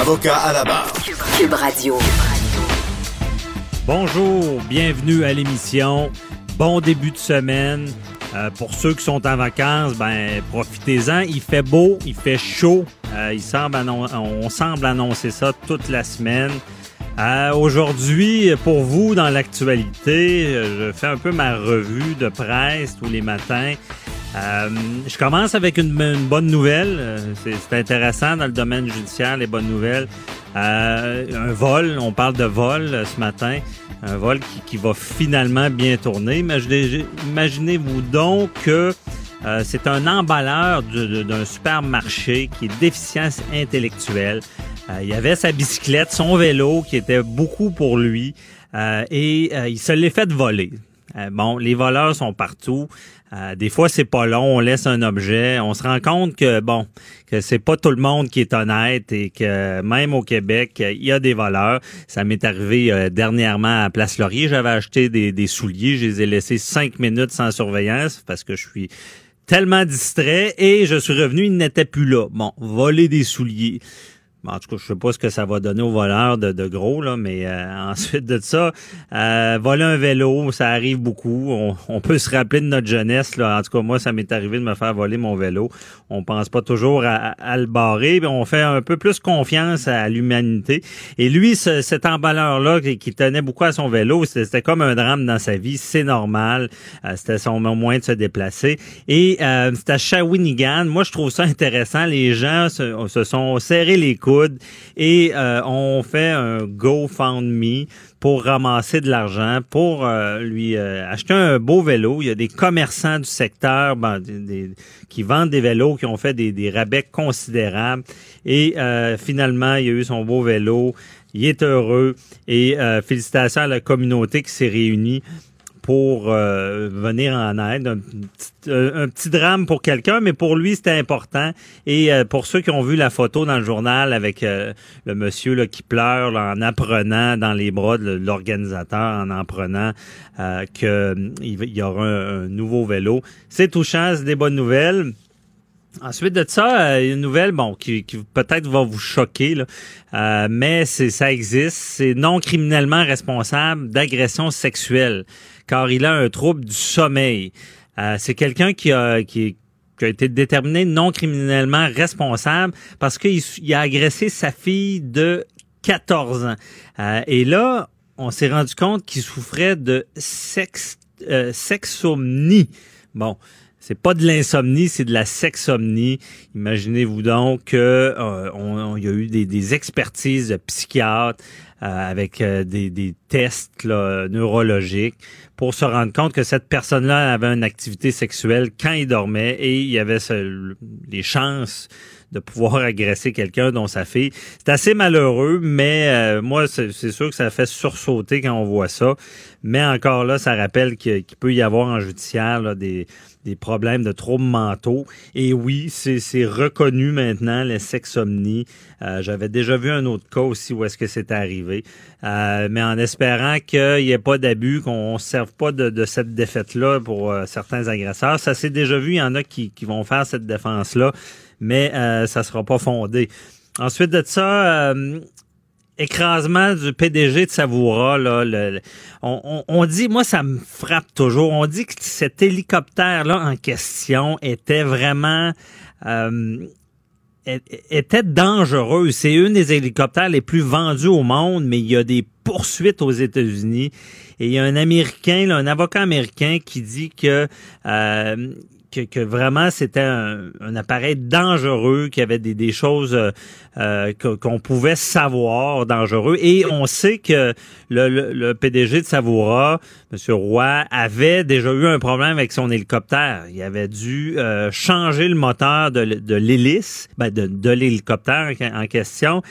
Avocat à la barre. Cube Radio. Bonjour, bienvenue à l'émission. Bon début de semaine. Euh, pour ceux qui sont en vacances, ben profitez-en. Il fait beau, il fait chaud. Euh, il semble on semble annoncer ça toute la semaine. Euh, Aujourd'hui, pour vous, dans l'actualité, je fais un peu ma revue de presse tous les matins. Euh, je commence avec une, bonne nouvelle. Euh, c'est intéressant dans le domaine judiciaire, les bonnes nouvelles. Euh, un vol, on parle de vol euh, ce matin. Un vol qui, qui va finalement bien tourner. Imaginez-vous donc que c'est un emballeur d'un supermarché qui est déficience intellectuelle. il avait sa bicyclette, son vélo qui était beaucoup pour lui et il se l'est fait voler. bon, les voleurs sont partout. Euh, des fois, c'est pas long, on laisse un objet, on se rend compte que bon, que c'est pas tout le monde qui est honnête et que même au Québec, il y a des voleurs. Ça m'est arrivé euh, dernièrement à Place Laurier, j'avais acheté des, des souliers, je les ai laissés cinq minutes sans surveillance parce que je suis tellement distrait et je suis revenu, ils n'étaient plus là. Bon, voler des souliers. En tout cas, je sais pas ce que ça va donner aux voleurs de, gros, là, mais euh, ensuite de ça, euh, voler un vélo, ça arrive beaucoup. On, peut se rappeler de notre jeunesse. Là. En tout cas, moi, ça m'est arrivé de me faire voler mon vélo. On pense pas toujours à, le barrer, mais on fait un peu plus confiance à l'humanité. Et lui, cet emballeur-là qui, tenait beaucoup à son vélo, c'était comme un drame dans sa vie. C'est normal. Euh, c'était son moyen de se déplacer. Et euh, c'était à Shawinigan. Moi, je trouve ça intéressant. Les gens se, se sont serrés les et euh, on fait un GoFundMe pour ramasser de l'argent, pour euh, lui euh, acheter un beau vélo. Il y a des commerçants du secteur ben, qui vendent des vélos, qui ont fait des, des rabais considérables. Et finalement, il a eu son beau vélo. Il est heureux et félicitations à la communauté qui s'est réunie pour euh, venir en aide. Euh, un petit, drame pour quelqu'un, mais pour lui, c'était important. Et euh, pour ceux qui ont vu la photo dans le journal avec le monsieur là, qui pleure en apprenant dans les bras de l'organisateur, en apprenant qu'il y aura un, nouveau vélo, c'est touchant, c'est des bonnes nouvelles. Ensuite de ça, une nouvelle, bon, qui, qui peut-être va vous choquer, là, mais c'est ça existe. C'est non criminellement responsable d'agression sexuelle car il a un trouble du sommeil. Euh, c'est quelqu'un qui a, été déterminé non criminellement responsable parce qu'il a agressé sa fille de 14 ans. Euh, et là, on s'est rendu compte qu'il souffrait de sex, euh, sexomnie. Bon, c'est pas de l'insomnie, c'est de la sexomnie. Imaginez-vous donc qu'il euh, y a eu des, des expertises de psychiatres avec euh, des, tests neurologiques pour se rendre compte que cette personne-là avait une activité sexuelle quand il dormait et il y avait les chances de pouvoir agresser quelqu'un dont sa fille. C'est assez malheureux, mais euh, moi, c'est sûr que ça fait sursauter quand on voit ça. Mais encore là, ça rappelle qu'il peut y avoir en judiciaire des, des problèmes de troubles mentaux. Et oui, c'est reconnu maintenant, les sexomnies. Euh, j'avais déjà vu un autre cas aussi où est-ce que c'est arrivé. Euh, mais en espérant qu'il n'y ait pas d'abus, qu'on ne serve pas de, cette défaite-là pour euh, certains agresseurs. Ça s'est déjà vu, il y en a qui, qui vont faire cette défense-là, mais ça ne sera pas fondé. Ensuite de ça, écrasement du PDG de Savoura, là, on, on, dit, moi ça me frappe toujours, on dit que cet hélicoptère-là en question était vraiment... Euh, était dangereux. C'est une des hélicoptères les plus vendus au monde, mais il y a des poursuites aux États-Unis. Et il y a un Américain, un avocat américain qui dit que euh, que, vraiment c'était un, appareil dangereux, qu'il y avait des, choses euh, euh, qu'on pouvait savoir dangereux. Et on sait que le, le, PDG de Savoura, M. Roy, avait déjà eu un problème avec son hélicoptère. Il avait dû euh, changer le moteur de, l'hélice, ben de, l'hélicoptère en question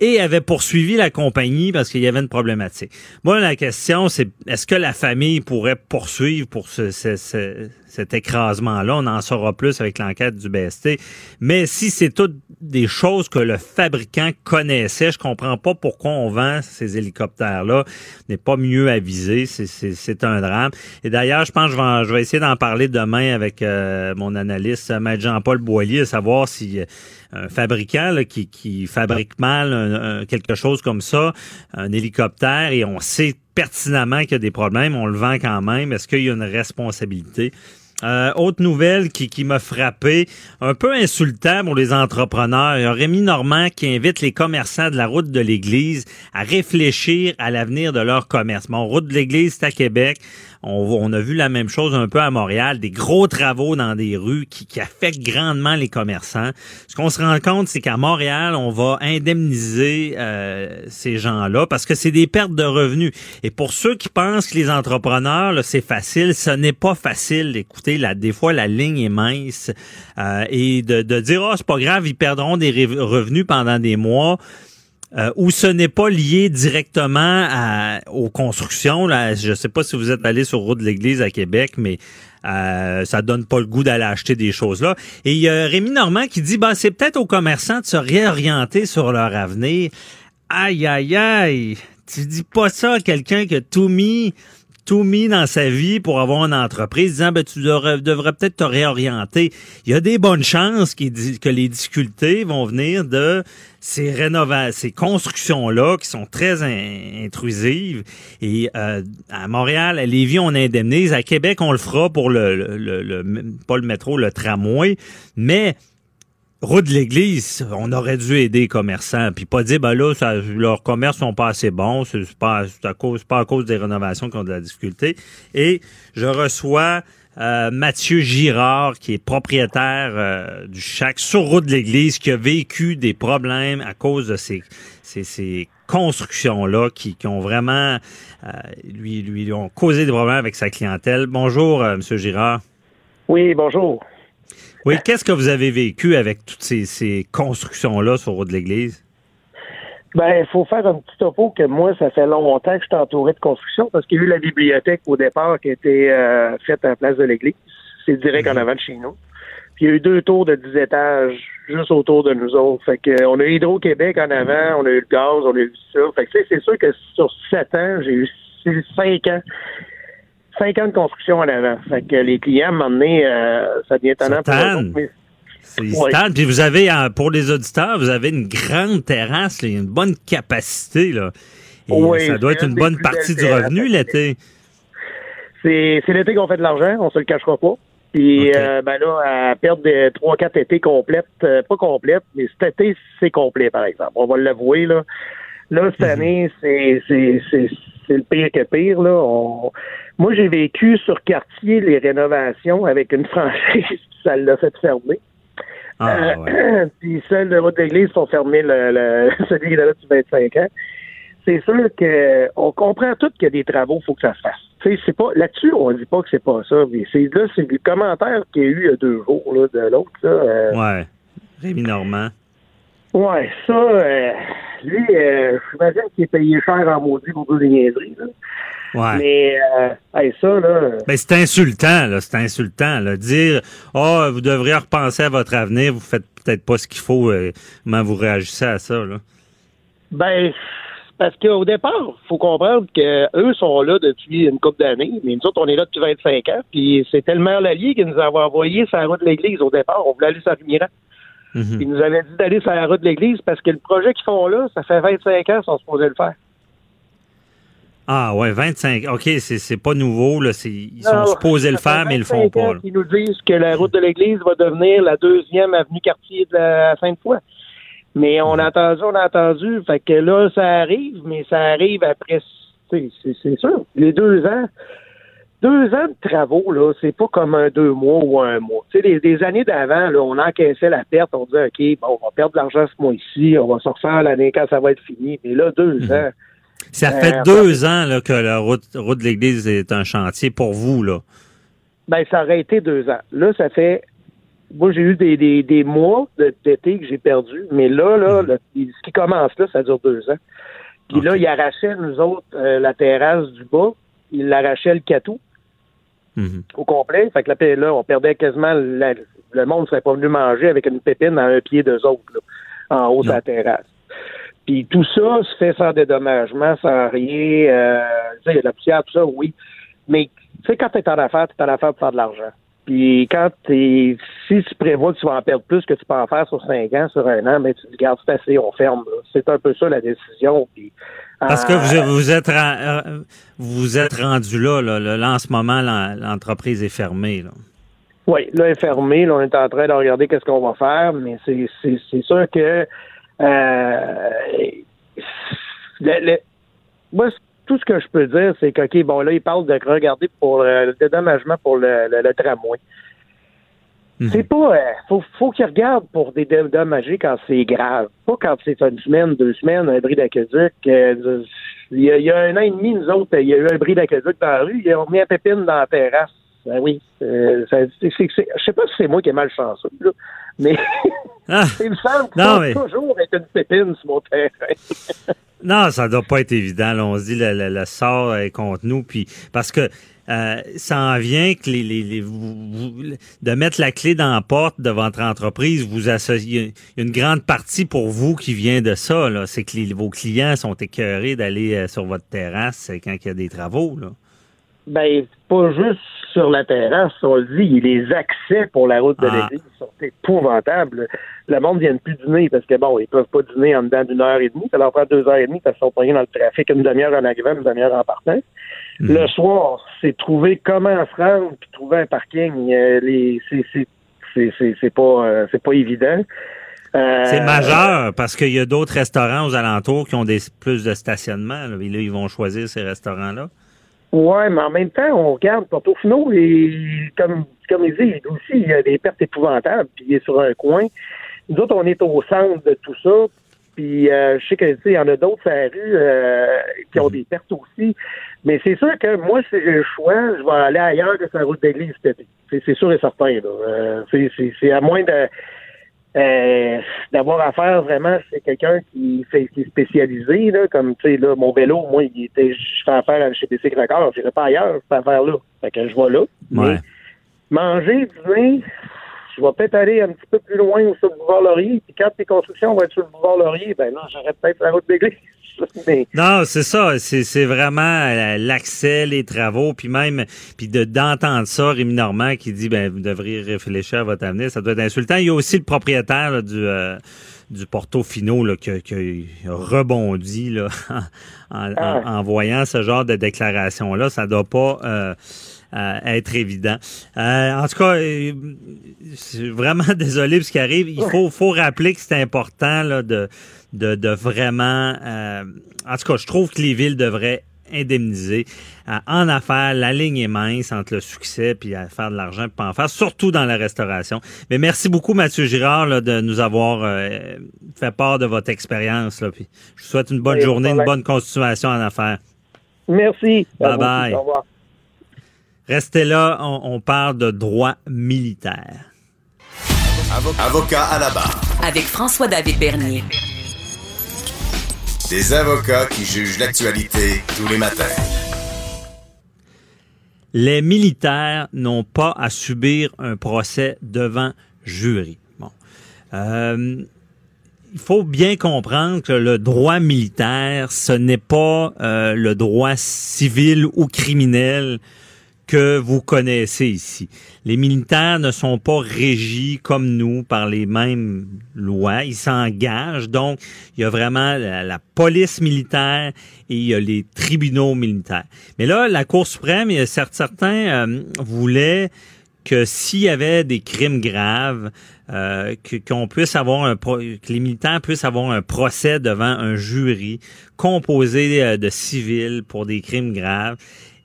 et avait poursuivi la compagnie parce qu'il y avait une problématique. Moi, la question, c'est est-ce que la famille pourrait poursuivre pour ce, cet écrasement-là? On en saura plus avec l'enquête du BST. Mais si c'est toutes des choses que le fabricant connaissait, je comprends pas pourquoi on vend ces hélicoptères-là. N'est pas mieux avisé. C'est un drame. Et d'ailleurs, je pense que je vais, je vais essayer d'en parler demain avec euh, mon analyste, Maître Jean-Paul Boilier, à savoir si un fabricant qui, qui, fabrique mal quelque chose comme ça, un hélicoptère, et on sait pertinemment qu'il y a des problèmes, on le vend quand même. Est-ce qu'il y a une responsabilité? Euh, autre nouvelle qui, qui m'a frappé, un peu insultant pour les entrepreneurs. Il y a Rémi Normand qui invite les commerçants de la route de l'Église à réfléchir à l'avenir de leur commerce. Mon route de l'Église, c'est à Québec. On, a vu la même chose un peu à Montréal, des gros travaux dans des rues qui, qui affectent grandement les commerçants. Ce qu'on se rend compte, c'est qu'à Montréal, on va indemniser euh, ces gens-là parce que c'est des pertes de revenus. Et pour ceux qui pensent que les entrepreneurs, c'est facile, ce n'est pas facile. Écoutez, là, des fois, la ligne est mince. Euh, et de, de dire, oh, c'est pas grave, ils perdront des revenus pendant des mois euh, où ce n'est pas lié directement aux constructions. Là, je ne sais pas si vous êtes allé sur route de l'Église à Québec, mais euh, ça donne pas le goût d'aller acheter des choses là. Et il y a Rémi Normand qui dit, bah c'est peut-être aux commerçants de se réorienter sur leur avenir. Aïe, aïe, aïe. Tu dis pas ça à quelqu'un qui a tout mis tout mis dans sa vie pour avoir une entreprise, disant ben, tu devrais, peut-être te réorienter. Il y a des bonnes chances que les difficultés vont venir de ces rénovations, ces constructions-là qui sont très intrusives. Et euh, à Montréal, à Lévis, on indemnise. À Québec, on le fera pour le, le, le pas le métro, le tramway. Mais route de l'église, on aurait dû aider les commerçants, puis pas dire ben là, leurs commerces sont pas assez bons, c'est pas à cause, pas à cause des rénovations qui ont de la difficulté. Et je reçois euh, Mathieu Girard, qui est propriétaire euh, du Chac sur route de l'église, qui a vécu des problèmes à cause de ces, constructions-là qui, ont vraiment euh, lui, lui ont causé des problèmes avec sa clientèle. Bonjour, Monsieur Girard. Oui, bonjour. Oui, qu'est-ce que vous avez vécu avec toutes ces, constructions-là sur Route de l'Église? Ben, il faut faire un petit topo que moi, ça fait longtemps que je suis entouré de construction parce qu'il y a eu la bibliothèque au départ qui a été euh, faite en place de l'église. C'est direct en mhm. avant de chez nous. Puis il y a eu deux tours de 10 étages juste autour de nous autres. Fait que on a eu Hydro-Québec en avant, on a eu le gaz, on a eu ça. Fait que c'est sûr que sur sept ans, j'ai eu cinq ans cinq ans de construction en avant. Fait que les clients, à un moment donné, euh, ça devient étonnant pour eux. C'est Puis vous avez, pour les auditeurs, vous avez une grande terrasse, une bonne capacité. Là. Et ça doit être une bonne partie du revenu l'été. C'est l'été qu'on fait de l'argent, on se le cachera pas. Puis euh, ben là, à perdre des trois, quatre étés complètes, euh, pas complètes, mais cet été, c'est complet, par exemple. On va l'avouer, là. Là, cette mhm. année, c'est le pire que pire. Là. Moi, j'ai vécu sur quartier les rénovations avec une franchise, ça l'a fait fermer. Ah, euh, puis celles de votre église sont fermées le, le, celui qui est là depuis 25 ans. C'est sûr qu'on comprend tout qu'il y a des travaux, il faut que ça se fasse. c'est pas là-dessus, on dit pas que c'est pas ça. Mais c'est là, c'est le commentaire qu'il y a eu il y a deux jours là, de l'autre. Euh, ouais. Rémi Normand. Ouais, ça, euh, lui, euh, j'imagine qu'il est payé cher en maudit pour des niaiseries. Là. Ouais. Mais euh, ça, là. Ben, c'est insultant, là. C'est insultant, là. Dire oh, vous devriez repenser à votre avenir, vous faites peut-être pas ce qu'il faut. Euh, comment vous réagissez à ça, là? Ben, parce qu'au départ, il faut comprendre qu'eux sont là depuis une couple d'années, mais nous autres, on est là depuis 25 ans, puis c'est tellement l'allié qui nous avait envoyé sur la route de l'église au départ. On voulait aller sur Mhm. Ils nous avaient dit d'aller sur la route de l'église parce que le projet qu'ils font là, ça fait 25 ans qu'ils sont supposés le faire. Ah ouais, 25. OK, c'est c'est pas nouveau. Là. Ils sont Non, supposés le faire, mais ils le 25 font pas. là. Ils nous disent que la route de l'église va devenir la deuxième avenue quartier de la Sainte-Foy. Mais on a entendu, on a entendu. Fait que là, ça arrive, mais ça arrive après. c'est sûr. Les deux ans. Deux ans de travaux, là, c'est pas comme un deux mois ou un mois. Tu sais, les, des années d'avant, là, on encaissait la perte, on disait, OK, bon, on va perdre de l'argent ce mois-ci, on va se refaire l'année quand ça va être fini. Mais là, deux Mhm. ans. Ça Euh, fait deux ans là, que la route, route de l'Église est un chantier pour vous. là. Ben, ça aurait été deux ans. Là, ça fait. Moi, j'ai eu des, des, des mois de- d'été que j'ai perdu, mais là, là, le- ce qui commence là, ça dure deux ans. Puis là, Ok. il arrachait, nous autres, euh, la terrasse du bas, il l'arrachait le catou Mhm. au complet. Fait que là, là on perdait quasiment. la- le monde ne serait pas venu manger avec une pépine à un pied d'eux autres, là, en haut de la terrasse. Puis tout ça se fait sans dédommagement, sans rien. Euh, tu sais, il y a de la poussière, tout ça, oui. Mais tu sais, quand tu es en affaires, tu es en affaires pour faire de l'argent. Puis quand t'es si tu prévois que tu vas en perdre plus que tu peux en faire sur cinq ans, sur un an, mais tu te dis, garde, c'est assez, on ferme. là. C'est un peu ça la décision. Puis, Parce que euh, vous, vous êtes euh, vous êtes rendu là, là, là, en ce moment, l'en- l'entreprise est fermée. Là. Oui, là, elle est fermée. Là, on est en train de regarder qu'est-ce qu'on va faire, mais c'est, c'est, c'est sûr que euh, le- le- moi, tout ce que je peux dire, c'est que, OK, bon, là, il parle de regarder pour euh, le dédommagement pour le, le, le tramway. Mhm. C'est pas. euh, faut faut qu'ils regardent pour des dédommager quand c'est grave. Pas quand c'est une semaine, deux semaines, un bris d'aqueduc. euh, il, y a, il y a un an et demi, nous autres, il y a eu un bris d'aqueduc dans la rue. Ils ont mis un pépine dans la terrasse. Ben oui. euh, ça- c'est- c'est- c'est- je sais pas si c'est moi qui ai mal chanceux, là, mais Ah, il me semble que Non, mais- toujours être une pépine sur mon terrain. non, ça doit pas être évident. là. On se dit le, le, le sort est contre nous. Puis parce que euh, ça en vient que les, les, les- vous- vous- de mettre la clé dans la porte de votre entreprise, vous associez une grande partie pour vous qui vient de ça. là. C'est que les- vos clients sont écœurés d'aller euh, sur votre terrasse quand il y a des travaux. Là. Ben, pas juste sur la terrasse, on le dit, les accès pour la route de Ah. l'église sont épouvantables. Le monde vient plus dîner parce que bon, ils peuvent pas dîner en dedans d'une heure et demie, ça leur prend deux heures et demie parce qu'ils sont pognés dans le trafic une demi-heure en arrivant, une demi-heure en partant. Mhm. Le soir, c'est trouver comment se rendre puis trouver un parking. Euh, les, c'est, c'est, c'est, c'est, c'est pas, euh, c'est pas évident. Euh, C'est majeur parce qu'il y a d'autres restaurants aux alentours qui ont des plus de stationnement. Là, et là, ils vont choisir ces restaurants-là. Ouais, mais en même temps, on regarde Portofino et comme comme il dit, aussi, il y a des pertes épouvantables, puis il est sur un coin. Nous autres, on est au centre de tout ça. Puis euh, je sais que tu sais, il y en a d'autres sur la rue euh, qui ont des pertes aussi. Mais c'est sûr que moi, si j'ai le choix, je vais aller ailleurs que sur la route d'église cet été. C'est, sûr et certain. Là. Euh, c'est à moins de euh, d'avoir affaire vraiment, c'est quelqu'un qui fait qui est spécialisé, là, comme tu sais, là, mon vélo, moi, il était je fais affaire chez BC Cracker, je pas ailleurs, je fais affaire là. Fait que je vais là. Ouais. Manger, dîner, je vais peut-être aller un petit peu plus loin sur le boulevard Laurier, puis quand tes constructions vont être sur le boulevard Laurier, ben là, j'aurais peut-être la route d'église. Mais Non, c'est ça. C'est, vraiment euh, l'accès, les travaux, puis même, puis de, d'entendre ça, Rémi Normand qui dit, ben, vous devriez réfléchir à votre avenir, ça doit être insultant. Il y a aussi le propriétaire là, du, euh, du Portofino là, qui, qui a rebondi là, en, en- Ah. en voyant ce genre de déclaration-là. Ça doit pas euh, euh, être évident. Euh, en tout cas, euh, je suis vraiment désolé de ce qui arrive. Il faut, faut rappeler que c'est important là, de, de, de vraiment... euh, en tout cas, je trouve que les villes devraient indemniser. Euh, en affaires, la ligne est mince entre le succès puis à faire de l'argent puis pas en faire, surtout dans la restauration. Mais merci beaucoup, Mathieu Girard, là, de nous avoir euh, fait part de votre expérience. Là, puis je vous souhaite une bonne Oui, journée, une bonne continuation en affaires. merci. Bye À bye. Au revoir. Restez là, on, on parle de droit militaire. Avocat à la barre. Avec François-David Bernier. Des avocats qui jugent l'actualité tous les matins. les militaires n'ont pas à subir un procès devant jury. Bon. Euh, il faut bien comprendre que le droit militaire, ce n'est pas euh, le droit civil ou criminel que vous connaissez ici. Les militaires ne sont pas régis comme nous par les mêmes lois. Ils s'engagent. Donc, il y a vraiment la, police militaire et il y a les tribunaux militaires. Mais là, la Cour suprême, certains euh, voulaient que s'il y avait des crimes graves, euh, qu'on puisse avoir un que les militaires puissent avoir un procès devant un jury composé euh, de civils pour des crimes graves.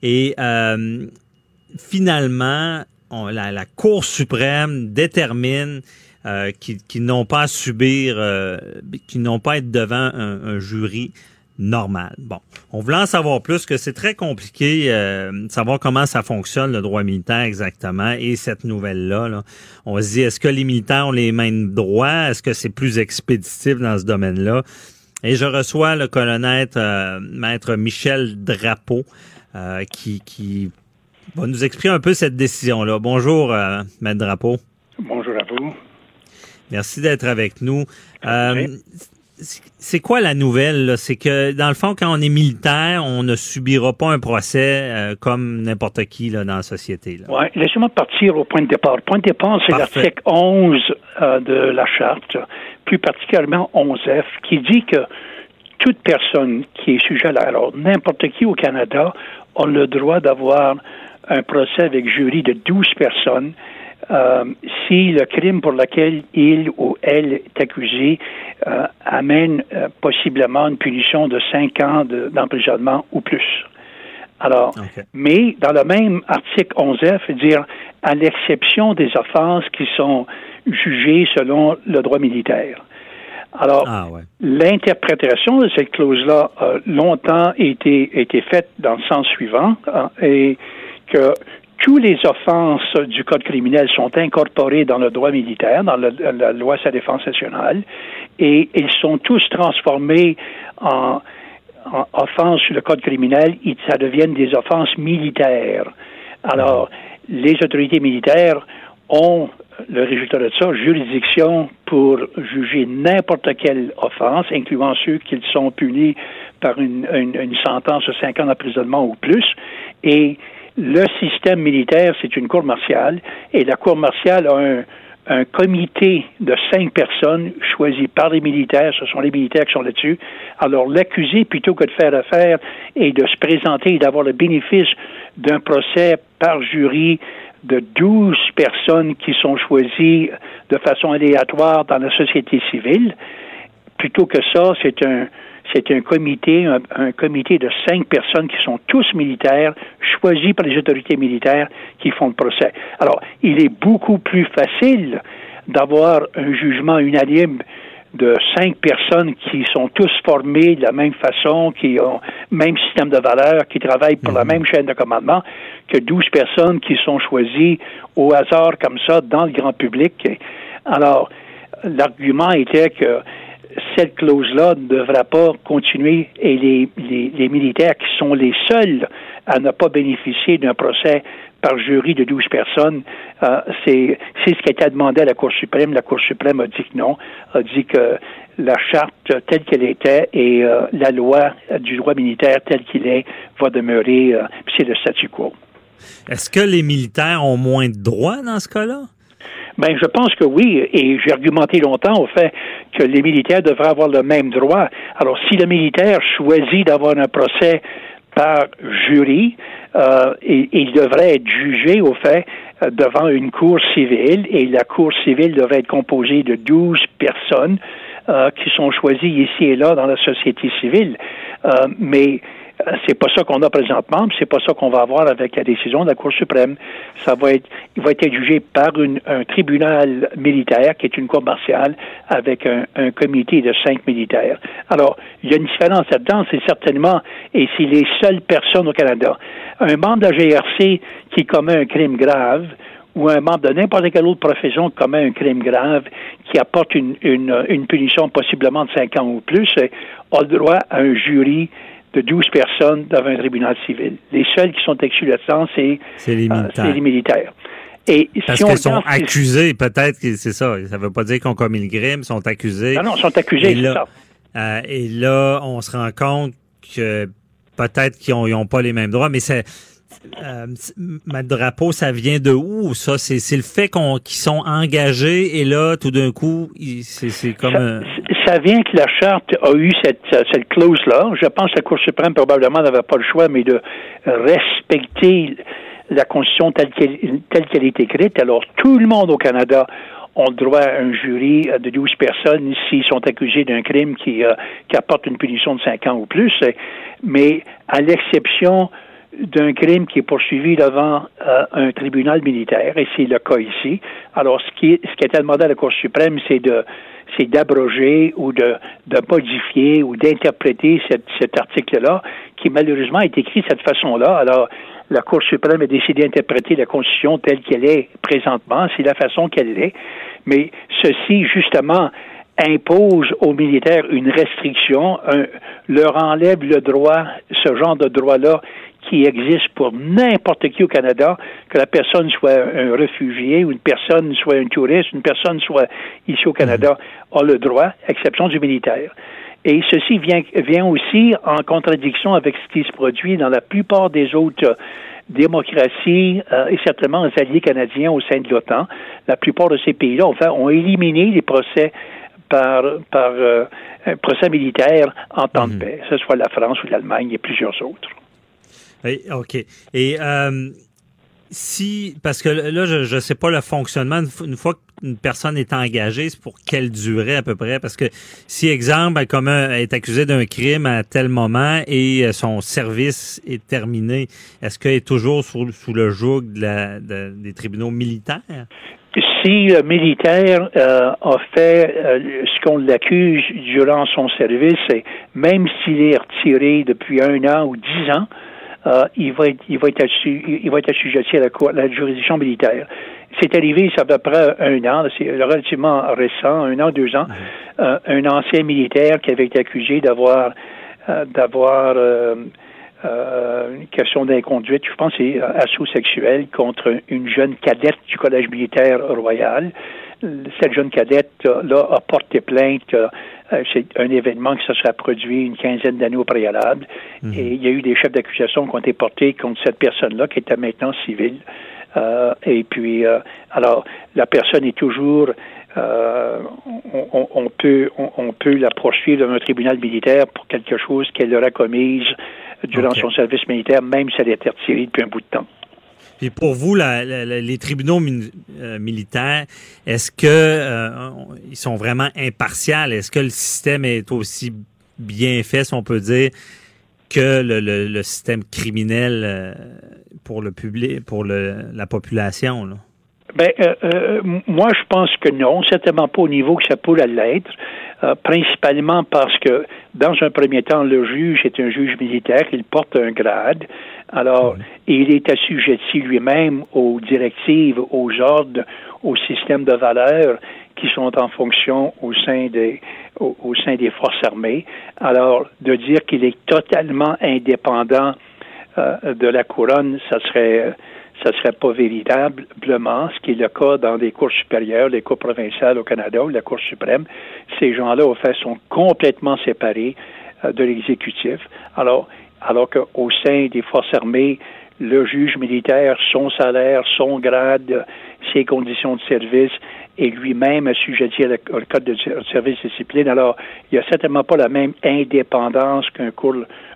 Et euh, finalement, la, Cour suprême détermine euh, qu'ils n'ont pas à subir, euh, qu'ils n'ont pas à être devant un, jury normal. Bon, on voulait en savoir plus, que c'est très compliqué euh, de savoir comment ça fonctionne, le droit militaire exactement, et cette nouvelle-là. On se dit, est-ce que les militaires ont les mêmes droits? Est-ce que c'est plus expéditif dans ce domaine-là? Et je reçois le colonel maître Michel Drapeau, qui va nous expliquer un peu cette décision-là. Bonjour, euh, Maître Drapeau. Bonjour à vous. Merci d'être avec nous. Euh, c'est quoi la nouvelle? C'est que, dans le fond, quand on est militaire, on ne subira pas un procès euh, comme n'importe qui là, dans la société. Oui, laissez-moi partir au point de départ. Le point de départ, c'est l'article 11 de la Charte, plus particulièrement 11F, qui dit que toute personne qui est sujet à la... N'importe qui au Canada a le droit d'avoir un procès avec jury de 12 personnes euh, si le crime pour lequel il ou elle est accusé euh, amène euh, possiblement une punition de 5 ans d'emprisonnement ou plus. Alors, mais dans le même article 11F, dire à l'exception des offenses qui sont jugées selon le droit militaire. Alors, ah, l'interprétation de cette clause-là a longtemps été, été faite dans le sens suivant, hein, et que toutes les offenses du Code criminel sont incorporées dans le droit militaire, dans la loi sur la défense nationale, et ils sont tous transformés en, offenses sur le Code criminel, et ça deviennent des offenses militaires. Alors, les autorités militaires ont le résultat de ça, juridiction pour juger n'importe quelle offense, incluant ceux qui sont punis par une, une sentence de cinq ans d'emprisonnement ou plus, et le système militaire, c'est une cour martiale, et la cour martiale a un, un comité de cinq personnes choisies par les militaires, ce sont les militaires qui sont là-dessus. Alors l'accusé, plutôt que de faire affaire et de se présenter et d'avoir le bénéfice d'un procès par jury de douze personnes qui sont choisies de façon aléatoire dans la société civile, plutôt que ça, c'est un, c'est un comité, un, comité de cinq personnes qui sont tous militaires, choisis par les autorités militaires qui font le procès. Alors, il est beaucoup plus facile d'avoir un jugement unanime de cinq personnes qui sont tous formées de la même façon, qui ont le même système de valeurs, qui travaillent pour la mhm. même chaîne de commandement, que douze personnes qui sont choisies au hasard comme ça dans le grand public. Alors, l'argument était que cette clause-là ne devra pas continuer et les, les, militaires qui sont les seuls à ne pas bénéficier d'un procès par jury de 12 personnes, euh, c'est ce qui a été demandé à la Cour suprême. La Cour suprême a dit que non, a dit que la charte telle qu'elle était et euh, la loi du droit militaire telle qu'il est va demeurer, euh, c'est le statu quo. Est-ce que les militaires ont moins de droits dans ce cas-là? Ben, je pense que oui, et j'ai argumenté longtemps au fait que les militaires devraient avoir le même droit. Alors, si le militaire choisit d'avoir un procès par jury, euh, il devrait être jugé au fait devant une cour civile, et la cour civile devrait être composée de 12 personnes euh, qui sont choisies ici et là dans la société civile. Euh, mais c'est pas ça qu'on a présentement, c'est pas ça qu'on va avoir avec la décision de la Cour suprême. Ça va être, il va être jugé par un tribunal militaire qui est une cour martiale avec un, comité de cinq militaires. Alors, il y a une différence là-dedans, c'est certainement, et c'est les seules personnes au Canada. Un membre de la GRC qui commet un crime grave, ou un membre de n'importe quelle autre profession qui commet un crime grave qui apporte une, une, une punition possiblement de cinq ans ou plus, a le droit à un jury de 12 personnes devant un tribunal civil. Les seuls qui sont exclus là-dedans, c'est les, euh, les, militaires. Et Parce qu'ils sont accusés, peut-être que c'est ça. Ça ne veut pas dire qu'on commis le crime, sont accusés. Non, non, ils sont accusés, c'est ça. Euh, et là, on se rend compte que peut-être qu'ils n'ont pas les mêmes droits, mais c'est euh, ma drapeau, ça vient de où ça? C'est le fait qu'on qu'ils sont engagés et là, tout d'un coup, c'est comme ça, ça, vient que la charte a eu cette, cette clause là. Je pense que la Cour suprême probablement n'avait pas le choix, mais de respecter la Constitution telle qu'elle est écrite. Alors tout le monde au Canada ont droit à un jury de 12 personnes s'ils sont accusés d'un crime qui, euh, qui apporte une punition de 5 ans ou plus. Mais à l'exception d'un crime qui est poursuivi devant euh, un tribunal militaire, et c'est le cas ici. Alors, ce qui, ce qui était demandé à la Cour suprême, c'est de c'est d'abroger ou de, de modifier ou d'interpréter cet, cet article-là, qui malheureusement est écrit de cette façon-là. Alors, la Cour suprême a décidé d'interpréter la Constitution telle qu'elle est présentement, c'est la façon qu'elle est, mais ceci, justement, impose aux militaires une restriction, leur enlève le droit, ce genre de droit-là qui existe pour n'importe qui au Canada, que la personne soit un réfugié ou une personne soit un touriste, une personne soit ici au Canada, a le droit, exception du militaire. Et ceci vient, vient aussi en contradiction avec ce qui se produit dans la plupart des autres démocraties euh, et certainement les alliés canadiens au sein de l'OTAN. La plupart de ces pays-là enfin, ont éliminé les procès par, par euh, procès militaire en temps de mhm. paix, que ce soit la France ou l'Allemagne et plusieurs autres. Oui, OK. Et euh, si, parce que là, je ne sais pas le fonctionnement, une fois qu'une personne est engagée, c'est pour quelle durée à peu près? Parce que si, exemple, comme est accusé d'un crime à tel moment et euh, son service est terminé, est-ce qu'elle est toujours sous, sous le joug de la, des tribunaux militaires? Si le militaire euh, a fait ce qu'on l'accuse durant son service, et même s'il est retiré depuis un an ou dix ans, euh, il, va être, il, va être il va être assujetti à la, cour, la juridiction militaire. C'est arrivé, ça à peu près un an, c'est relativement récent, un an, deux ans, euh, un ancien militaire qui avait été accusé d'avoir euh, d'avoir une question d'inconduite, je pense c'est assaut sexuel contre une jeune cadette du Collège militaire royal. Cette jeune cadette-là a porté plainte euh, c'est un événement qui se serait produit une quinzaine d'années au préalable. Mhm. Et il y a eu des chefs d'accusation qui ont été portés contre cette personne-là, qui était maintenant civile. Euh, et puis, euh, alors, la personne est toujours euh, on, on, peut on, peut la poursuivre dans un tribunal militaire pour quelque chose qu'elle aurait commise durant son service militaire, même si elle était retirée depuis un bout de temps. Puis pour vous, les tribunaux euh, militaires, est-ce que euh, ils sont vraiment impartials? Est-ce que le système est aussi bien fait, si on peut dire, que le, système criminel euh, pour le public, pour la population? Ben, moi, je pense que non, certainement pas au niveau que ça pourrait l'être. Euh, principalement parce que, dans un premier temps, le juge est un juge militaire, il porte un grade. Alors, il est assujetti lui-même aux directives, aux ordres, au système de valeurs qui sont en fonction au sein des au, sein des forces armées. Alors, de dire qu'il est totalement indépendant euh, de la couronne, ça serait ne serait pas véritablement ce qui est le cas dans les cours supérieures, les cours provinciales au Canada ou la Cour suprême. Ces gens-là, au fait, sont complètement séparés euh, de l'exécutif. Alors, alors qu'au sein des forces armées, le juge militaire, son salaire, son grade, ses conditions de service est lui-même assujetti au code de service discipline. Alors, il n'y a certainement pas la même indépendance qu'un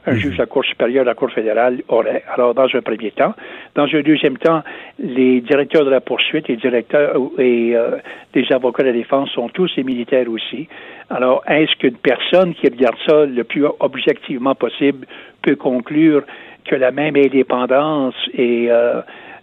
un juge de la Cour supérieure, de la Cour fédérale aurait. Alors, dans un premier temps. Dans un deuxième temps, les directeurs de la poursuite et directeurs et euh, les avocats de la défense sont tous des militaires aussi. Alors, est-ce qu'une personne qui regarde ça le plus objectivement possible peut conclure que la même indépendance est euh,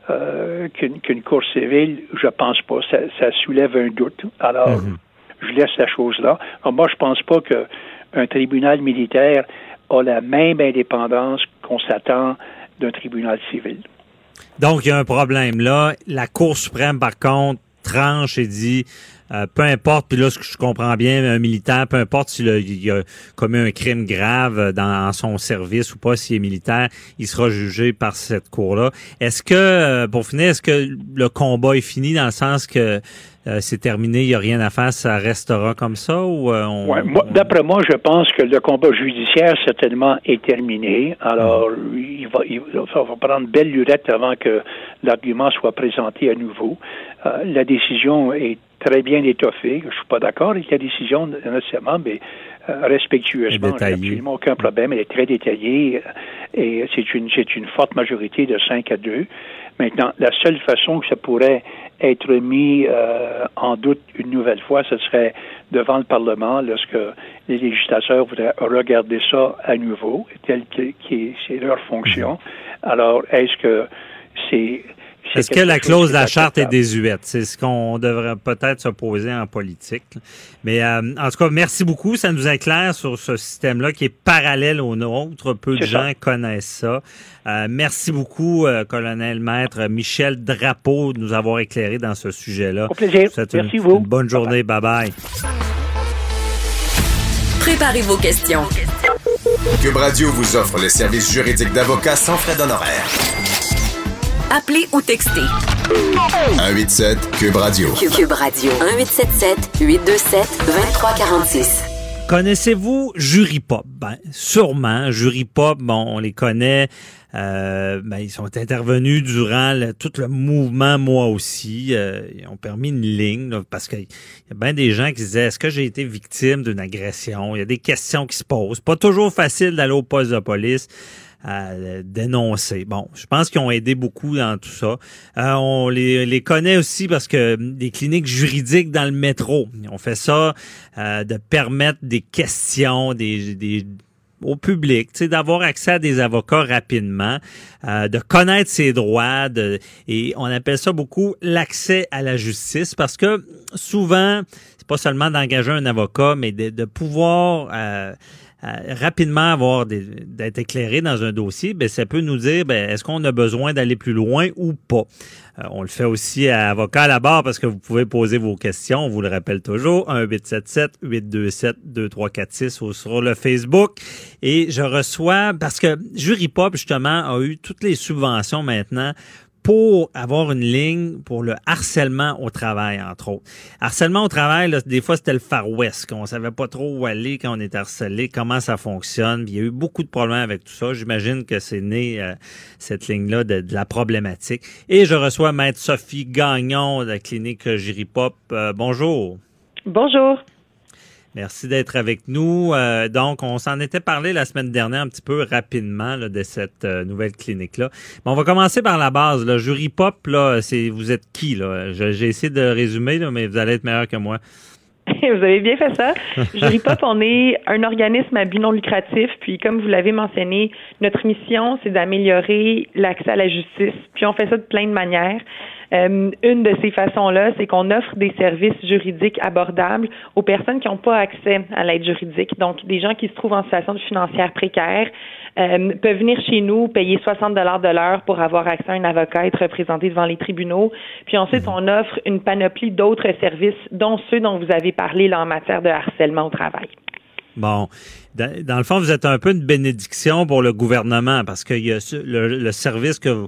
euh, qu'une cour civile, je pense pas. Ça, ça soulève un doute. Alors, mhm. je laisse la chose là. moi, je pense pas qu'un tribunal militaire a la même indépendance qu'on s'attend d'un tribunal civil. Donc, il y a un problème là. La Cour suprême, par contre, tranche et dit euh, peu importe, puis là, ce que je comprends bien, un militaire, peu importe s'il a, commis un crime grave dans son service ou pas, s'il est militaire, il sera jugé par cette cour-là. Est-ce que, euh, pour finir, est-ce que le combat est fini dans le sens que euh, c'est terminé, il n'y a rien à faire, ça restera comme ça ou euh, on, ouais, D'après moi, je pense que le combat judiciaire certainement est terminé. Alors, mm. il, va, il va prendre belle lurette avant que l'argument soit présenté à nouveau. Euh, la décision est très bien étoffée. Je suis pas d'accord avec la décision nécessairement, mais euh, respectueusement. Absolument aucun problème. Elle est très détaillée euh, et c'est une, c'est une forte majorité de 5 à 2. Maintenant, la seule façon que ça pourrait être mis euh, en doute une nouvelle fois, ce serait devant le Parlement lorsque les législateurs voudraient regarder ça à nouveau, tel que c'est leur fonction. Alors, est-ce que c'est est-ce que la clause de la charte est désuète? C'est ce qu'on devrait peut-être se poser en politique. Mais euh, en tout cas, merci beaucoup. Ça nous éclaire sur ce système-là qui est parallèle au nôtre. Peu de gens connaissent ça. Euh, merci beaucoup, euh, colonel maître Michel Drapeau, de nous avoir éclairé dans ce sujet-là. Au plaisir. Merci vous. Une bonne journée. Bye-bye. Préparez vos questions. Cube Radio vous offre les services juridiques d'avocats sans frais d'honoraires. Appelez ou textez. 187 Cube Radio. Cube Radio. 1877 827 2346. Connaissez-vous Jury Pop? Ben, sûrement. Jury Pop, bon, on les connaît. Euh, ben, ils sont intervenus durant tout le mouvement, moi aussi. Euh, ils ont permis une ligne parce qu'il y a bien des gens qui disaient est-ce que j'ai été victime d'une agression? Il y a des questions qui se posent. Pas toujours facile d'aller au poste de police à dénoncer. Bon, je pense qu'ils ont aidé beaucoup dans tout ça. Euh, on les, les, connaît aussi parce que des cliniques juridiques dans le métro, on fait ça euh, de permettre des questions, des, des au public, d'avoir accès à des avocats rapidement, euh, de connaître ses droits, de, et on appelle ça beaucoup l'accès à la justice parce que souvent, c'est pas seulement d'engager un avocat, mais de, de pouvoir euh, rapidement avoir d'être éclairé dans un dossier, ben ça peut nous dire ben, est-ce qu'on a besoin d'aller plus loin ou pas? Euh, on le fait aussi à avocat à la barre parce que vous pouvez poser vos questions. On vous le rappelle toujours 1 877 827 2346 ou sur le Facebook. Et je reçois parce que Jury Pop justement a eu toutes les subventions maintenant pour avoir une ligne pour le harcèlement au travail, entre autres. Harcèlement au travail, des fois, c'était le Far West, qu'on savait pas trop où aller quand on est harcelé, comment ça fonctionne. il y a eu beaucoup de problèmes avec tout ça. J'imagine que c'est né, euh, cette ligne-là, de, la problématique. Et je reçois Maître Sophie Gagnon de la clinique Giripop. Euh, bonjour. Bonjour. Merci d'être avec nous. Euh, donc, on s'en était parlé la semaine dernière un petit peu rapidement de cette euh, nouvelle clinique-là. on va commencer par la base. Le Jury Pop, là, c'est vous êtes qui? là? J'ai essayé de résumer, mais vous allez être meilleur que moi. Vous avez bien fait ça. Jury Pop, on est un organisme à but non lucratif. Puis, comme vous l'avez mentionné, notre mission, c'est d'améliorer l'accès à la justice. Puis, on fait ça de plein de manières. Euh, une de ces façons-là, c'est qu'on offre des services juridiques abordables aux personnes qui n'ont pas accès à l'aide juridique. Donc, des gens qui se trouvent en situation de financière précaire euh, peuvent venir chez nous, payer 60 dollars de l'heure pour avoir accès à un avocat, être représenté devant les tribunaux. Puis ensuite, mhm. on offre une panoplie d'autres services, dont ceux dont vous avez parlé là, en matière de harcèlement au travail. Bon, dans, le fond, vous êtes un peu une bénédiction pour le gouvernement parce que y a le service que vous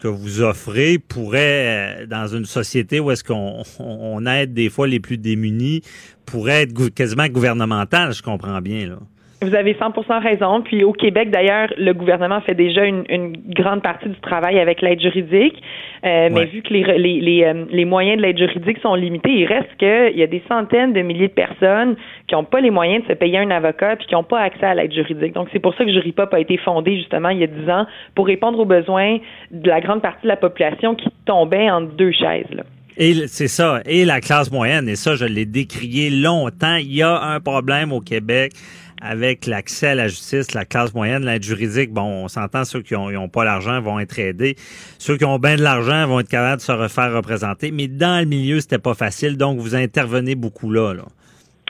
que vous offrez pourrait, euh, dans une société où est-ce qu'on on aide des fois les plus démunis, pourrait être quasiment gouvernemental, je comprends bien. Là. Vous avez 100% raison. Puis au Québec, d'ailleurs, le gouvernement fait déjà une, une grande partie du travail avec l'aide juridique. Euh, mais vu que les, les, les, euh, les moyens de l'aide juridique sont limités, il reste qu'il y a des centaines de milliers de personnes qui n'ont pas les moyens de se payer un avocat puis qui n'ont pas accès à l'aide juridique. Donc c'est pour ça que Juripop a été fondé justement il y a 10 ans pour répondre aux besoins de la grande partie de la population qui tombait en deux chaises. Là. Et c'est ça. Et la classe moyenne, et ça, je l'ai décrié longtemps. Il y a un problème au Québec avec l'accès à la justice, la classe moyenne, l'aide juridique, bon, on s'entend, ceux qui n'ont pas l'argent vont être aidés. Ceux qui ont bien de l'argent vont être capables de se refaire représenter. Mais dans le milieu, c'était pas facile, donc vous intervenez beaucoup là. là.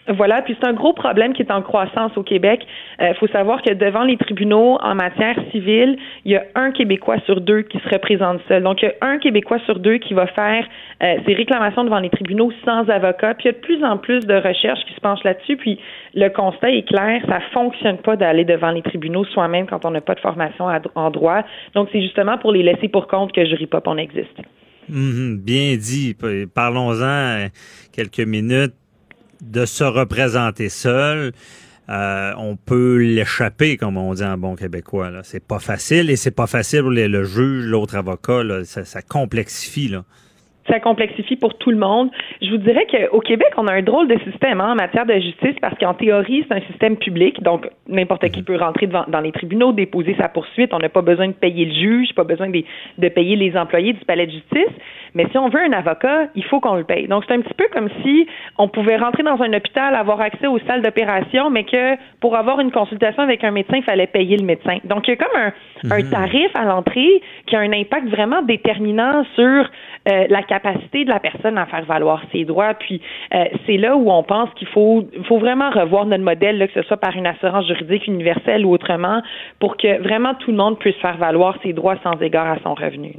Voilà, puis c'est un gros problème qui est en croissance au Québec. Il euh, faut savoir que devant les tribunaux en matière civile, il y a un Québécois sur deux qui se représente seul. Donc, il y a un Québécois sur deux qui va faire euh, ses réclamations devant les tribunaux sans avocat. Puis il y a de plus en plus de recherches qui se penchent là-dessus. Puis le constat est clair, ça fonctionne pas d'aller devant les tribunaux soi-même quand on n'a pas de formation en droit. Donc, c'est justement pour les laisser pour compte que Jury Pop on existe. Mhm, bien dit. Parlons-en euh, quelques minutes de se représenter seul. Euh, on peut l'échapper, comme on dit en bon québécois. Là. C'est pas facile et c'est pas facile pour le juge, l'autre avocat. Là. Ça, ça complexifie. Là ça complexifie pour tout le monde. Je vous dirais qu'au Québec, on a un drôle de système hein, en matière de justice parce qu'en théorie, c'est un système public, donc n'importe qui mhm. peut rentrer devant, dans les tribunaux, déposer sa poursuite. On n'a pas besoin de payer le juge, pas besoin de, de, payer les employés du palais de justice. Mais si on veut un avocat, il faut qu'on le paye. Donc c'est un petit peu comme si on pouvait rentrer dans un hôpital, avoir accès aux salles d'opération, mais que pour avoir une consultation avec un médecin, il fallait payer le médecin. Donc il y a comme un, un mhm. tarif à l'entrée qui a un impact vraiment déterminant sur euh, la capacité de la personne à faire valoir ses droits. Puis euh, c'est là où on pense qu'il faut vraiment revoir notre modèle, que ce soit par une assurance juridique universelle ou autrement, pour que vraiment tout le monde puisse faire valoir ses droits sans égard à son revenu.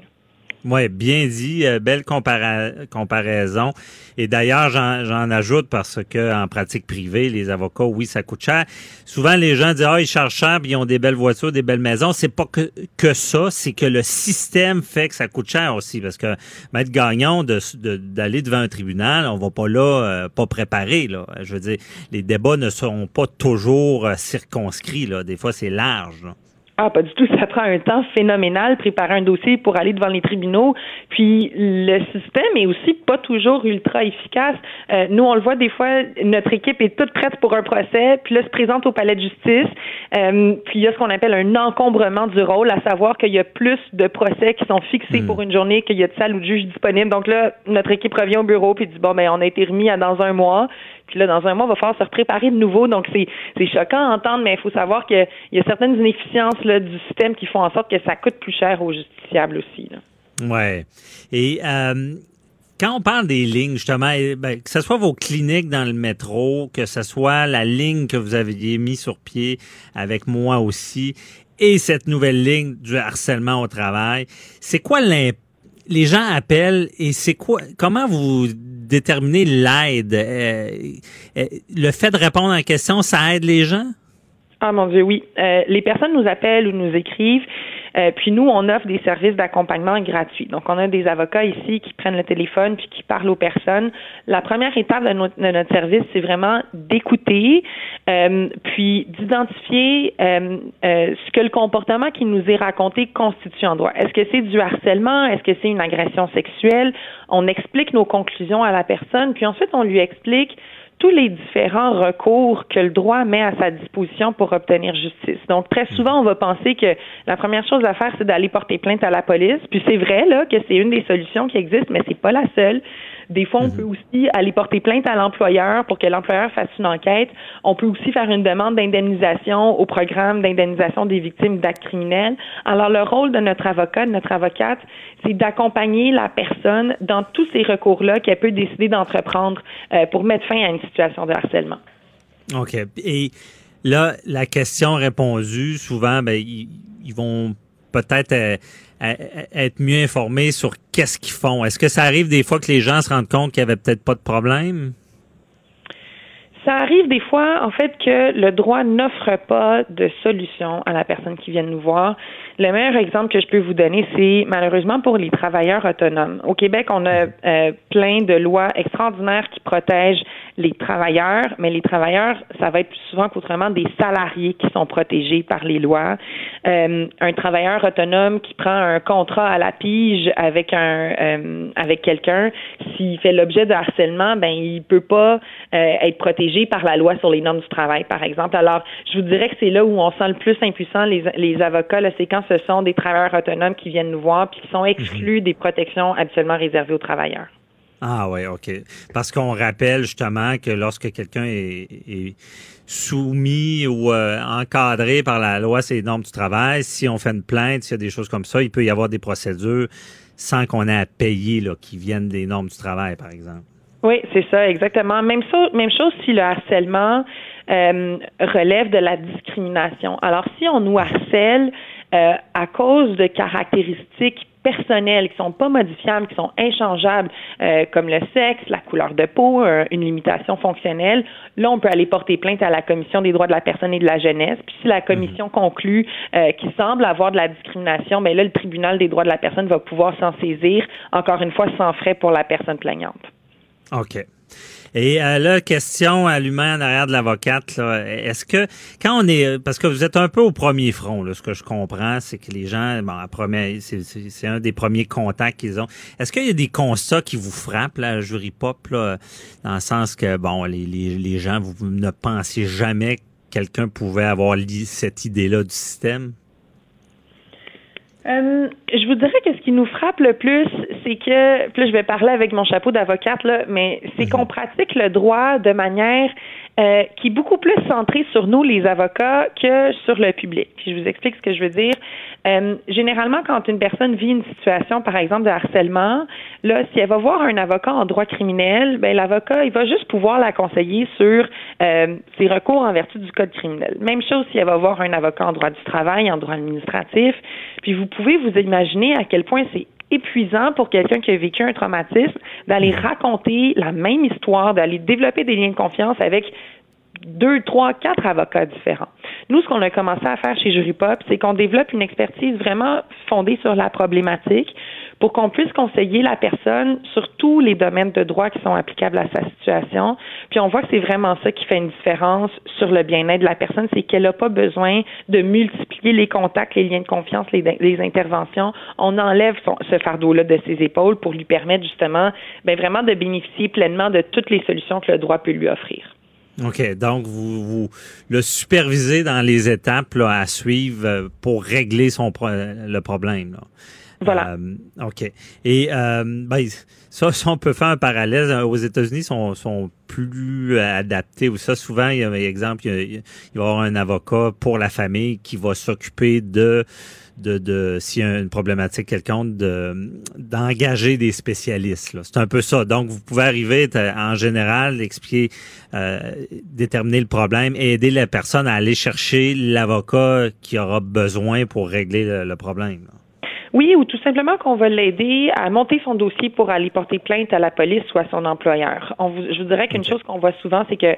Oui, bien dit, euh, belle comparaison. Et d'ailleurs, j'en ajoute parce que en pratique privée, les avocats, oui, ça coûte cher. Souvent, les gens disent ah ils chargent cher, puis ils ont des belles voitures, des belles maisons. C'est pas que que ça, c'est que le système fait que ça coûte cher aussi, parce que mettre gagnant d'aller devant un tribunal, on va pas là, euh, pas préparé là. Je veux dire, les débats ne seront pas toujours euh, circonscrits là. Des fois, c'est large. Ah, pas du tout. Ça prend un temps phénoménal préparer un dossier pour aller devant les tribunaux. Puis le système est aussi pas toujours ultra efficace. Euh, nous, on le voit des fois, notre équipe est toute prête pour un procès, puis là se présente au palais de justice. Euh, puis il y a ce qu'on appelle un encombrement du rôle, à savoir qu'il y a plus de procès qui sont fixés hmm. pour une journée qu'il y a de salles ou de juges disponibles. Donc là, notre équipe revient au bureau puis dit bon ben on a été remis à dans un mois. Puis là, dans un mois, il va falloir se préparer de nouveau. Donc, c'est, choquant à entendre, mais il faut savoir qu'il y a certaines inefficiences du système qui font en sorte que ça coûte plus cher aux justiciables aussi. Oui. Et euh, quand on parle des lignes, justement, eh, ben, que ce soit vos cliniques dans le métro, que ce soit la ligne que vous aviez mis sur pied avec moi aussi, et cette nouvelle ligne du harcèlement au travail, c'est quoi l'impact? Les gens appellent et c'est quoi? Comment vous déterminer l'aide? Euh, euh, le fait de répondre à la question, ça aide les gens? Ah mon Dieu, oui. Euh, les personnes nous appellent ou nous écrivent euh, puis nous, on offre des services d'accompagnement gratuits. Donc, on a des avocats ici qui prennent le téléphone puis qui parlent aux personnes. La première étape de notre, service, c'est vraiment d'écouter, euh, puis d'identifier euh, ce que le comportement qui nous est raconté constitue en droit. Est-ce que c'est du harcèlement? Est-ce que c'est une agression sexuelle? On explique nos conclusions à la personne, puis ensuite, on lui explique tous les différents recours que le droit met à sa disposition pour obtenir justice. Donc, très souvent, on va penser que la première chose à faire, c'est d'aller porter plainte à la police. Puis c'est vrai, là, que c'est une des solutions qui existent, mais c'est pas la seule. Des fois, on mhm. peut aussi aller porter plainte à l'employeur pour que l'employeur fasse une enquête. On peut aussi faire une demande d'indemnisation au programme d'indemnisation des victimes d'actes criminels. Alors, le rôle de notre avocat, de notre avocate, c'est d'accompagner la personne dans tous ces recours-là qu'elle peut décider d'entreprendre euh, pour mettre fin à une situation de harcèlement. OK. Et là, la question répondue, souvent, ben, ils, vont peut-être euh, être mieux informés sur qu'est-ce qu'ils font. Est-ce que ça arrive des fois que les gens se rendent compte qu'il n'y avait peut-être pas de problème? Ça arrive des fois, en fait, que le droit n'offre pas de solution à la personne qui vient nous voir. Le meilleur exemple que je peux vous donner, c'est malheureusement pour les travailleurs autonomes. Au Québec, on a euh, plein de lois extraordinaires qui protègent les travailleurs, mais les travailleurs, ça va être plus souvent qu'autrement des salariés qui sont protégés par les lois. Euh, un travailleur autonome qui prend un contrat à la pige avec un euh, avec quelqu'un, s'il fait l'objet de harcèlement, ben il peut pas euh, être protégé par la loi sur les normes du travail, par exemple. Alors, je vous dirais que c'est là où on sent le plus impuissant les, les avocats, c'est quand ce sont des travailleurs autonomes qui viennent nous voir puis qui sont exclus mhm. des protections habituellement réservées aux travailleurs. Ah oui, OK. Parce qu'on rappelle justement que lorsque quelqu'un est, soumis ou euh, encadré par la loi ces normes du travail, si on fait une plainte, s'il y a des choses comme ça, il peut y avoir des procédures sans qu'on ait à payer là, qui viennent des normes du travail, par exemple. Oui, c'est ça, exactement. Même, même chose si le harcèlement euh, relève de la discrimination. Alors, si on nous harcèle euh, à cause de caractéristiques personnelles, qui sont pas modifiables, qui sont inchangeables, euh, comme le sexe, la couleur de peau, une limitation fonctionnelle, là, on peut aller porter plainte à la Commission des droits de la personne et de la jeunesse. Puis si la commission mhm. conclut euh, qu'il semble avoir de la discrimination, mais ben là, le tribunal des droits de la personne va pouvoir s'en saisir, encore une fois, sans frais pour la personne plaignante. OK. Et euh, là, question l'humain en arrière de l'avocate, est-ce que quand on est, parce que vous êtes un peu au premier front, là, ce que je comprends, c'est que les gens, bon, c'est un des premiers contacts qu'ils ont. Est-ce qu'il y a des constats qui vous frappent, la jury pop, là, dans le sens que, bon, les, les, les gens, vous ne pensiez jamais que quelqu'un pouvait avoir cette idée-là du système? Euh, je vous dirais que ce qui nous frappe le plus, c'est que, là, je vais parler avec mon chapeau d'avocate, là, mais c'est qu'on pratique le droit de manière euh, qui est beaucoup plus centrée sur nous, les avocats, que sur le public. Puis je vous explique ce que je veux dire. Euh, généralement, quand une personne vit une situation, par exemple, de harcèlement, là, si elle va voir un avocat en droit criminel, ben l'avocat, il va juste pouvoir la conseiller sur euh, ses recours en vertu du code criminel. Même chose si elle va voir un avocat en droit du travail, en droit administratif. Puis vous pouvez vous imaginer à quel point c'est épuisant pour quelqu'un qui a vécu un traumatisme d'aller raconter la même histoire, d'aller développer des liens de confiance avec deux, trois, quatre avocats différents. Nous, ce qu'on a commencé à faire chez Jurypop, c'est qu'on développe une expertise vraiment fondée sur la problématique pour qu'on puisse conseiller la personne sur tous les domaines de droit qui sont applicables à sa situation. Puis on voit que c'est vraiment ça qui fait une différence sur le bien-être de la personne, c'est qu'elle n'a pas besoin de multiplier les contacts, les liens de confiance, les, interventions. On enlève ce fardeau-là de ses épaules pour lui permettre justement, ben vraiment de bénéficier pleinement de toutes les solutions que le droit peut lui offrir. OK. Donc, vous, vous le supervisez dans les étapes à suivre euh, pour régler son le problème. Voilà. Euh, OK. Et euh, ben, ça, si on peut faire un parallèle, aux États-Unis, sont, sont plus adaptés. Ou ça, souvent, il y a, exemple, il, il va y avoir un avocat pour la famille qui va s'occuper de de, de s'il y a une problématique quelconque, de, d'engager des spécialistes. C'est un peu ça. Donc, vous pouvez arriver en général, expliquer, euh, déterminer le problème et aider la personne à aller chercher l'avocat qui aura besoin pour régler le, problème. Oui, ou tout simplement qu'on va l'aider à monter son dossier pour aller porter plainte à la police ou à son employeur. On vous, je vous dirais qu'une chose qu'on voit souvent, c'est que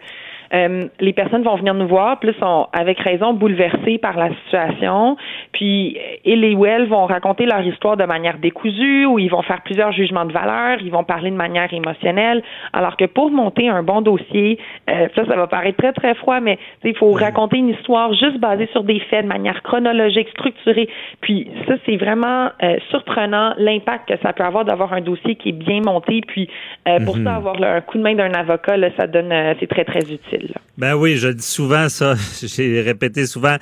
euh, les personnes vont venir nous voir, plus sont avec raison bouleversées par la situation, puis ils et elles vont raconter leur histoire de manière décousue ou ils vont faire plusieurs jugements de valeur, ils vont parler de manière émotionnelle, alors que pour monter un bon dossier, euh, ça, ça va paraître très très froid, mais il faut raconter une histoire juste basée sur des faits de manière chronologique, structurée, puis ça c'est vraiment euh, surprenant l'impact que ça peut avoir d'avoir un dossier qui est bien monté, puis pour mhm. ça avoir un coup de main d'un avocat, là, ça donne, c'est très très utile. Ben oui, je dis souvent ça, j'ai répété souvent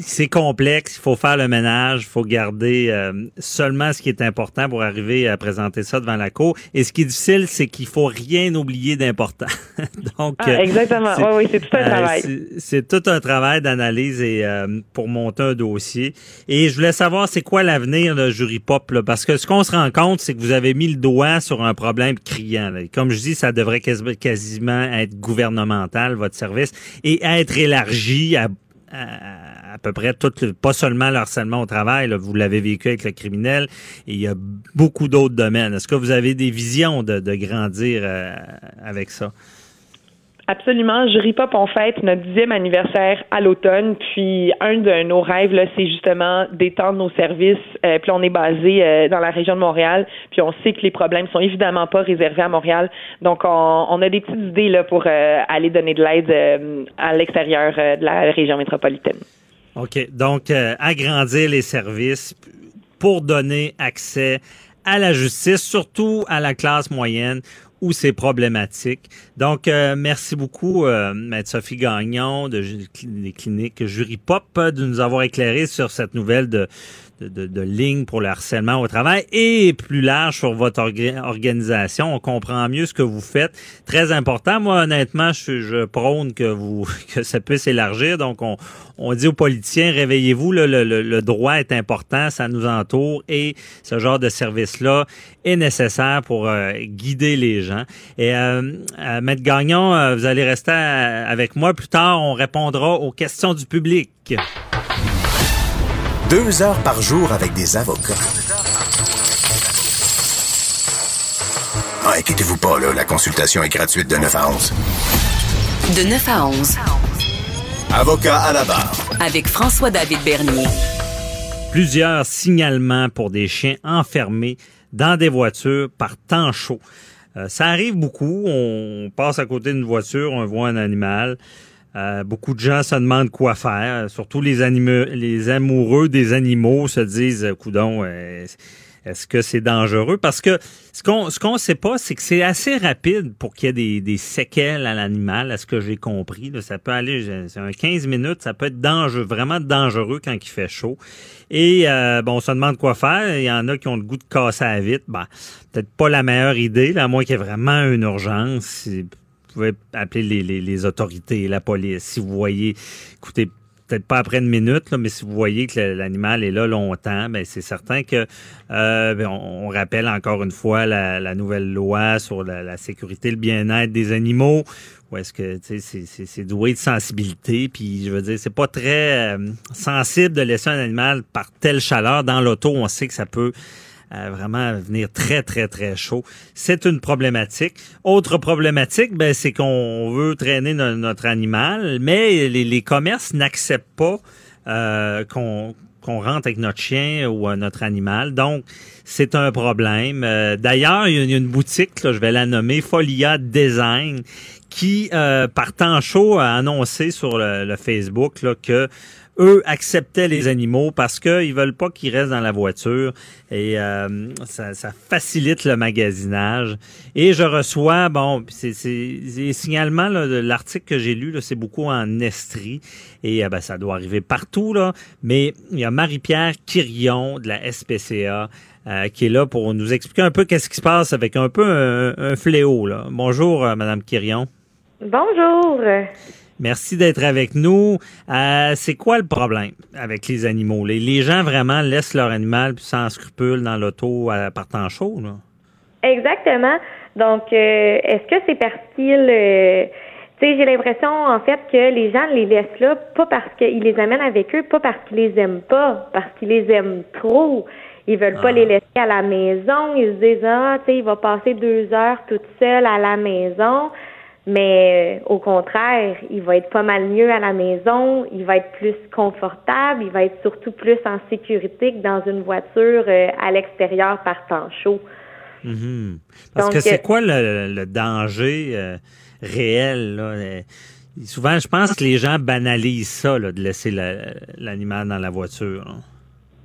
c'est complexe, il faut faire le ménage, il faut garder euh, seulement ce qui est important pour arriver à présenter ça devant la cour. Et ce qui est difficile, c'est qu'il faut rien oublier d'important. Donc ah, exactement, oui, oui, c'est tout un euh, travail. C'est tout un travail d'analyse et euh, pour monter un dossier. Et je voulais savoir, c'est quoi l'avenir de Jury Pop là? Parce que ce qu'on se rend compte, c'est que vous avez mis le doigt sur un problème criant. Comme je dis, ça devrait quasiment être gouvernemental votre service et être élargi à à, peu près tout, pas seulement le harcèlement au travail, vous l'avez vécu avec le criminel, et il y a beaucoup d'autres domaines. Est-ce que vous avez des visions de, grandir euh, avec ça? Absolument. Jury Pop, on fête notre dixième anniversaire à l'automne. Puis un de nos rêves, c'est justement d'étendre nos services. Euh, puis on est basé euh, dans la région de Montréal. Puis on sait que les problèmes sont évidemment pas réservés à Montréal. Donc on, a des petites idées pour aller donner de l'aide à l'extérieur de la région métropolitaine. OK. Donc agrandir les services pour donner accès à la justice, surtout à la classe moyenne où c'est problématique. Donc, euh, merci beaucoup, euh, Maître Sophie Gagnon de, des cliniques Jury Pop de nous avoir éclairé sur cette nouvelle de de, de, ligne pour le harcèlement au travail et plus large sur votre organisation. On comprend mieux ce que vous faites. Très important. Moi, honnêtement, je, je prône que vous que ça puisse élargir. Donc, on, on dit aux politiciens, réveillez-vous, le, le, le, droit est important, ça nous entoure et ce genre de service-là est nécessaire pour euh, guider les gens. Et euh, euh Maître Gagnon, euh, vous allez rester avec moi. Plus tard, on répondra aux questions du public. Deux heures par jour avec des avocats. Ah, inquiétez-vous pas, là, la consultation est gratuite de 9 à 11. De 9 à 11. Avocat à la barre. Avec François-David Bernier. Plusieurs signalements pour des chiens enfermés dans des voitures par temps chaud. Euh, ça arrive beaucoup. On passe à côté d'une voiture, on voit un animal. Euh, beaucoup de gens se demandent quoi faire. Surtout les, amoureux des animaux se disent, coudon, euh, est-ce que c'est dangereux? Parce que ce qu'on ce qu'on sait pas, c'est que c'est assez rapide pour qu'il y ait des, des séquelles à l'animal, à ce que j'ai compris. Là, ça peut aller, c'est un 15 minutes, ça peut être dangereux, vraiment dangereux quand il fait chaud. Et euh, bon, on se demande quoi faire. Il y en a qui ont le goût de casser à vite. Ben, peut-être pas la meilleure idée, là, à moins qu'il y ait vraiment une urgence. Vous pouvez appeler les, les, les autorités, la police. Si vous voyez, écoutez, peut-être pas après une minute, là, mais si vous voyez que l'animal est là longtemps, ben c'est certain que euh, ben, on, rappelle encore une fois la, nouvelle loi sur la, sécurité et le bien-être des animaux. Ou est-ce que c'est doué de sensibilité, puis je veux dire, c'est pas très euh, sensible de laisser un animal par telle chaleur dans l'auto. On sait que ça peut vraiment venir très, très, très chaud. C'est une problématique. Autre problématique, ben, c'est qu'on veut traîner notre animal, mais les, commerces n'acceptent pas euh, qu'on qu'on rentre avec notre chien ou euh, notre animal. Donc, c'est un problème. Euh, d'ailleurs, il y a une boutique, là, je vais la nommer Folia Design, qui, par temps chaud, a annoncé sur le, le Facebook là, que eux acceptaient les animaux parce qu'ils veulent pas qu'ils restent dans la voiture et euh, ça, facilite le magasinage. Et je reçois, bon, c'est signalement de l'article que j'ai lu, c'est beaucoup en Estrie et euh, ben, ça doit arriver partout là. Mais il y a Marie-Pierre Quirion de la SPCA. Euh, qui est là pour nous expliquer un peu qu'est-ce qui se passe avec un peu un, fléau. Là. Bonjour, Madame Quirion. Bonjour. Merci d'être avec nous. Euh, c'est quoi le problème avec les animaux? Les, les, gens vraiment laissent leur animal sans scrupule dans l'auto à par temps chaud? Là? Exactement. Donc, euh, est-ce que c'est parce qu'ils... Euh, tu sais, j'ai l'impression, en fait, que les gens les laissent là, pas parce qu'ils les amènent avec eux, pas parce qu'ils les aiment pas, parce qu'ils les aiment trop. Ils veulent pas ah. les laisser à la maison. Ils se disent, ah, tu sais, il va passer deux heures toute seule à la maison. Mais euh, au contraire, il va être pas mal mieux à la maison, il va être plus confortable, il va être surtout plus en sécurité que dans une voiture euh, à l'extérieur par temps chaud. Mhm. Parce que c'est quoi le, danger euh, réel? Là? Souvent, je pense que les gens banalisent ça, là, de laisser l'animal dans la voiture.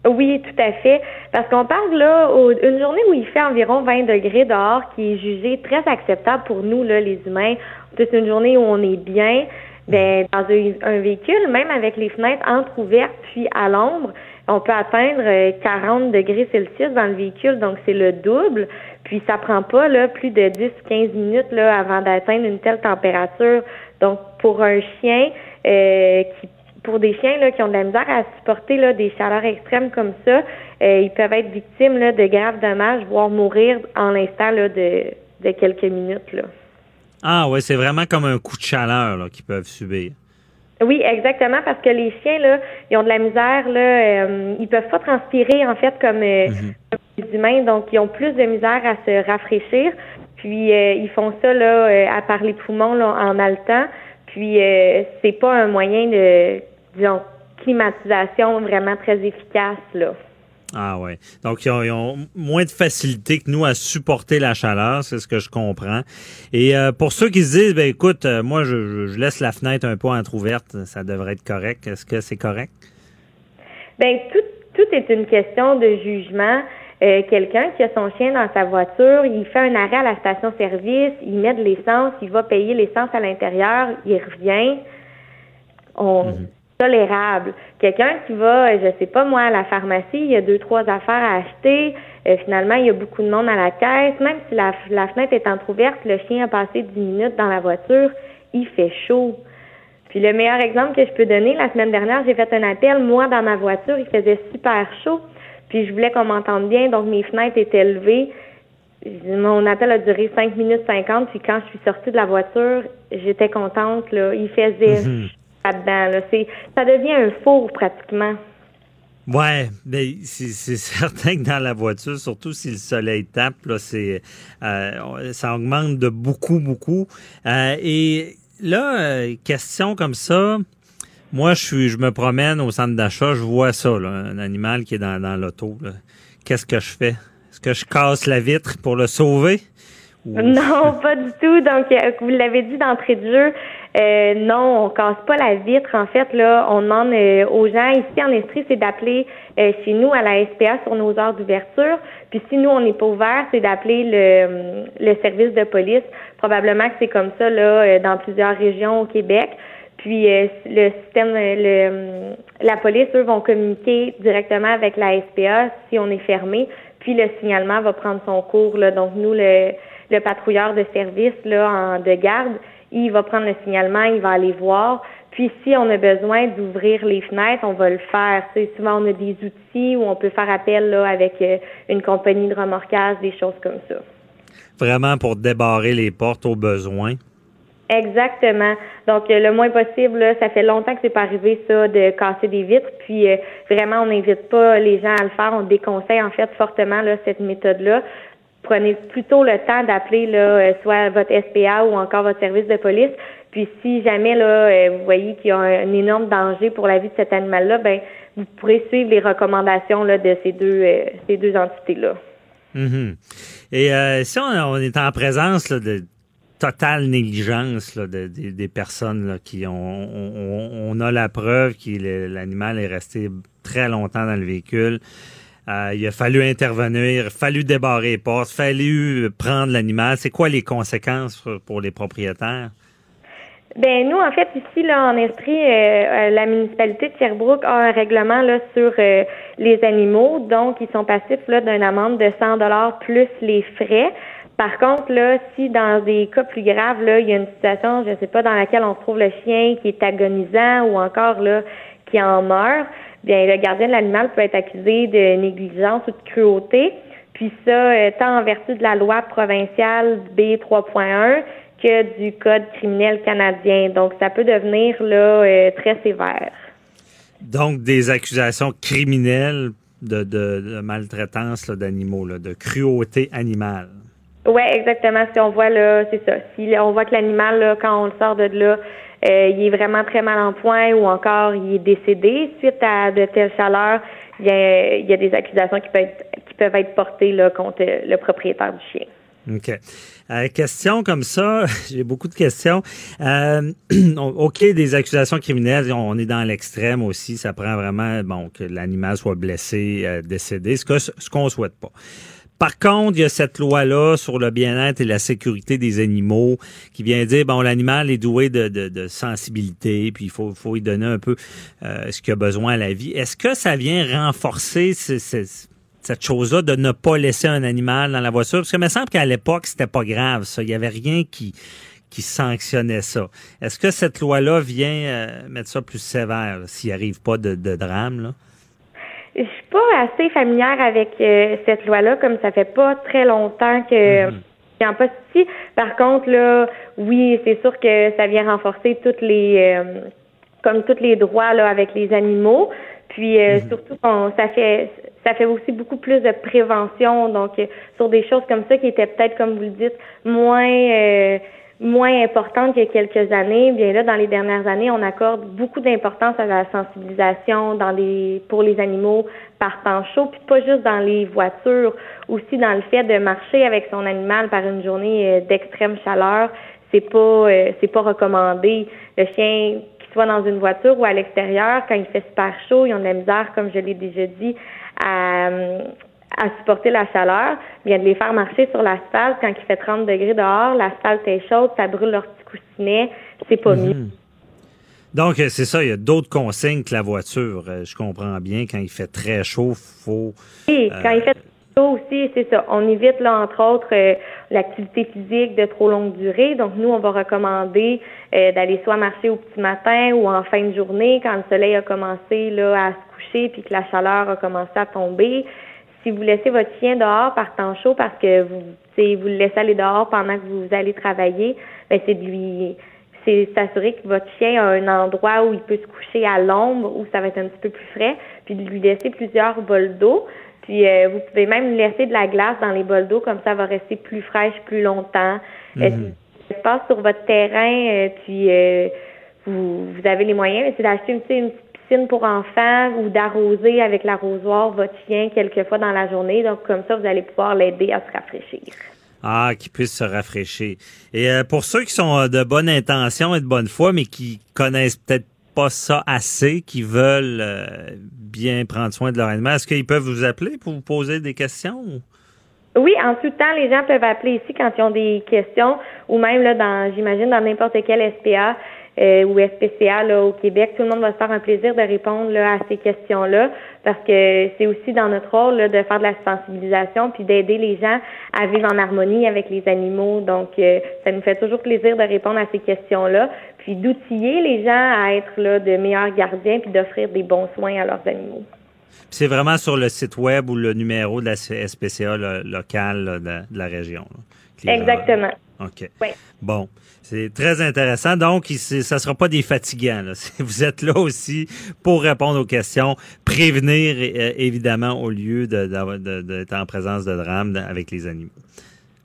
Oui, tout à fait. Parce qu'on parle là une journée où il fait environ 20 degrés dehors, qui est jugée très acceptable pour nous, là, les humains. C'est une journée où on est bien. Ben, dans un, véhicule, même avec les fenêtres entrouvertes puis à l'ombre, on peut atteindre 40 euh, degrés Celsius dans le véhicule, donc c'est le double. Puis ça prend pas là plus de 10-15 minutes là avant d'atteindre une telle température. Donc pour un chien euh, qui pour des chiens là, qui ont de la misère à supporter là, des chaleurs extrêmes comme ça, euh, ils peuvent être victimes là, de graves dommages, voire mourir en l'instant de, de quelques minutes. Là. Ah ouais, c'est vraiment comme un coup de chaleur qu'ils peuvent subir. Oui, exactement, parce que les chiens, là, ils ont de la misère, là, euh, ils peuvent pas transpirer, en fait, comme, euh, mhm. les humains, donc ils ont plus de misère à se rafraîchir. Puis ils font ça là, à part les poumons là, en haletant. Puis c'est pas un moyen de disons, climatisation vraiment très efficace, là. Ah ouais. Donc, ils ont, moins de facilité que nous à supporter la chaleur, c'est ce que je comprends. Et euh, pour ceux qui se disent, ben écoute, euh, moi, je, laisse la fenêtre un peu entrouverte, ça devrait être correct. Est-ce que c'est correct? Ben tout, tout est une question de jugement. Euh, quelqu'un qui a son chien dans sa voiture, il fait un arrêt à la station-service, il met de l'essence, il va payer l'essence à l'intérieur, il revient. On, mhm tolérable. Quelqu'un qui va, je sais pas moi, à la pharmacie, il y a deux, trois affaires à acheter, euh, finalement, il y a beaucoup de monde à la caisse, même si la, fenêtre est entrouverte, le chien a passé dix minutes dans la voiture, il fait chaud. Puis le meilleur exemple que je peux donner, la semaine dernière, j'ai fait un appel, moi, dans ma voiture, il faisait super chaud, puis je voulais qu'on m'entende bien, donc mes fenêtres étaient levées. Mon appel a duré cinq minutes cinquante, puis quand je suis sortie de la voiture, j'étais contente, là. Il faisait mhm là ça devient un four pratiquement. Ouais, mais c'est certain que dans la voiture, surtout si le soleil tape, là, c'est euh, ça augmente de beaucoup, beaucoup. Euh, et là, euh, question comme ça. Moi, je suis, je me promène au centre d'achat, je vois ça, là, un animal qui est dans, dans l'auto. Qu'est-ce que je fais? Est-ce que je casse la vitre pour le sauver? Non, pas du tout. Donc, vous l'avez dit d'entrée de jeu, euh, non, on casse pas la vitre. En fait, là, on demande euh, aux gens ici en Estrie, c'est d'appeler euh, chez nous à la SPA sur nos heures d'ouverture. Puis si nous on n'est pas ouvert, c'est d'appeler le, le service de police. Probablement que c'est comme ça là dans plusieurs régions au Québec. Puis le système, le, la police, eux, vont communiquer directement avec la SPA si on est fermé. Puis le signalement va prendre son cours. Là. Donc nous, le, le patrouilleur de service là, en, de garde, il va prendre le signalement, il va aller voir. Puis si on a besoin d'ouvrir les fenêtres, on va le faire. C'est souvent on a des outils où on peut faire appel là, avec euh, une compagnie de remorquage, des choses comme ça. Vraiment pour débarrer les portes au besoin. Exactement. Donc euh, le moins possible, là, ça fait longtemps que c'est pas arrivé ça de casser des vitres. Puis euh, vraiment, on n'invite pas les gens à le faire. On déconseille en fait fortement là, cette méthode-là prenez plutôt le temps d'appeler là, euh, soit votre SPA ou encore votre service de police. Puis si jamais là, euh, vous voyez qu'il y a un, énorme danger pour la vie de cet animal-là, ben vous pourrez suivre les recommandations là, de ces deux euh, ces deux entités-là. Mm-hmm. Et si on, est en présence de totale négligence des personnes qui ont on, a la preuve que l'animal est resté très longtemps dans le véhicule. Euh, il a fallu intervenir, fallu débarrer les portes, fallu prendre l'animal. C'est quoi les conséquences pour les propriétaires? Ben nous, en fait, ici, là, en Estrie, euh, euh, la municipalité de Sherbrooke a un règlement là sur les animaux, donc ils sont passifs là d'une amende de 100 dollars plus les frais. Par contre, là, si dans des cas plus graves, là, il y a une situation, je ne sais pas, dans laquelle on trouve le chien qui est agonisant ou encore là qui en meurt, bien le gardien de l'animal peut être accusé de négligence ou de cruauté. Puis ça, euh, tant en vertu de la loi provinciale B 3.1 que du Code criminel canadien. Donc, ça peut devenir là euh, très sévère. Donc, des accusations criminelles de, de, maltraitance d'animaux, de cruauté animale. Oui, exactement. Si on voit là, c'est ça. Si on voit que l'animal, quand on le sort de là, euh, il est vraiment très mal en point ou encore il est décédé suite à de telles chaleurs, il y a, il y a des accusations qui peuvent être, qui peuvent être portées là, contre le propriétaire du chien. OK. Euh, question comme ça, j'ai beaucoup de questions. Euh, OK, des accusations criminelles, on est dans l'extrême aussi. Ça prend vraiment bon que l'animal soit blessé, décédé, ce qu'on ce qu'on souhaite pas. Par contre, il y a cette loi-là sur le bien-être et la sécurité des animaux qui vient dire, bon, l'animal est doué de, sensibilité, puis il faut, faut lui donner un peu euh, ce qu'il a besoin à la vie. Est-ce que ça vient renforcer cette chose-là de ne pas laisser un animal dans la voiture? Parce que me semble qu'à l'époque, c'était pas grave, ça. Il y avait rien qui sanctionnait ça. Est-ce que cette loi-là vient euh, mettre ça plus sévère s'il arrive pas de, drame? Je suis pas assez familière avec euh, cette loi-là, comme ça fait pas très longtemps que mm en poste ici. Par contre, là, oui, c'est sûr que ça vient renforcer toutes les euh, comme tous les droits là avec les animaux. Puis euh, mhm. surtout ça fait ça fait aussi beaucoup plus de prévention, donc sur des choses comme ça qui étaient peut-être, comme vous le dites, moins moins importante qu'il y a quelques années. Bien là, dans les dernières années, on accorde beaucoup d'importance à la sensibilisation dans les pour les animaux par temps chaud, puis pas juste dans les voitures, aussi dans le fait de marcher avec son animal par une journée euh, d'extrême chaleur. C'est pas euh, c'est pas recommandé. Le chien qu'il soit dans une voiture ou à l'extérieur, quand il fait super chaud, ils ont de la misère, comme je l'ai déjà dit, à à supporter la chaleur, bien de les faire marcher sur l'asphalte quand il fait 30 degrés dehors, l'asphalte est chaude, ça brûle leur petit coussinet, c'est pas mhm. mieux. Donc, euh, c'est ça, il y a d'autres consignes que la voiture. Euh, je comprends bien, quand il fait très chaud, faut... Oui, quand il fait chaud aussi, c'est ça. On évite, là, entre autres, euh, l'activité physique de trop longue durée. Donc, nous, on va recommander d'aller soit marcher au petit matin ou en fin de journée, quand le soleil a commencé là, à se coucher puis que la chaleur a commencé à tomber si vous laissez votre chien dehors par temps chaud parce que vous, vous le laissez aller dehors pendant que vous allez travailler, ben c'est de lui c'est s'assurer que votre chien a un endroit où il peut se coucher à l'ombre, où ça va être un petit peu plus frais, puis de lui laisser plusieurs bols d'eau. Puis euh, vous pouvez même laisser de la glace dans les bols d'eau, comme ça va rester plus fraîche plus longtemps. Euh, Mhm. si ça se passe sur votre terrain, euh, puis euh, vous, vous avez les moyens, c'est d'acheter une, tu sais, une petite piscine pour enfants ou d'arroser avec l'arrosoir votre chien quelques fois dans la journée. Donc comme ça, vous allez pouvoir l'aider à se rafraîchir. Ah, qui puisse se rafraîchir. Et euh, pour ceux qui sont euh, de bonne intention et de bonne foi, mais qui connaissent peut-être pas ça assez, qui veulent euh, bien prendre soin de leur animal, est-ce qu'ils peuvent vous appeler pour vous poser des questions? Oui, en tout temps, les gens peuvent appeler ici quand ils ont des questions ou même là dans j'imagine dans n'importe quel SPA euh, ou SPCA là, au Québec, tout le monde va se faire un plaisir de répondre là, à ces questions-là parce que c'est aussi dans notre rôle là, de faire de la sensibilisation puis d'aider les gens à vivre en harmonie avec les animaux. Donc, euh, ça nous fait toujours plaisir de répondre à ces questions-là puis d'outiller les gens à être là de meilleurs gardiens puis d'offrir des bons soins à leurs animaux. C'est vraiment sur le site web ou le numéro de la SPCA lo- locale de, la région. là, Exactement. OK. Bon, c'est très intéressant. Donc, ça ne sera pas des fatigants. là. Vous êtes là aussi pour répondre aux questions, prévenir euh, évidemment au lieu de- d'avoir- de- d'être en présence de drame de- avec les animaux.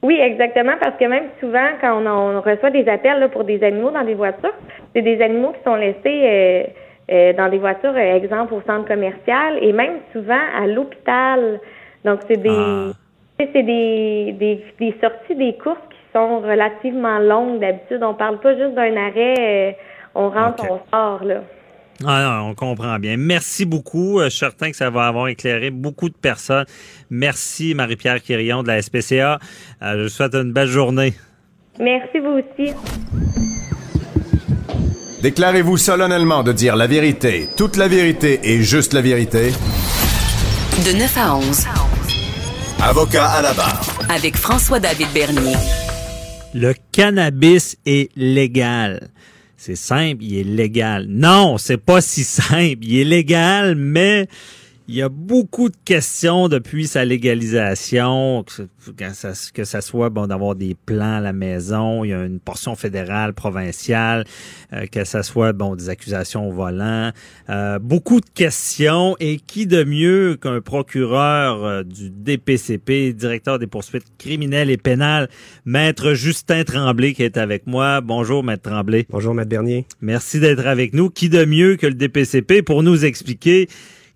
Oui, exactement, parce que même souvent, quand on, on reçoit des appels là, pour des animaux dans des voitures, c'est des animaux qui sont laissés euh, euh, dans des voitures, euh, exemple au centre commercial, et même souvent à l'hôpital. Donc, c'est des, Ah. c'est des, des, des sorties des courses sont relativement longues. D'habitude, on parle pas juste d'un arrêt, euh, on rentre, on sort là. Ah non, on comprend bien. Merci beaucoup. Euh, Je suis certain que ça va avoir éclairé beaucoup de personnes. Merci Marie-Pierre Quirion de la SPCA. Euh, je vous souhaite une belle journée. Merci vous aussi. Déclarez-vous solennellement de dire la vérité, toute la vérité et juste la vérité. De 9 à 11. Avocat à la barre. Avec François-David Bernier. Le cannabis est légal. C'est simple, il est légal. Non, c'est pas si simple. Il est légal, mais il y a beaucoup de questions depuis sa légalisation, que, ça soit bon d'avoir des plans à la maison, il y a une portion fédérale, provinciale, euh, que ça soit bon des accusations au volant, euh, beaucoup de questions et qui de mieux qu'un procureur euh, du DPCP, directeur des poursuites criminelles et pénales, maître Justin Tremblay qui est avec moi. Bonjour maître Tremblay. Bonjour, Maître Bernier. Merci d'être avec nous. Qui de mieux que le DPCP pour nous expliquer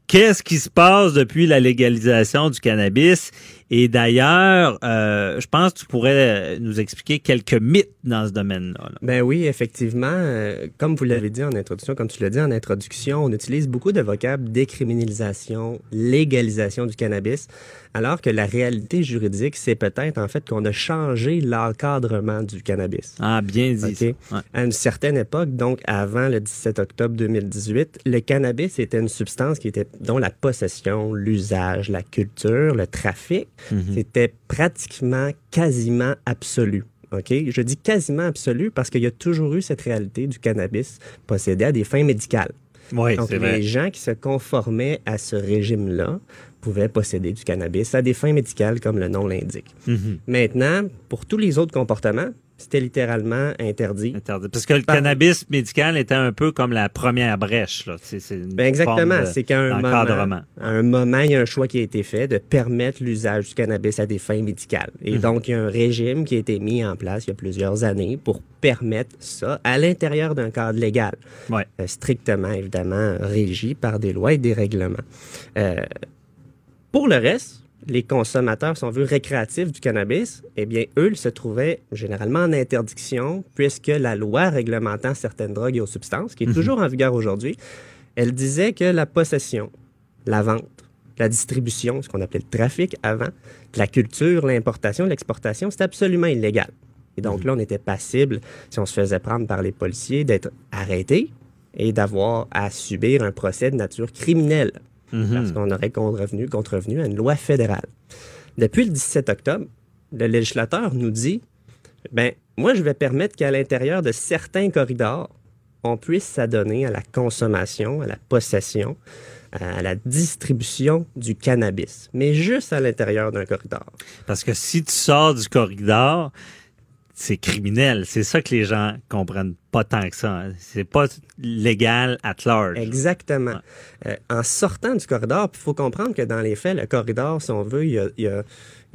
qu'est-ce qui se passe depuis la légalisation du cannabis? Et d'ailleurs, euh, je pense que tu pourrais nous expliquer quelques mythes dans ce domaine-là. là. Ben oui, effectivement, euh, comme vous l'avez dit en introduction, comme tu l'as dit en introduction, on utilise beaucoup de vocables décriminalisation, légalisation du cannabis, alors que la réalité juridique, c'est peut-être en fait qu'on a changé l'encadrement du cannabis. Ah, bien dit. OK? ça. Ouais. À une certaine époque, donc avant le 17 octobre 2018, le cannabis était une substance qui était dont la possession, l'usage, la culture, le trafic, Mhm. c'était pratiquement quasiment absolu. OK? Je dis quasiment absolu parce qu'il y a toujours eu cette réalité du cannabis possédé à des fins médicales. Oui, Donc, les vrai. gens qui se conformaient à ce régime-là pouvaient posséder du cannabis à des fins médicales, comme le nom l'indique. Mhm. Maintenant, pour tous les autres comportements, c'était littéralement interdit. Interdit. Parce que le Par- cannabis médical était un peu comme la première brèche. Là. Ben exactement. C'est qu'à un moment, à un moment, il y a un choix qui a été fait de permettre l'usage du cannabis à des fins médicales. Et Mhm. donc, il y a un régime qui a été mis en place il y a plusieurs années pour permettre ça à l'intérieur d'un cadre légal. Ouais. Euh, strictement, évidemment, régi par des lois et des règlements. Euh, pour le reste, les consommateurs, si on veut, récréatifs du cannabis, eh bien, eux, ils se trouvaient généralement en interdiction, puisque la loi réglementant certaines drogues et aux substances, qui est toujours en vigueur aujourd'hui, elle disait que la possession, la vente, la distribution, ce qu'on appelait le trafic avant, la culture, l'importation, l'exportation, c'était absolument illégal. Et donc là, on était passible, si on se faisait prendre par les policiers, d'être arrêté et d'avoir à subir un procès de nature criminelle parce qu'on aurait contrevenu, contrevenu à une loi fédérale. Depuis le 17 octobre, le législateur nous dit, ben, moi, je vais permettre qu'à l'intérieur de certains corridors, on puisse s'adonner à la consommation, à la possession, à la distribution du cannabis, mais juste à l'intérieur d'un corridor. Parce que si tu sors du corridor, c'est criminel. C'est ça que les gens comprennent pas tant que ça. C'est pas légal at large. Exactement. Euh, en sortant du corridor, il faut comprendre que dans les faits, le corridor, si on veut, il y a, il y a-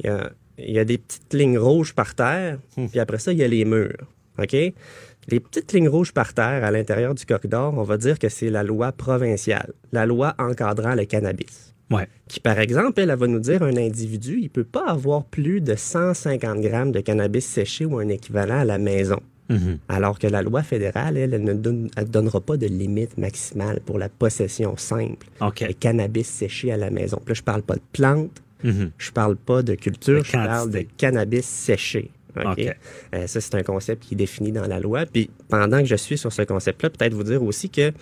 il y a- il y a des petites lignes rouges par terre, puis après ça, il y a les murs. OK? Les petites lignes rouges par terre à l'intérieur du corridor, on va dire que c'est la loi provinciale, la loi encadrant le cannabis. Ouais. Qui, par exemple, elle, elle va nous dire un individu, il peut pas avoir plus de 150 grammes de cannabis séché ou un équivalent à la maison. Mhm. Alors que la loi fédérale, elle, elle ne donne- elle donnera pas de limite maximale pour la possession simple OK. de cannabis séché à la maison. Puis là, je parle pas de plantes, Mhm. je parle pas de culture, De je parle de cannabis séché. Euh, ça, c'est un concept qui est défini dans la loi. Puis pendant que je suis sur ce concept-là, peut-être vous dire aussi que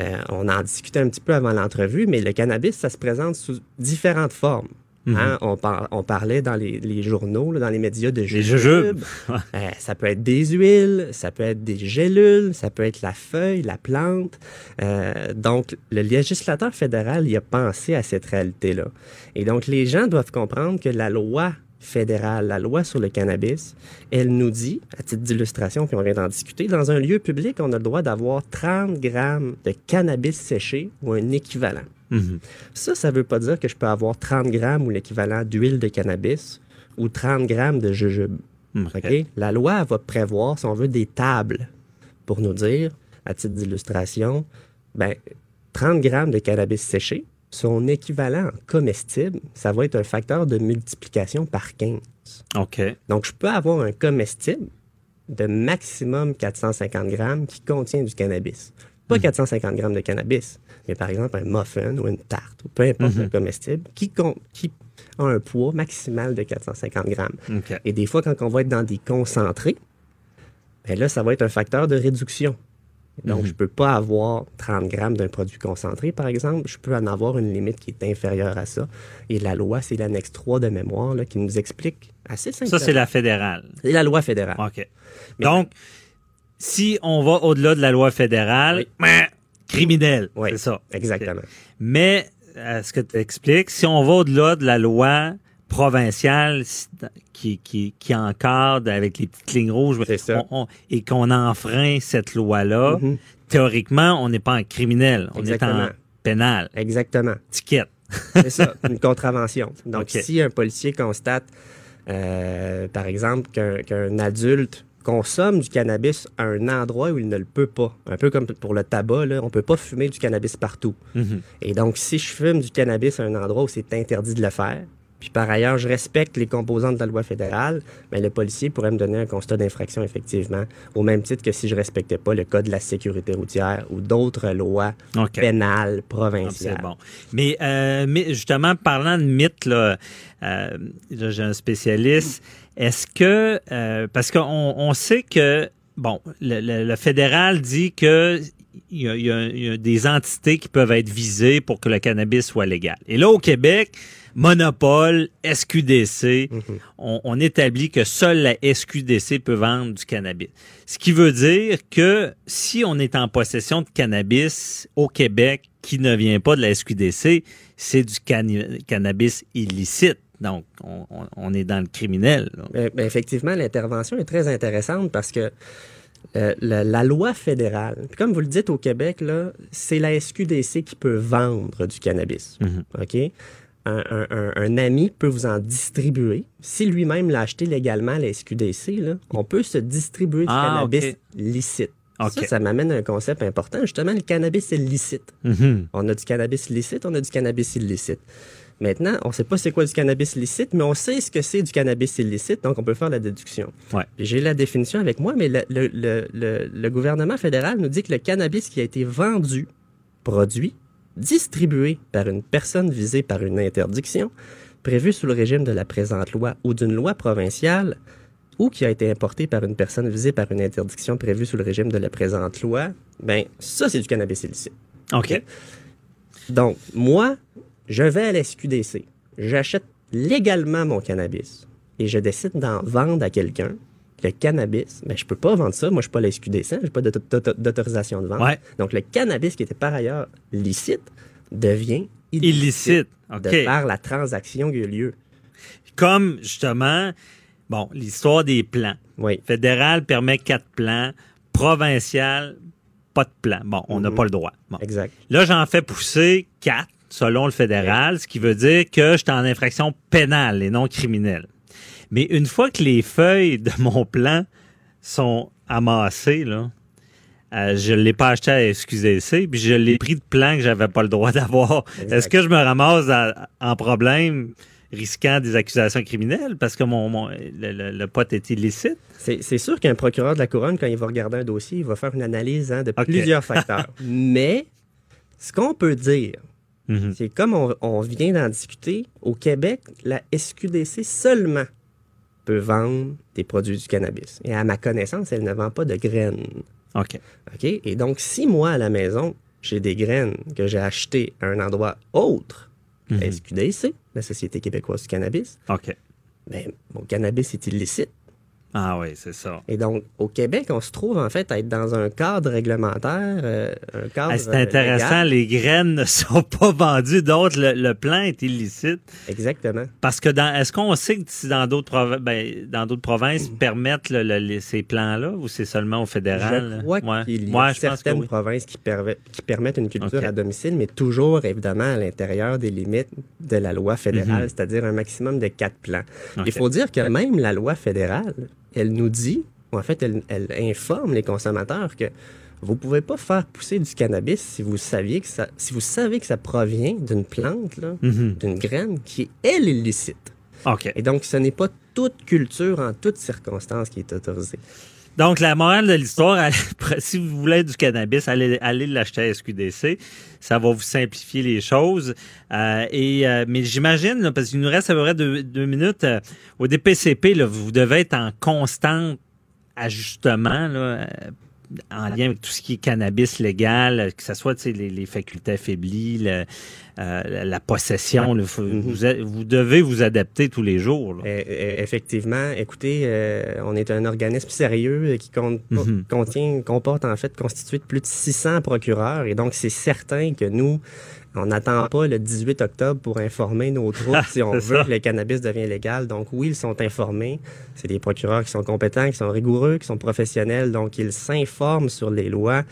euh, on en discutait un petit peu avant l'entrevue, mais le cannabis, ça se présente sous différentes formes. Mhm. Hein, on, par- on parlait dans les, les journaux, là, dans les médias de jujubes. Euh, ça peut être des huiles, ça peut être des gélules, ça peut être la feuille, la plante. Euh, donc, le législateur fédéral y a pensé à cette réalité-là. Et donc, les gens doivent comprendre que la loi fédérale, la loi sur le cannabis, elle nous dit, à titre d'illustration, puis on vient d'en discuter, dans un lieu public, on a le droit d'avoir 30 grammes de cannabis séché ou un équivalent. Mhm. Ça, ça veut pas dire que je peux avoir 30 grammes ou l'équivalent d'huile de cannabis ou 30 grammes de jujube. OK. OK? La loi va prévoir, si on veut, des tables pour nous dire, à titre d'illustration, ben, 30 grammes de cannabis séché, son équivalent en comestible, ça va être un facteur de multiplication par 15. OK. Donc, je peux avoir un comestible de maximum 450 grammes qui contient du cannabis. Pas 450 grammes de cannabis, mais par exemple un muffin ou une tarte, ou peu importe le comestible, qui, con- qui a un poids maximal de 450 grammes. OK. Et des fois, quand on va être dans des concentrés, ben là, ça va être un facteur de réduction. Donc, je ne peux pas avoir 30 grammes d'un produit concentré, par exemple. Je peux en avoir une limite qui est inférieure à ça. Et la loi, c'est l'annexe 3 de mémoire là, qui nous explique assez simplement. Ça, c'est la fédérale. C'est la loi fédérale. OK. Donc, si on va au-delà de la loi fédérale, Oui. ben, criminel. Oui, C'est ça. exactement. Mais, à ce que tu expliques, si on va au-delà de la loi provinciale si- qui, qui, qui encadre avec les petites lignes rouges ça. on- on- et qu'on enfreint cette loi-là, Mhm. théoriquement, on n'est pas en criminel, on est en Exactement. pénal. Exactement. Ticket. C'est ça, une contravention. Donc, si un policier constate, euh, par exemple, qu'un adulte consomme du cannabis à un endroit où il ne le peut pas, un peu comme pour le tabac, là, on ne peut pas fumer du cannabis partout. Mhm. Et donc, si je fume du cannabis à un endroit où c'est interdit de le faire, puis par ailleurs, je respecte les composantes de la loi fédérale, mais le policier pourrait me donner un constat d'infraction, effectivement, au même titre que si je respectais pas le code de la sécurité routière ou d'autres lois pénales Ah, provinciales. Bon. Mais, euh, mais justement, parlant de mythes, là, euh, j'ai un spécialiste. Est-ce que, euh, parce qu'on on sait que, bon, le, le- le fédéral dit que il y, a, il y a- il y a des entités qui peuvent être visées pour que le cannabis soit légal. Et là, au Québec, monopole, SQDC, on, on établit que seule la SQDC peut vendre du cannabis. Ce qui veut dire que si on est en possession de cannabis au Québec qui ne vient pas de la SQDC, c'est du cannabis illicite. Donc, on, est dans le criminel. Ben, ben, effectivement, l'intervention est très intéressante parce que euh, la, la loi fédérale, comme vous le dites au Québec, c'est la SQDC qui peut vendre du cannabis. Mhm. OK? Un, un- un- un ami peut vous en distribuer. Si lui-même l'a acheté légalement à la SQDC, là, on peut se distribuer du Ah, cannabis OK. licite. Ça, ça m'amène à un concept important. Justement, le cannabis est licite. Mhm. On a du cannabis licite, on a du cannabis illicite. Maintenant, on ne sait pas c'est quoi du cannabis licite, mais on sait ce que c'est du cannabis illicite, donc on peut faire la déduction. Ouais. J'ai la définition avec moi, mais le, le- le- le- le gouvernement fédéral nous dit que le cannabis qui a été vendu, produit, distribué par une personne visée par une interdiction, prévue sous le régime de la présente loi ou d'une loi provinciale, ou qui a été importé par une personne visée par une interdiction prévue sous le régime de la présente loi, ben ça c'est du cannabis illicite. OK. Donc, moi, je vais à la SQDC, j'achète légalement mon cannabis et je décide d'en vendre à quelqu'un. Le cannabis, mais je peux pas vendre ça. Moi, je suis pas la SQDC, j'ai pas d'auto- d'auto- d'autorisation de vente. Ouais. Donc, le cannabis qui était par ailleurs licite devient Illicite. OK. de par la transaction qui a eu lieu. Comme, justement, Bon, l'histoire des plans. Oui. Fédéral permet quatre plans. Provincial, pas de plan. Bon, on n'a Mhm. pas le droit. Bon. Exact. Là, j'en fais pousser quatre selon le fédéral, ce qui veut dire que je suis en infraction pénale et non criminelle. Mais une fois que les feuilles de mon plan sont amassées, là, euh, je ne l'ai pas acheté à SQDC, puis je l'ai pris de plan que j'avais pas le droit d'avoir. Est-ce que je me ramasse à- en problème risquant des accusations criminelles parce que mon, mon- le, le- le pot est illicite? C'est sûr qu'un procureur de la couronne, quand il va regarder un dossier, il va faire une analyse hein, de plusieurs facteurs. Mais ce qu'on peut dire, Mhm. c'est comme on, on vient d'en discuter, au Québec, la SQDC seulement peut vendre des produits du cannabis. Et à ma connaissance, elle ne vend pas de graines. OK. OK? Et donc, si moi, à la maison, j'ai des graines que j'ai achetées à un endroit autre, Mhm. la SQDC, la Société québécoise du cannabis, OK. ben, mon cannabis est illicite. Ah oui, c'est ça. Et donc, au Québec, on se trouve en fait à être dans un cadre réglementaire, euh, un cadre. Ah, c'est intéressant, légal. les graines ne sont pas vendues, d'autres, le, le plan est illicite. Exactement. Parce que dans, est-ce qu'on sait que si dans d'autres provinces, ben, dans d'autres provinces Mm. permettent le- le- les- ces plans-là ou c'est seulement au fédéral? Je crois Ouais. qu'il y a Ouais, certaines oui. provinces qui, permettent une culture à domicile, mais toujours évidemment à l'intérieur des limites de la loi fédérale, Mhm. c'est-à-dire un maximum de quatre plans. Il faut dire que même la loi fédérale, elle nous dit, ou en fait, elle, elle informe les consommateurs que vous pouvez pas faire pousser du cannabis si vous saviez que ça, si vous savez que ça provient d'une plante, Mhm. d'une graine qui est elle illicite. Et donc, ce n'est pas toute culture en toutes circonstances qui est autorisée. Donc, la morale de l'histoire, si vous voulez du cannabis, allez, allez l'acheter à SQDC. Ça va vous simplifier les choses. Euh, et, euh, mais j'imagine, parce qu'il nous reste à peu près deux, deux minutes, euh, au DPCP, là, vous devez être en constant ajustement là, euh, en lien avec tout ce qui est cannabis légal, euh, que ce soit les, les facultés affaiblies, le- euh, la- possession. là. Faut- vous, vous devez vous adapter tous les jours. là. Euh, euh, effectivement, écoutez, euh, on est un organisme sérieux euh, qui compte- Mhm. contient, comporte en fait constitué de plus de 600 procureurs et donc c'est certain que nous, on n'attend pas le 18 octobre pour informer nos troupes si on veut ça. que le cannabis devienne légal. Donc oui, ils sont informés. C'est des procureurs qui sont compétents, qui sont rigoureux, qui sont professionnels, donc ils s'informent sur les lois.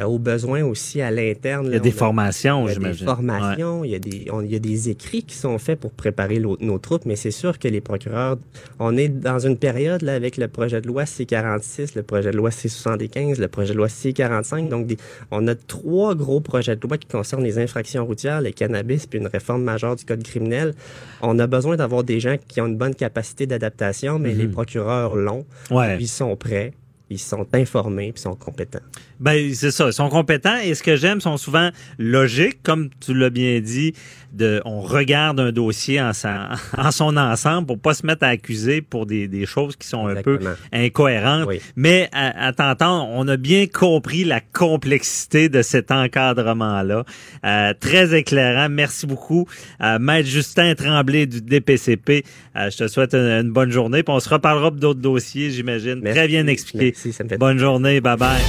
Euh, au besoin aussi à l'interne. Il y a là, des on formations, il y a des j'imagine. formations, il, y a des, on- il y a des écrits qui sont faits pour préparer nos troupes, mais c'est sûr que les procureurs, on est dans une période là, avec le projet de loi C-46, le projet de loi C-75, le projet de loi C-45. Donc, des- on a trois gros projets de loi qui concernent les infractions routières, le cannabis, puis une réforme majeure du code criminel. On a besoin d'avoir des gens qui ont une bonne capacité d'adaptation, mais Mhm. les procureurs l'ont. Ouais. Ils sont prêts, ils sont informés, puis ils sont compétents. Ben, c'est ça. Ils sont compétents et ce que j'aime, sont souvent logiques, comme tu l'as bien dit. De, on regarde un dossier en, sa- en son ensemble pour pas se mettre à accuser pour des, des choses qui sont un peu incohérentes. Oui. Mais à, à t'entendre, on a bien compris la complexité de cet encadrement-là. Euh, très éclairant. Merci beaucoup. Euh, Maître Justin Tremblay du DPCP, euh, je te souhaite une, une bonne journée. Puis on se reparlera d'autres dossiers, j'imagine. Très bien expliqué. Merci, ça me fait Bonne journée. Bye bye.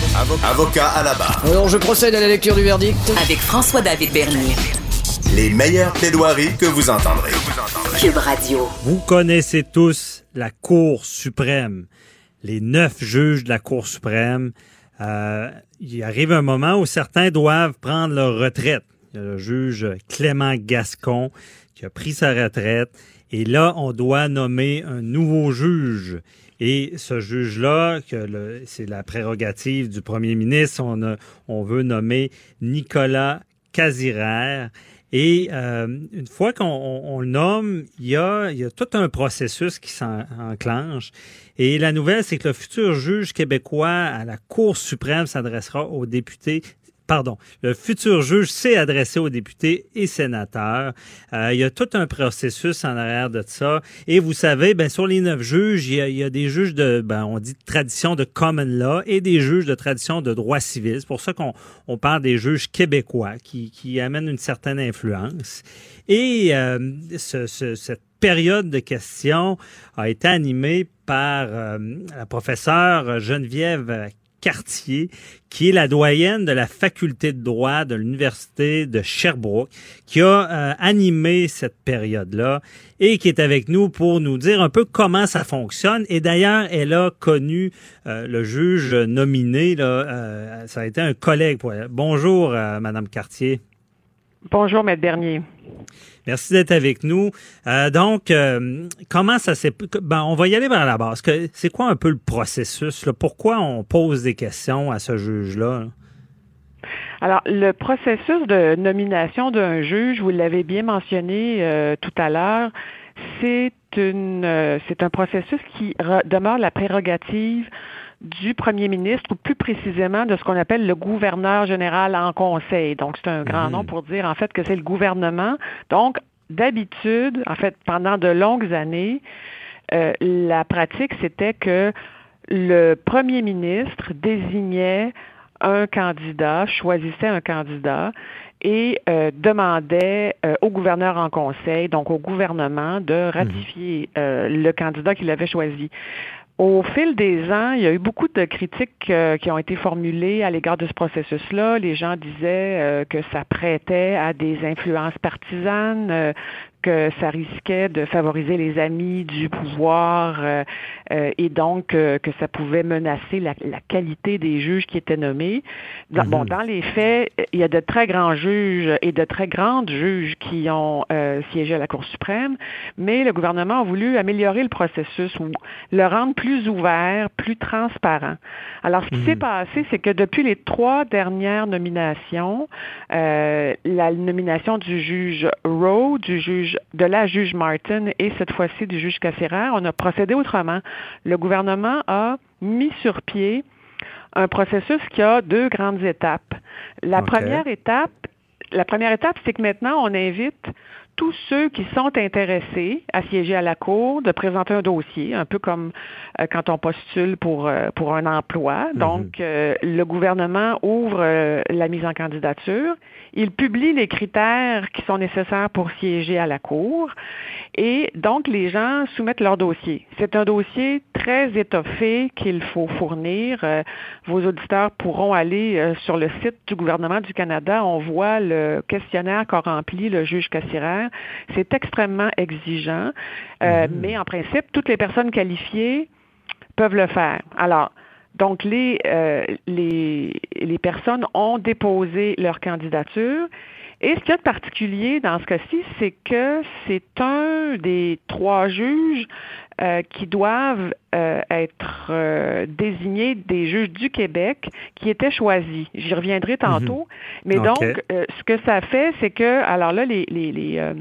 Avocat à la barre. Alors, je procède à la lecture du verdict. Avec François-David Bernier. Les meilleures plaidoiries que vous entendrez. Cube Radio. Vous connaissez tous la Cour suprême, les neuf juges de la Cour suprême. Euh, il arrive un moment où certains doivent prendre leur retraite. Il y a le juge Clément Gascon qui a pris sa retraite. Et là, on doit nommer un nouveau juge. Et ce juge-là, c'est la prérogative du premier ministre, on, veut nommer Nicolas Casiraire. Et euh, une fois qu'on on- on le nomme, il y, a, il y a tout un processus qui s'enclenche. Et la nouvelle, c'est que le futur juge québécois à la Cour suprême s'adressera aux députés. Pardon, le futur juge s'est adressé aux députés et sénateurs. Euh, il y a tout un processus en arrière de ça. Et vous savez, ben, sur les neuf juges, il y a, des juges de, ben, on dit tradition de common law et des juges de tradition de droit civil. C'est pour ça qu'on on parle des juges québécois qui, amènent une certaine influence. Et euh, ce- ce- cette période de questions a été animée par euh, la professeure Geneviève Cartier, qui est la doyenne de la faculté de droit de l'Université de Sherbrooke, qui a euh, animé cette période-là et qui est avec nous pour nous dire un peu comment ça fonctionne. Et d'ailleurs, elle a connu euh, le juge nominé. Euh, ça a été un collègue pour elle. Bonjour, Madame Cartier. Bonjour, Maître Bernier. Merci d'être avec nous. Euh, donc, euh, comment ça s'est... Ben, on va y aller vers la base. C'est quoi un peu le processus? Là? Pourquoi on pose des questions à ce juge-là? Alors, le processus de nomination d'un juge, vous l'avez bien mentionné euh, tout à l'heure, c'est c'est un processus qui demeure la prérogative du premier ministre, ou plus précisément de ce qu'on appelle le gouverneur général en conseil. Donc, c'est un grand mhm. nom pour dire en fait que c'est le gouvernement. Donc, d'habitude, en fait, pendant de longues années, euh, la pratique, c'était que le premier ministre désignait un candidat, choisissait un candidat et euh, demandait euh, au gouverneur en conseil, donc au gouvernement, de ratifier le candidat qu'il avait choisi. Au fil des ans, il y a eu beaucoup de critiques euh, qui ont été formulées à l'égard de ce processus-là. Les gens disaient euh, que ça prêtait à des influences partisanes, euh, que ça risquait de favoriser les amis du pouvoir euh, euh, et donc euh, que ça pouvait menacer la, qualité des juges qui étaient nommés. Dans, Bon, mhm. dans les faits, il y a de très grands juges et de très grandes juges qui ont siégé à la Cour suprême, mais le gouvernement a voulu améliorer le processus ou le rendre plus ouvert, plus transparent. Alors, ce qui s'est mhm. passé, c'est que depuis les trois dernières nominations, la nomination du juge Rowe, du juge de la juge Martin et cette fois-ci du juge Cassera, on a procédé autrement. Le gouvernement a mis sur pied un processus qui a deux grandes étapes. La première étape, la première étape, c'est que maintenant on invite tous ceux qui sont intéressés à siéger à la Cour de présenter un dossier, un peu comme euh, quand on postule pour, euh, pour un emploi. Mhm. Donc, euh, le gouvernement ouvre la mise en candidature il publie les critères qui sont nécessaires pour siéger à la Cour et donc les gens soumettent leur dossier. C'est un dossier très étoffé qu'il faut fournir. Euh, vos auditeurs pourront aller euh, sur le site du gouvernement du Canada. On voit le questionnaire qu'a rempli le juge Cassirer. C'est extrêmement exigeant, euh, mhm. mais en principe, toutes les personnes qualifiées peuvent le faire. Alors, donc, les, euh, les, les personnes ont déposé leur candidature. Et ce qu'il y a de particulier dans ce cas-ci, c'est que c'est un des trois juges euh, qui doivent euh, être désignés des juges du Québec qui étaient choisis. J'y reviendrai tantôt. Mhm. Mais donc, ce que ça fait, c'est que, alors là, les, les, les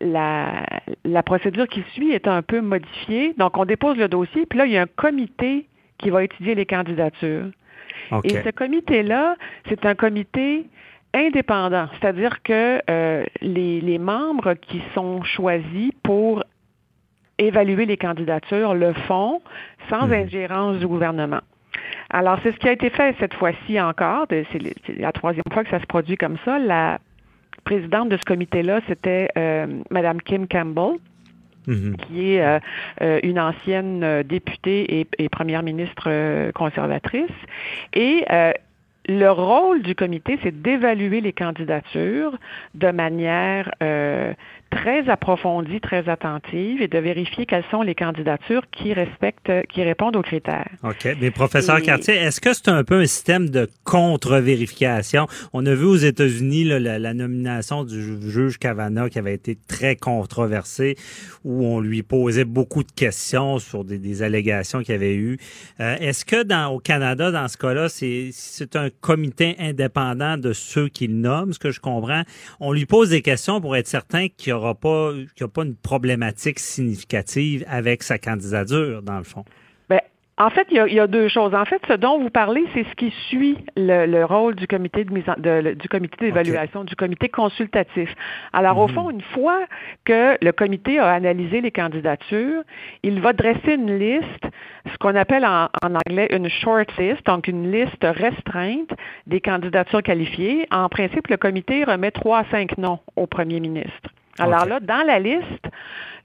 la, la procédure qui suit est un peu modifiée. Donc, on dépose le dossier, puis là, il y a un comité qui va étudier les candidatures. Et ce comité-là, c'est un comité indépendant, c'est-à-dire que euh, les, les, membres qui sont choisis pour évaluer les candidatures le font sans mhm. ingérence du gouvernement. Alors, c'est ce qui a été fait cette fois-ci encore. C'est la troisième fois que ça se produit comme ça. La présidente de ce comité-là, c'était euh, Mme Kim Campbell. Mhm. qui est euh, euh, une ancienne euh, députée et, première ministre conservatrice. Et le rôle du comité, c'est d'évaluer les candidatures de manière très approfondie, très attentive et de vérifier quelles sont les candidatures qui respectent, qui répondent aux critères. OK. Mais professeur Cartier, est-ce que c'est un peu un système de contre-vérification? On a vu aux États-Unis la, nomination du juge Kavanaugh qui avait été très controversée, où on lui posait beaucoup de questions sur des, allégations qu'il y avait eu. Euh, est-ce que dans, au Canada, dans ce cas-là, c'est, c'est un comité indépendant de ceux qu'il nomme, ce que je comprends? On lui pose des questions pour être certain qu'il y aura pas, qu'il n'y a pas une problématique significative avec sa candidature, dans le fond. En fait, il y, a, deux choses. En fait, ce dont vous parlez, c'est ce qui suit le, rôle du comité de mise du comité d'évaluation, du comité consultatif. Alors, au mhm. fond, une fois que le comité a analysé les candidatures, il va dresser une liste, ce qu'on appelle en, anglais une short list, donc une liste restreinte des candidatures qualifiées. En principe, le comité remet trois à cinq noms au premier ministre. Alors là, dans la liste,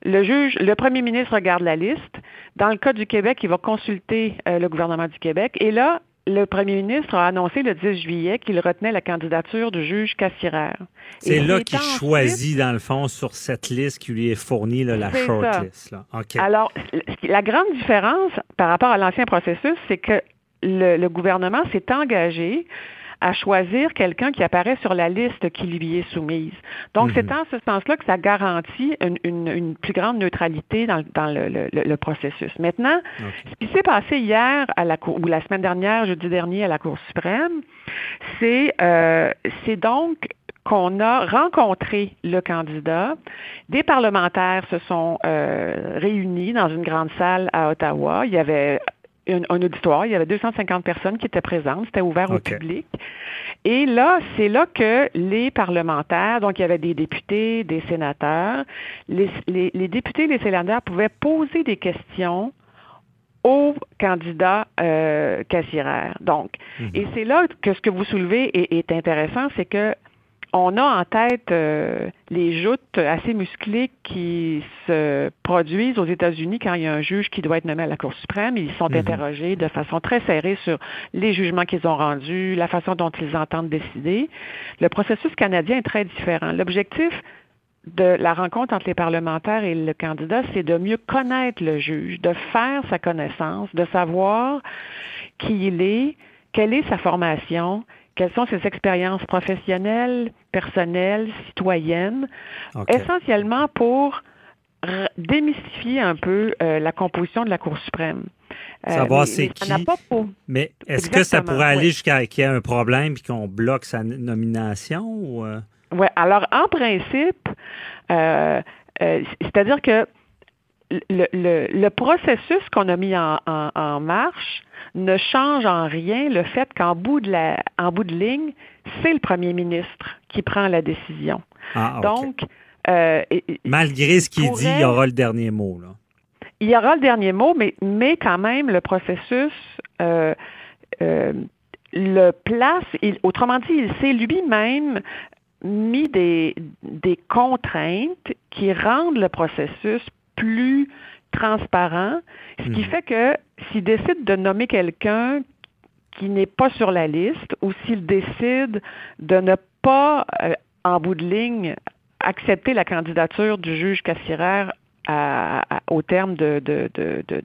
le juge, le premier ministre regarde la liste. Dans le cas du Québec, il va consulter euh, le gouvernement du Québec. Et là, le premier ministre a annoncé le 10 juillet qu'il retenait la candidature du juge Cassirer. C'est là qu'il choisit, dans le fond, sur cette liste qui lui est fournie, là, la shortlist. Alors, la grande différence par rapport à l'ancien processus, c'est que le gouvernement s'est engagé à choisir quelqu'un qui apparaît sur la liste qui lui est soumise. Donc, c'est mhm. en ce sens-là que ça garantit une, plus grande neutralité dans, le, processus. Maintenant, ce qui s'est passé hier à la Cour, ou la semaine dernière, jeudi dernier, à la Cour suprême, c'est euh, donc qu'on a rencontré le candidat. Des parlementaires se sont euh, réunis dans une grande salle à Ottawa. Il y avait un, auditoire. Il y avait 250 personnes qui étaient présentes. C'était ouvert au public. Et là, c'est là que les parlementaires, donc il y avait des députés, des sénateurs, les, députés et les sénateurs pouvaient poser des questions aux candidats euh, Donc, mhm. et c'est là que ce que vous soulevez est intéressant, c'est que on a en tête euh, les joutes assez musclées qui se produisent aux États-Unis quand il y a un juge qui doit être nommé à la Cour suprême. Ils sont mhm. interrogés de façon très serrée sur les jugements qu'ils ont rendus, la façon dont ils entendent décider. Le processus canadien est très différent. L'objectif de la rencontre entre les parlementaires et le candidat, c'est de mieux connaître le juge, de faire sa connaissance, de savoir qui il est, quelle est sa formation, quelles sont ses expériences professionnelles, personnelles, citoyennes, essentiellement pour démystifier un peu euh, la composition de la Cour suprême. Euh, Savoir c'est qui. Mais est-ce que ça pourrait aller jusqu'à qu'il y ait un problème et qu'on bloque sa nomination? Ou... Euh? Oui, alors en principe, c'est-à-dire que le, processus qu'on a mis en marche ne change en rien le fait qu'en bout de la, en bout de ligne, c'est le premier ministre qui prend la décision. Ah, Donc, euh, malgré ce qu'il dit, il y aura le dernier mot. Là. Il y aura le dernier mot, mais, mais quand même, le processus euh, euh, le place. autrement dit, il s'est lui-même mis des, des contraintes qui rendent le processus plus transparent, ce qui hmm. fait que s'il décide de nommer quelqu'un qui n'est pas sur la liste ou s'il décide de ne pas, euh, en bout de ligne, accepter la candidature du juge Cassirer au terme de,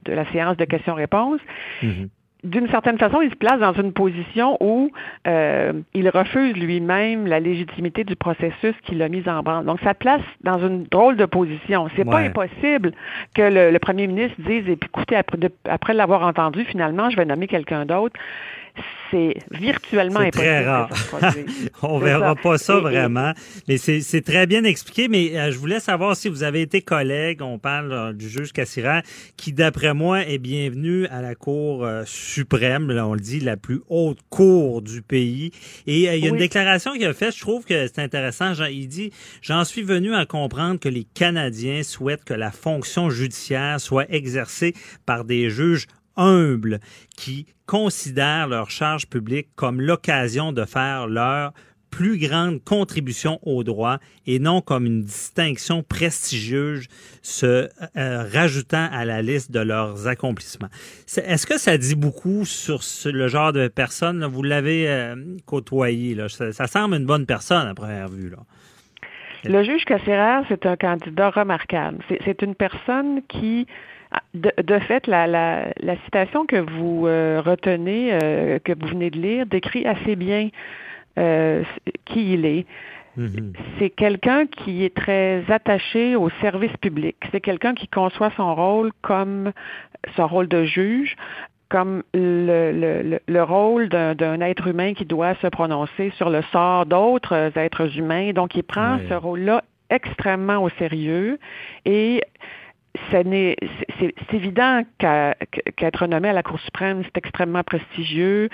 la séance de questions-réponses, hmm d'une certaine façon, il se place dans une position où euh, il refuse lui-même la légitimité du processus qu'il a mis en branle. Donc, ça place dans une drôle de position. C'est pas impossible que le, premier ministre dise, écoutez, après, après l'avoir entendu, finalement, je vais nommer quelqu'un d'autre c'est virtuellement impossible. Très rare. On verra pas ça vraiment. Mais c'est très bien expliqué. Mais euh, je voulais savoir si vous avez été collègue. On parle euh, du juge Cassirer, qui, d'après moi, est bienvenu à la Cour euh, suprême. Là, on le dit, la plus haute cour du pays. Et il y a une déclaration qu'il a faite. Je trouve que c'est intéressant. Il dit J'en suis venu à comprendre que les Canadiens souhaitent que la fonction judiciaire soit exercée par des juges humbles qui considèrent leur charge publique comme l'occasion de faire leur plus grande contribution au droit et non comme une distinction prestigieuse se euh, rajoutant à la liste de leurs accomplissements. Est-ce que ça dit beaucoup sur le genre de personne? Vous l'avez euh, côtoyé. Là. Ça, semble une bonne personne à première vue. Là. Le juge Cassirer, c'est un candidat remarquable. C'est une personne qui ah, de, fait, la, la, citation que vous euh, retenez, euh, que vous venez de lire, décrit assez bien euh, qui il est. Mm-hmm. C'est quelqu'un qui est très attaché au service public. C'est quelqu'un qui conçoit son rôle comme son rôle de juge, comme le, le, le rôle d'un être humain qui doit se prononcer sur le sort d'autres êtres humains. Donc, il prend ce rôle-là extrêmement au sérieux et c'est évident qu'être nommé à la Cour suprême, c'est extrêmement prestigieux.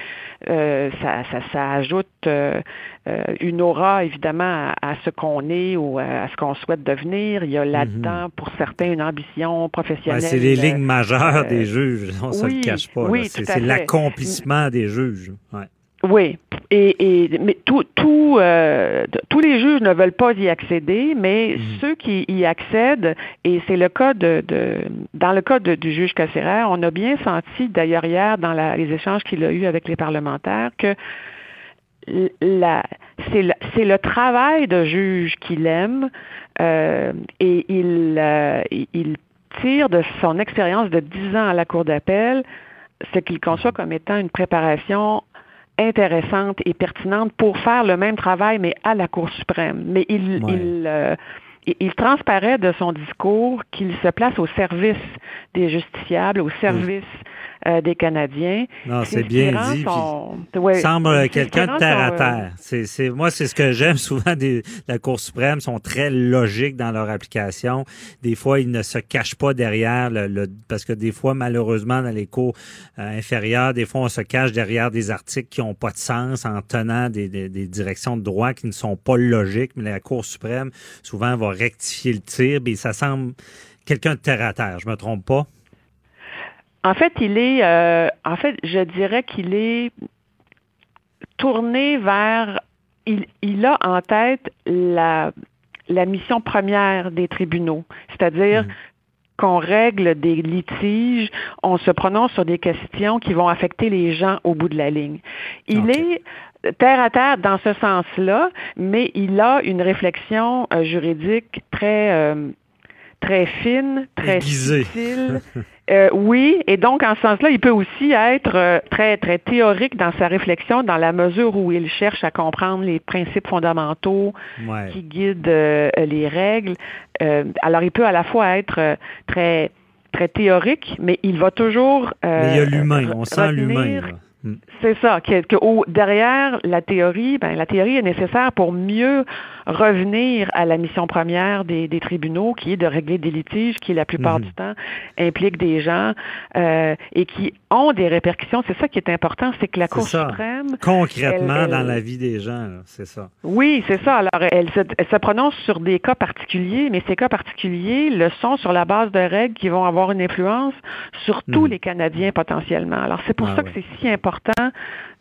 Euh, ça, ajoute euh, euh, une aura, évidemment, à, ce qu'on est ou à ce qu'on souhaite devenir. Il y a là-dedans, pour certains, une ambition professionnelle. c'est les lignes majeures des juges, on ne se le cache pas. c'est l'accomplissement des juges. Oui. Et, et mais tout, tout, euh, tous les juges ne veulent pas y accéder, mais Mhm. ceux qui y accèdent, et c'est le cas de, de dans le cas de- du juge Casseraire, on a bien senti d'ailleurs hier dans la- les échanges qu'il a eus avec les parlementaires que la, c'est le, c'est le travail de juge qu'il aime euh, et il, euh, il- il tire de son expérience de 10 ans à la Cour d'appel ce qu'il conçoit comme étant une préparation intéressante et pertinente pour faire le même travail, mais à la Cour suprême. Mais il, Ouais. il, euh, il- il transparaît de son discours qu'il se place au service des justiciables, au service euh, des Canadiens. Non, c'est bien dit. son- puis ouais, semble quelqu'un de terre à euh, terre. C'est, c'est, moi, c'est ce que j'aime souvent des la Cour suprême. sont très logiques dans leur application. Des fois, ils ne se cachent pas derrière le, le- parce que des fois, malheureusement, dans les cours euh, inférieures, des fois, on se cache derrière des articles qui n'ont pas de sens en tenant des, des- des directions de droit qui ne sont pas logiques. Mais la Cour suprême, souvent, va rectifier le tir. Et ça semble quelqu'un de terre à terre. Je me trompe pas? En fait, il est, euh, en fait, je dirais qu'il est tourné vers, il, il a en tête la, la mission première des tribunaux, c'est-à-dire qu'on règle des litiges, on se prononce sur des questions qui vont affecter les gens au bout de la ligne. Il est terre à terre dans ce sens-là, mais il a une réflexion euh, juridique très euh, très fine, très Aiguisée. subtile. Euh, oui, et donc en ce sens-là, il peut aussi être euh, très très théorique dans sa réflexion, dans la mesure où il cherche à comprendre les principes fondamentaux Ouais. qui guident euh, les règles. Euh, alors, il peut à la fois être euh, très très théorique, mais il va toujours. euh, Mais il y a l'humain. On sent l'humain. Mm. c'est ça, que, derrière la théorie, ben, la théorie est nécessaire pour mieux revenir à la mission première des, des tribunaux, qui est de régler des litiges qui, la plupart Mhm. du temps, impliquent des gens euh, et qui ont des répercussions. C'est ça qui est important, c'est que la Cour ça. suprême... Concrètement, elle- dans la vie des gens, c'est ça. oui, c'est ça. Alors, elle se, elle se prononce sur des cas particuliers, mais ces cas particuliers le sont sur la base de règles qui vont avoir une influence sur tous Mhm. les Canadiens potentiellement. Alors, c'est pour Ah ça ouais. que c'est si important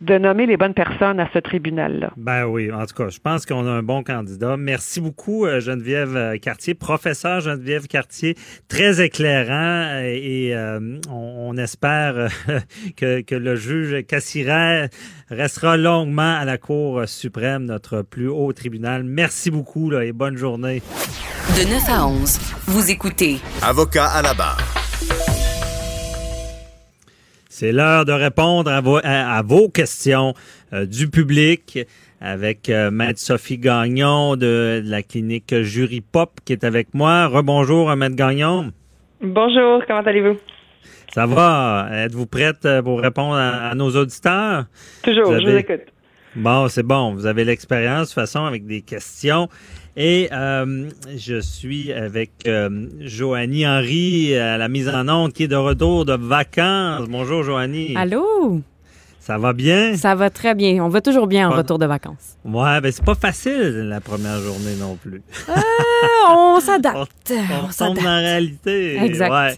de nommer les bonnes personnes à ce tribunal-là. Ben oui, en tout cas, je pense qu'on a un bon candidat. Merci beaucoup, euh, Geneviève euh, Cartier, professeur Geneviève Cartier, très éclairant euh, et euh, on, on espère que, que le juge Cassiret restera longuement à la Cour suprême, notre plus haut tribunal. Merci beaucoup là, et bonne journée. De 9 à 11, vous écoutez Avocat à la barre. C'est l'heure de répondre à vos, à, à vos questions euh, du public avec euh, Maître Sophie Gagnon de, de la clinique Jury Pop qui est avec moi. Rebonjour, euh, Maître Gagnon. Bonjour, comment allez-vous? Ça va? Êtes-vous prête pour répondre à, à nos auditeurs? Toujours, Vous je vous écoute. Bon, c'est bon. Vous avez l'expérience de toute façon avec des questions. Et euh, je suis avec euh, Joanie Henry à la mise en onde qui est de retour de vacances. Bonjour Joanie. Allô? Ça va bien? Ça va très bien. On va toujours bien en Pas- retour de vacances. Ouais, ben c'est pas facile la première journée non plus. Ah, on s'adapte. On On tombe s'adapte. dans la réalité. Exact. Ouais.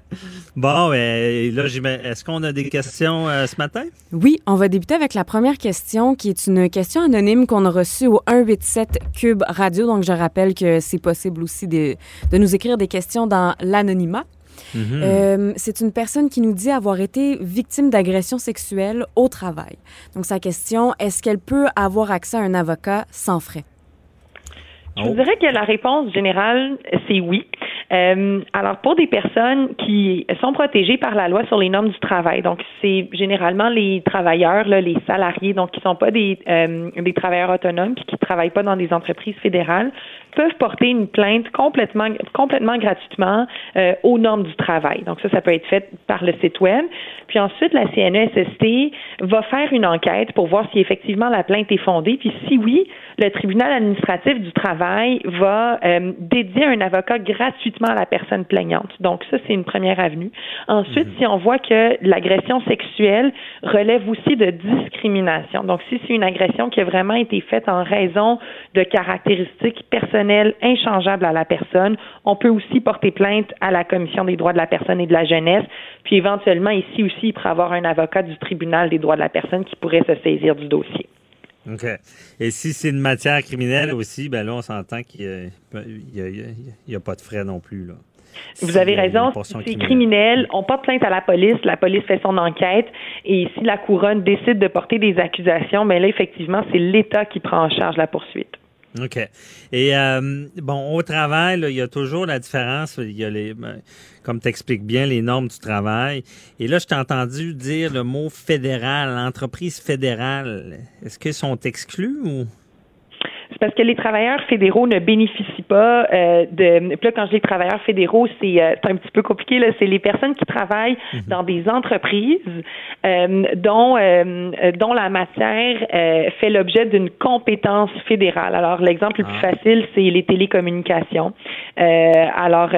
Bon, ben, là, est-ce qu'on a des questions euh, ce matin? Oui, on va débuter avec la première question, qui est une question anonyme qu'on a reçue au 187 Cube Radio. Donc, je rappelle que c'est possible aussi de, de nous écrire des questions dans l'anonymat. Mhm. Euh, c'est une personne qui nous dit avoir été victime d'agression sexuelle au travail. Donc, sa question, est-ce qu'elle peut avoir accès à un avocat sans frais? Je vous dirais que la réponse générale, c'est oui. Euh, alors, pour des personnes qui sont protégées par la loi sur les normes du travail, donc c'est généralement les travailleurs, là, les salariés, donc qui sont pas des, euh, des travailleurs autonomes puis qui travaillent pas dans des entreprises fédérales, peuvent porter une plainte complètement, complètement gratuitement euh, aux normes du travail. Donc ça, ça peut être fait par le site web. Puis ensuite, la CNESST va faire une enquête pour voir si effectivement la plainte est fondée. Puis si oui, le tribunal administratif du travail va euh, dédier un avocat gratuitement uniquement à la personne plaignante. Donc ça, c'est une première avenue. Ensuite, si on voit que l'agression sexuelle relève aussi de discrimination, donc si c'est une agression qui a vraiment été faite en raison de caractéristiques personnelles inchangeables à la personne, on peut aussi porter plainte à la Commission des droits de la personne et de la jeunesse, puis éventuellement ici aussi, il pourrait avoir un avocat du tribunal des droits de la personne qui pourrait se saisir du dossier. OK. Et si c'est une matière criminelle aussi, ben là, on s'entend qu'il n'y a, pas de frais non plus. Là. Vous avez raison. Si c'est criminel, on porte plainte à la police, la police fait son enquête, et si la couronne décide de porter des accusations, ben là, effectivement, c'est l'État qui prend en charge la poursuite. OK. Et euh, bon, au travail, il y a toujours la différence. Il y a les, ben, comme tu expliques bien, les normes du travail. Et là, je t'ai entendu dire le mot fédéral, entreprise fédérale. Est-ce qu'ils sont exclus ou? C'est parce que les travailleurs fédéraux ne bénéficient pas euh, de. Puis là, quand je dis travailleurs fédéraux, c'est euh, un petit peu compliqué. Là, c'est les personnes qui travaillent mhm. dans des entreprises euh, dont dont la matière fait l'objet d'une compétence fédérale. Alors, l'exemple le plus ah. facile, c'est les télécommunications. alors,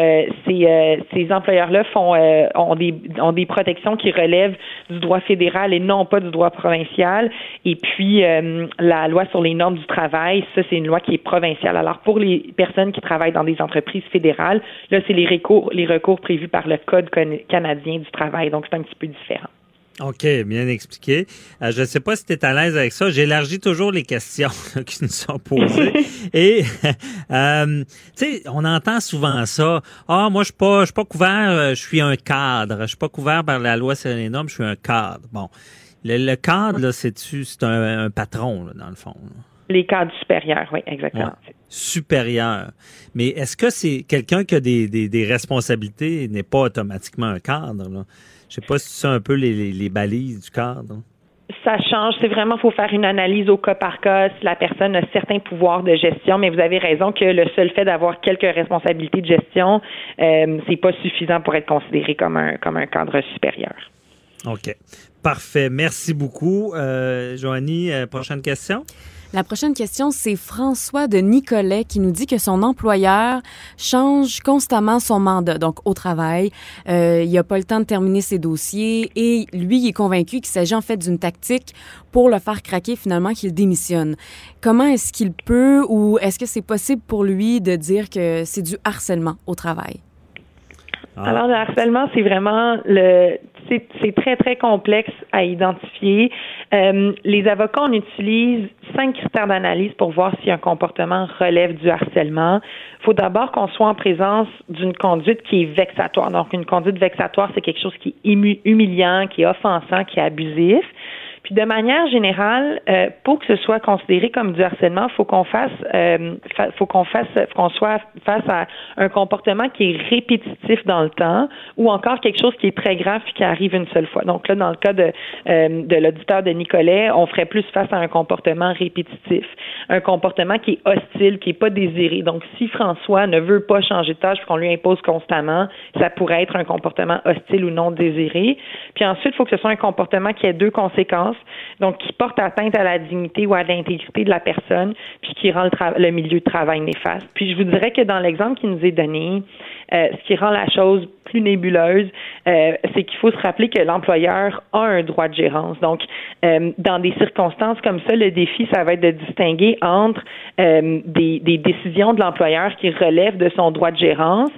ces ces employeurs-là font ont des ont des protections qui relèvent du droit fédéral et non pas du droit provincial. Et puis, la loi sur les normes du travail, ça c'est une loi qui est provinciale. Alors, pour les personnes qui travaillent dans des entreprises fédérales, là, c'est les recours, les recours prévus par le Code canadien du travail. Donc, c'est un petit peu différent. OK, bien expliqué. Euh, je ne sais pas si tu es à l'aise avec ça. J'élargis toujours les questions qui nous sont posées. Et, euh, tu sais, on entend souvent ça. Ah, moi, je suis pas, je suis pas couvert, euh, je suis un cadre. Je suis pas couvert par la loi sur les normes, je suis un cadre. Bon. Le, cadre, là, c'est-tu, c'est un, patron, dans le fond. Les cadres supérieurs, oui, exactement. Supérieur. Mais est-ce que c'est quelqu'un qui a des, des, responsabilités n'est pas automatiquement un cadre? Là? Je sais pas si c'est un peu les, les, balises du cadre. Ça change. C'est vraiment, faut faire une analyse au cas par cas si la personne a certains pouvoirs de gestion. Mais vous avez raison que le seul fait d'avoir quelques responsabilités de gestion, euh, c'est pas suffisant pour être considéré comme un comme un cadre supérieur. OK. Parfait. Merci beaucoup. Euh, Joanie, euh, prochaine question? La prochaine question, c'est François de Nicolet qui nous dit que son employeur change constamment son mandat, donc au travail. Euh, il n'a pas le temps de terminer ses dossiers et lui, il est convaincu qu'il s'agit en fait d'une tactique pour le faire craquer finalement qu'il démissionne. Comment est-ce qu'il peut ou est-ce que c'est possible pour lui de dire que c'est du harcèlement au travail? Ah. Alors, le harcèlement, c'est vraiment le c'est très, très complexe à identifier. Euh, les avocats, on utilise cinq critères d'analyse pour voir si un comportement relève du harcèlement. Il faut d'abord qu'on soit en présence d'une conduite qui est vexatoire. Donc, une conduite vexatoire, c'est quelque chose qui est humiliant, qui est offensant, qui est abusif. Puis de manière générale, euh, pour que ce soit considéré comme du harcèlement, faut qu'on fasse, euh, faut qu'on fasse, qu'on soit face à un comportement qui est répétitif dans le temps, ou encore quelque chose qui est très grave qui arrive une seule fois. Donc là, dans le cas de euh, de l'auditeur de Nicolet, on ferait plus face à un comportement répétitif, un comportement qui est hostile, qui est pas désiré. Donc si François ne veut pas changer de tâche qu'on lui impose constamment, ça pourrait être un comportement hostile ou non désiré. Puis ensuite, il faut que ce soit un comportement qui ait deux conséquences donc qui porte atteinte à la dignité ou à l'intégrité de la personne, puis qui rend le, milieu de travail néfaste. Puis je vous dirais que dans l'exemple qui nous est donné, euh, ce qui rend la chose plus nébuleuse, euh, c'est qu'il faut se rappeler que l'employeur a un droit de gérance. Donc, euh, dans des circonstances comme ça, le défi, ça va être de distinguer entre des, des décisions de l'employeur qui relèvent de son droit de gérance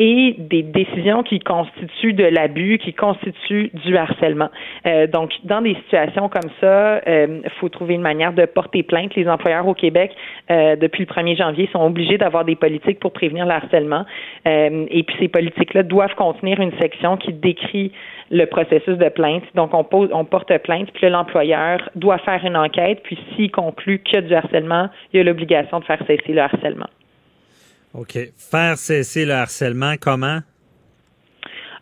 et des décisions qui constituent de l'abus, qui constituent du harcèlement. Euh, donc, dans des situations comme ça, il euh, faut trouver une manière de porter plainte. Les employeurs au Québec, euh, depuis le 1er janvier, sont obligés d'avoir des politiques pour prévenir le harcèlement. et puis, ces politiques-là doivent contenir une section qui décrit le processus de plainte. Donc, on, pose, on porte plainte, puis l'employeur doit faire une enquête, puis s'il conclut qu'il y a du harcèlement, il y a l'obligation de faire cesser le harcèlement. OK. Faire cesser le harcèlement, comment?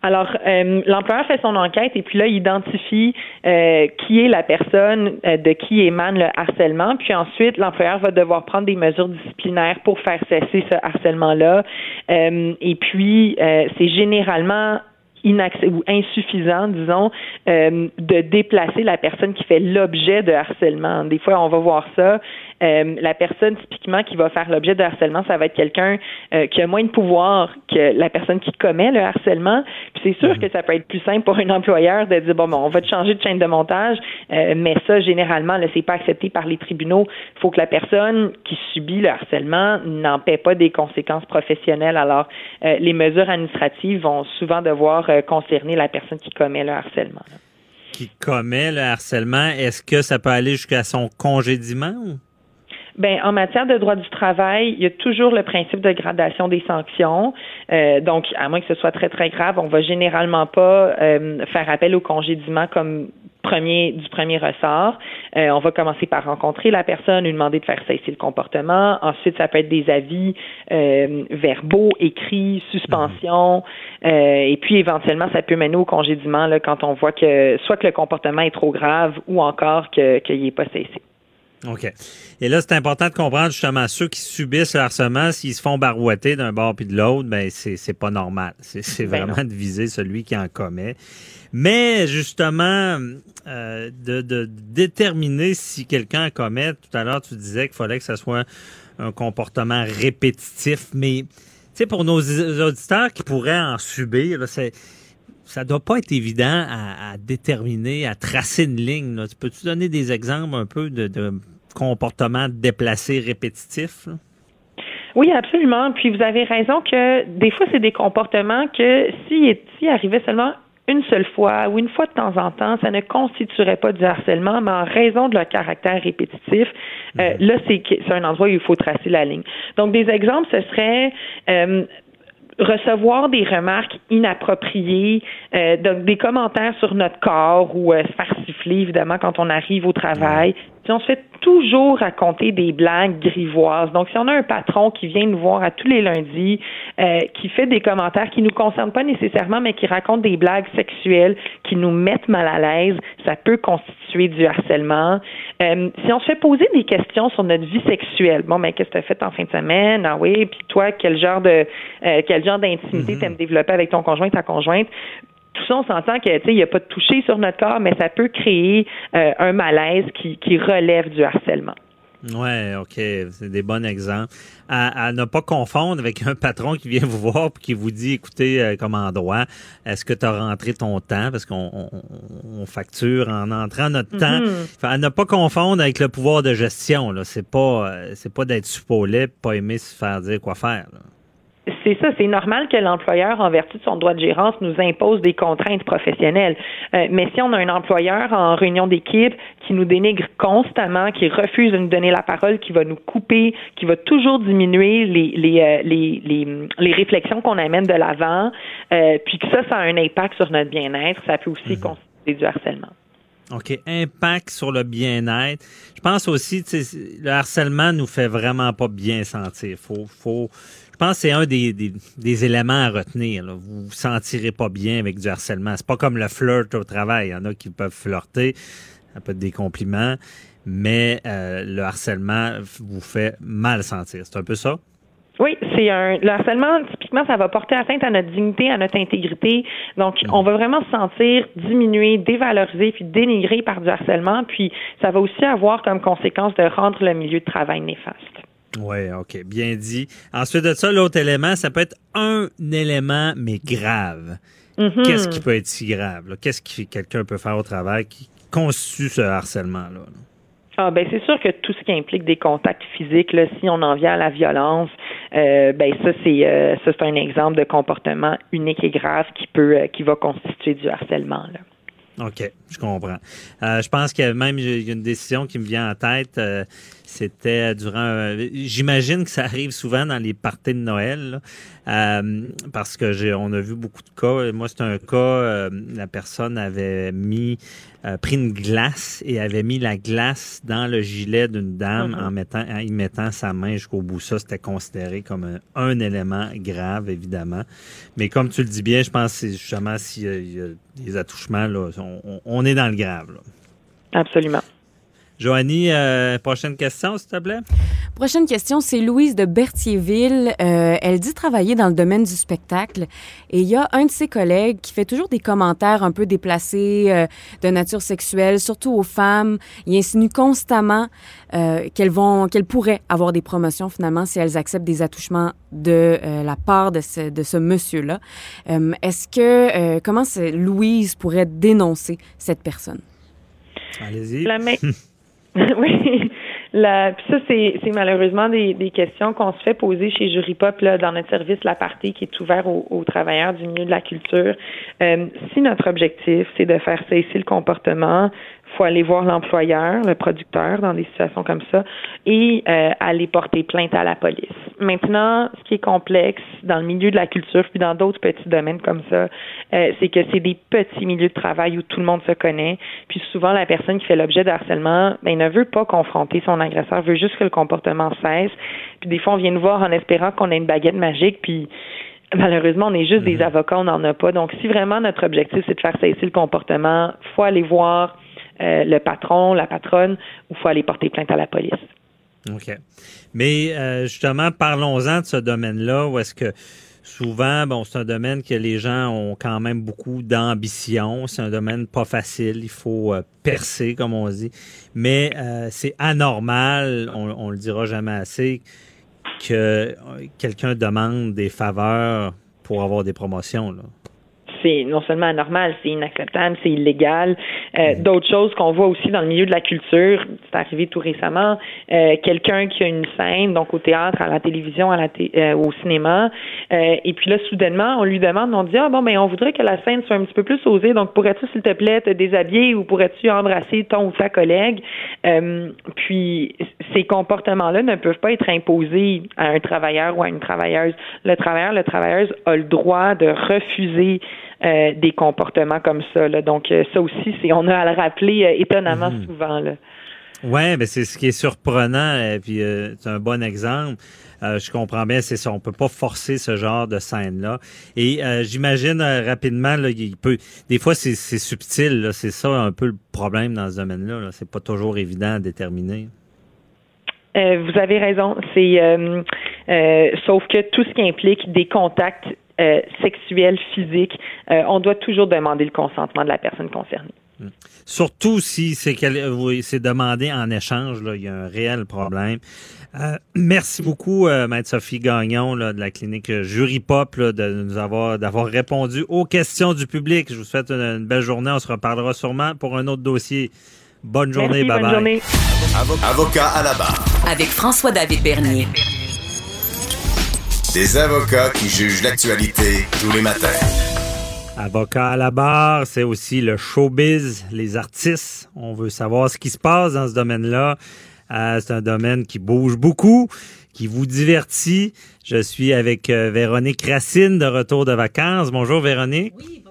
Alors, euh, l'employeur fait son enquête et puis là, il identifie euh, qui est la personne euh, de qui émane le harcèlement. Puis ensuite, l'employeur va devoir prendre des mesures disciplinaires pour faire cesser ce harcèlement-là. et puis, c'est généralement ou insuffisant, disons, euh, de déplacer la personne qui fait l'objet de harcèlement. Des fois, on va voir ça. Euh, la personne typiquement qui va faire l'objet de harcèlement, ça va être quelqu'un euh, qui a moins de pouvoir que la personne qui commet le harcèlement. Puis c'est sûr mhm. que ça peut être plus simple pour un employeur de dire bon, bon on va te changer de chaîne de montage, mais ça généralement, là, c'est pas accepté par les tribunaux. Il faut que la personne qui subit le harcèlement n'en paie pas des conséquences professionnelles. Alors, les mesures administratives vont souvent devoir concerner la personne qui commet le harcèlement. Qui commet le harcèlement, est-ce que ça peut aller jusqu'à son congédiement? Ben, en matière de droit du travail, il y a toujours le principe de gradation des sanctions. Euh, donc, à moins que ce soit très, très grave, on va généralement pas euh, faire appel au congédiement comme premier du premier ressort. Euh, on va commencer par rencontrer la personne, lui demander de faire cesser le comportement. Ensuite, ça peut être des avis euh, verbaux, écrits, suspension. Euh, et puis, éventuellement, ça peut mener au congédiement là, quand on voit que soit que le comportement est trop grave ou encore qu'il n'est pas cessé. OK. Et là, c'est important de comprendre justement ceux qui subissent le harcèlement, s'ils se font barouetter d'un bord puis de l'autre, ben c'est pas normal. C'est ben vraiment de viser celui qui en commet. Mais justement, euh, de, de, déterminer si quelqu'un commet, tout à l'heure tu disais qu'il fallait que ce soit un comportement répétitif, mais tu sais, pour nos auditeurs qui pourraient en subir, c'est ça doit pas être évident à, déterminer, à tracer une ligne. Là. Peux-tu donner des exemples un peu de, de comportements déplacés répétitifs? Oui, absolument. Puis vous avez raison que des fois, c'est des comportements que s'ils si arrivaient seulement une seule fois ou une fois de temps en temps, ça ne constituerait pas du harcèlement, mais en raison de leur caractère répétitif, euh, mhm. là, c'est un endroit où il faut tracer la ligne. Donc, des exemples, ce serait euh, recevoir des remarques inappropriées, euh, donc des commentaires sur notre corps ou se faire évidemment, quand on arrive au travail. Si on se fait toujours raconter des blagues grivoises. Donc, si on a un patron qui vient nous voir à tous les lundis, euh, qui fait des commentaires qui nous concernent pas nécessairement, mais qui raconte des blagues sexuelles qui nous mettent mal à l'aise, ça peut constituer du harcèlement. Euh, si on se fait poser des questions sur notre vie sexuelle, bon, mais qu'est-ce que tu as fait en fin de semaine? Ah oui, puis toi, quel genre de euh, quel genre d'intimité mm-hmm. t'aimes développer avec ton conjoint, ta conjointe? Tout ça, on s'entend qu'il n'y a pas de toucher sur notre corps, mais ça peut créer euh, un malaise qui, qui relève du harcèlement. Oui, OK. C'est des bons exemples. À, ne pas confondre avec un patron qui vient vous voir et qui vous dit écoutez, euh, comme endroit, est-ce que tu as rentré ton temps? Parce qu'on on, facture en entrant notre temps. Mm-hmm. À ne pas confondre avec le pouvoir de gestion. Là. C'est pas euh, c'est pas d'être supposé, pas aimer se faire dire quoi faire. C'est ça, c'est normal que l'employeur, en vertu de son droit de gérance, nous impose des contraintes professionnelles. Euh, mais si on a un employeur en réunion d'équipe qui nous dénigre constamment, qui refuse de nous donner la parole, qui va nous couper, qui va toujours diminuer les, les, euh, les, les, les réflexions qu'on amène de l'avant, euh, puis que ça, ça a un impact sur notre bien-être, ça peut aussi mhm. constituer du harcèlement. OK. Impact sur le bien-être. Je pense aussi, le harcèlement nous fait vraiment pas bien sentir. Faut, faut, je pense que c'est un des, des, éléments à retenir. Vous vous sentirez pas bien avec du harcèlement. C'est pas comme le flirt au travail. Il y en a qui peuvent flirter. Ça peut être des compliments. Mais euh, le harcèlement vous fait mal sentir. C'est un peu ça? Oui, c'est un le harcèlement typiquement ça va porter atteinte à notre dignité, à notre intégrité. Donc on va vraiment se sentir diminué, dévalorisé puis dénigré par du harcèlement, puis ça va aussi avoir comme conséquence de rendre le milieu de travail néfaste. Oui, OK, bien dit. Ensuite de ça, l'autre élément, ça peut être un élément, mais grave. Mm-hmm. Qu'est-ce qui peut être si grave? Qu'est-ce que quelqu'un peut faire au travail qui constitue ce harcèlement-là? Ah, ben c'est sûr que tout ce qui implique des contacts physiques, là, si on en vient à la violence, euh, ben ça c'est euh, ça c'est un exemple de comportement unique et grave qui peut euh, qui va constituer du harcèlement. Là. OK, je comprends. Euh, je pense qu'il y a même une décision qui me vient en tête. Euh, c'était durant. J'imagine que ça arrive souvent dans les parties de Noël, euh, parce que j'ai, on a vu beaucoup de cas. Moi, c'est un cas. la personne avait mis, pris une glace et avait mis la glace dans le gilet d'une dame mm-hmm. en mettant, en y mettant sa main jusqu'au bout. Ça, c'était considéré comme un, élément grave, évidemment. Mais comme tu le dis bien, je pense que c'est justement s'il y, a des attouchements là, on, est dans le grave. Absolument. Joanie, euh, prochaine question, s'il te plaît. Prochaine question, c'est Louise de Berthierville. Euh, elle dit travailler dans le domaine du spectacle et il y a un de ses collègues qui fait toujours des commentaires un peu déplacés euh, de nature sexuelle, surtout aux femmes. Il insinue constamment euh, qu'elles vont, qu'elles pourraient avoir des promotions finalement si elles acceptent des attouchements de euh, la part de ce, de ce monsieur-là. Euh, Est-ce que euh, comment Louise pourrait dénoncer cette personne? Allez-y. La main- oui. Puis ça, c'est, malheureusement des, questions qu'on se fait poser chez Jury Pop là, dans notre service La Partie qui est ouvert aux, aux travailleurs du milieu de la culture. Euh, si notre objectif, c'est de faire cesser le comportement, faut aller voir l'employeur, le producteur dans des situations comme ça et euh, aller porter plainte à la police. Maintenant, ce qui est complexe dans le milieu de la culture puis dans d'autres petits domaines comme ça, euh, c'est que c'est des petits milieux de travail où tout le monde se connaît. Puis souvent, la personne qui fait l'objet de harcèlement, ben, ne veut pas confronter son agresseur, veut juste que le comportement cesse. Puis des fois, on vient nous voir en espérant qu'on a une baguette magique, puis Malheureusement, on est juste des avocats, on n'en a pas. Donc, si vraiment notre objectif, c'est de faire cesser le comportement, faut aller voir euh, le patron, la patronne, ou faut aller porter plainte à la police. OK. Mais euh, justement, parlons-en de ce domaine-là, où est-ce que souvent, bon, c'est un domaine que les gens ont quand même beaucoup d'ambition. C'est un domaine pas facile. Il faut euh, percer, comme on dit. Mais c'est anormal, on, on le dira jamais assez, que quelqu'un demande des faveurs pour avoir des promotions. Là. C'est non seulement anormal, c'est inacceptable, c'est illégal. Euh, D'autres choses qu'on voit aussi dans le milieu de la culture, c'est arrivé tout récemment, euh, quelqu'un qui a une scène, donc au théâtre, à la télévision, à la euh, au cinéma, euh, et puis là, soudainement, on lui demande, on dit, ah bon, ben on voudrait que la scène soit un petit peu plus osée, donc pourrais-tu, s'il te plaît, te déshabiller ou pourrais-tu embrasser ton ou ta collègue? Euh, puis, ces comportements-là ne peuvent pas être imposés à un travailleur ou à une travailleuse. Le travailleur, le travailleuse a le droit de refuser euh, des comportements comme ça. là. Donc, euh, ça aussi, c'est on a à le rappeler euh, étonnamment Mhm. souvent. Là. Ouais, ben c'est ce qui est surprenant et puis euh, c'est un bon exemple. Euh, je comprends bien, c'est ça. On peut pas forcer ce genre de scène là. Et euh, j'imagine rapidement, là, il peut. Des fois, c'est subtil. C'est ça un peu le problème dans ce domaine-là. Là. C'est pas toujours évident à déterminer. Vous avez raison. C'est sauf que tout ce qui implique des contacts euh, sexuels, physiques, euh, on doit toujours demander le consentement de la personne concernée. Surtout si c'est oui, c'est demandé en échange, là, il y a un réel problème. Euh, merci beaucoup, euh, Maître Sophie Gagnon là, de la clinique Jury Pop là, de nous avoir d'avoir répondu aux questions du public. Je vous souhaite une, une belle journée. On se reparlera sûrement pour un autre dossier. Bonne journée, Merci, bye bonne bye. journée. Avocat à la barre. Avec François-David Bernier. Des avocats qui jugent l'actualité tous les matins. Avocat à la barre, c'est aussi le showbiz, les artistes. On veut savoir ce qui se passe dans ce domaine-là. Euh, c'est un domaine qui bouge beaucoup, qui vous divertit. Je suis avec euh, Véronique Racine de retour de vacances. Bonjour Véronique. Oui.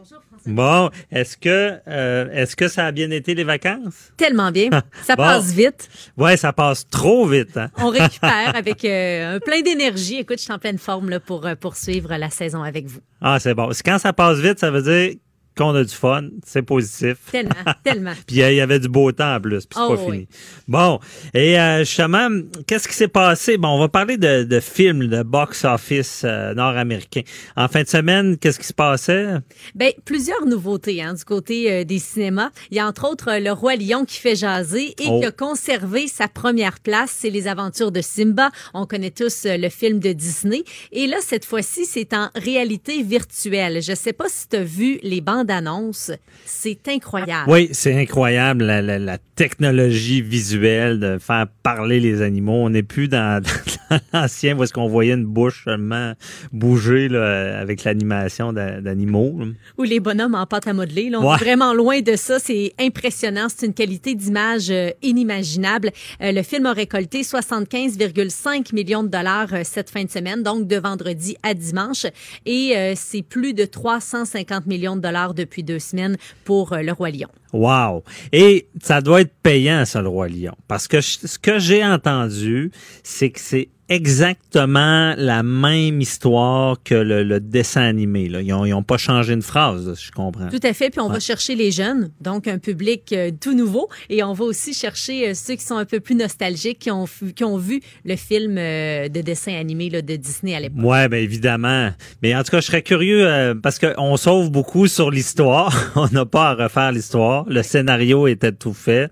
Bon, est-ce que euh, est-ce que ça a bien été les vacances? Tellement bien. Ça Bon. passe vite. Ouais, ça passe trop vite. hein? On récupère avec euh, un plein d'énergie. Écoute, je suis en pleine forme là, pour euh, poursuivre la saison avec vous. ah, c'est bon. Quand ça passe vite, ça veut dire qu'on a du fun, c'est positif. Tellement, tellement. Puis il y avait du beau temps en plus, puis c'est Oh, pas oui. fini. Bon, et euh, justement, qu'est-ce qui s'est passé? Bon, on va parler de, de films, de box-office euh, nord-américain. En fin de semaine, qu'est-ce qui se passait? Ben, plusieurs nouveautés hein, du côté euh, des cinémas. Il y a entre autres euh, Le Roi Lion qui fait jaser et Oh. qui a conservé sa première place. C'est Les Aventures de Simba. On connaît tous le film de Disney. Et là, cette fois-ci, c'est en réalité virtuelle. Je sais pas si tu as vu les bandes annonces. C'est incroyable. Oui, c'est incroyable, la, la- la technologie visuelle de faire parler les animaux. On n'est plus dans, dans l'ancien où est-ce qu'on voyait une bouche seulement bouger là, avec l'animation d'a- d'animaux. Ou les bonhommes en pâte à modeler. Là, on Ouais. est vraiment loin de ça. C'est impressionnant. C'est une qualité d'image euh, inimaginable. Euh, le film a récolté 75,5 millions de dollars euh, cette fin de semaine, donc de vendredi à dimanche. Et c'est plus de 350 millions de dollars depuis deux semaines pour euh, Le Roi Lion. Wow. Et ça doit être payant, ça, le Roi Lion. Parce que ce que j'ai entendu, c'est que c'est exactement la même histoire que le, le dessin animé. Là. Ils n'ont ils ont pas changé une phrase, je comprends. Tout à fait. Puis on va chercher les jeunes, donc un public euh, tout nouveau. Et on va aussi chercher euh, ceux qui sont un peu plus nostalgiques, qui ont, qui ont vu le film euh, de dessin animé là, de Disney à l'époque. Ouais, ben évidemment. Mais en tout cas, je serais curieux euh, parce qu'on sauve beaucoup sur l'histoire. On n'a pas à refaire l'histoire. Le scénario était tout fait.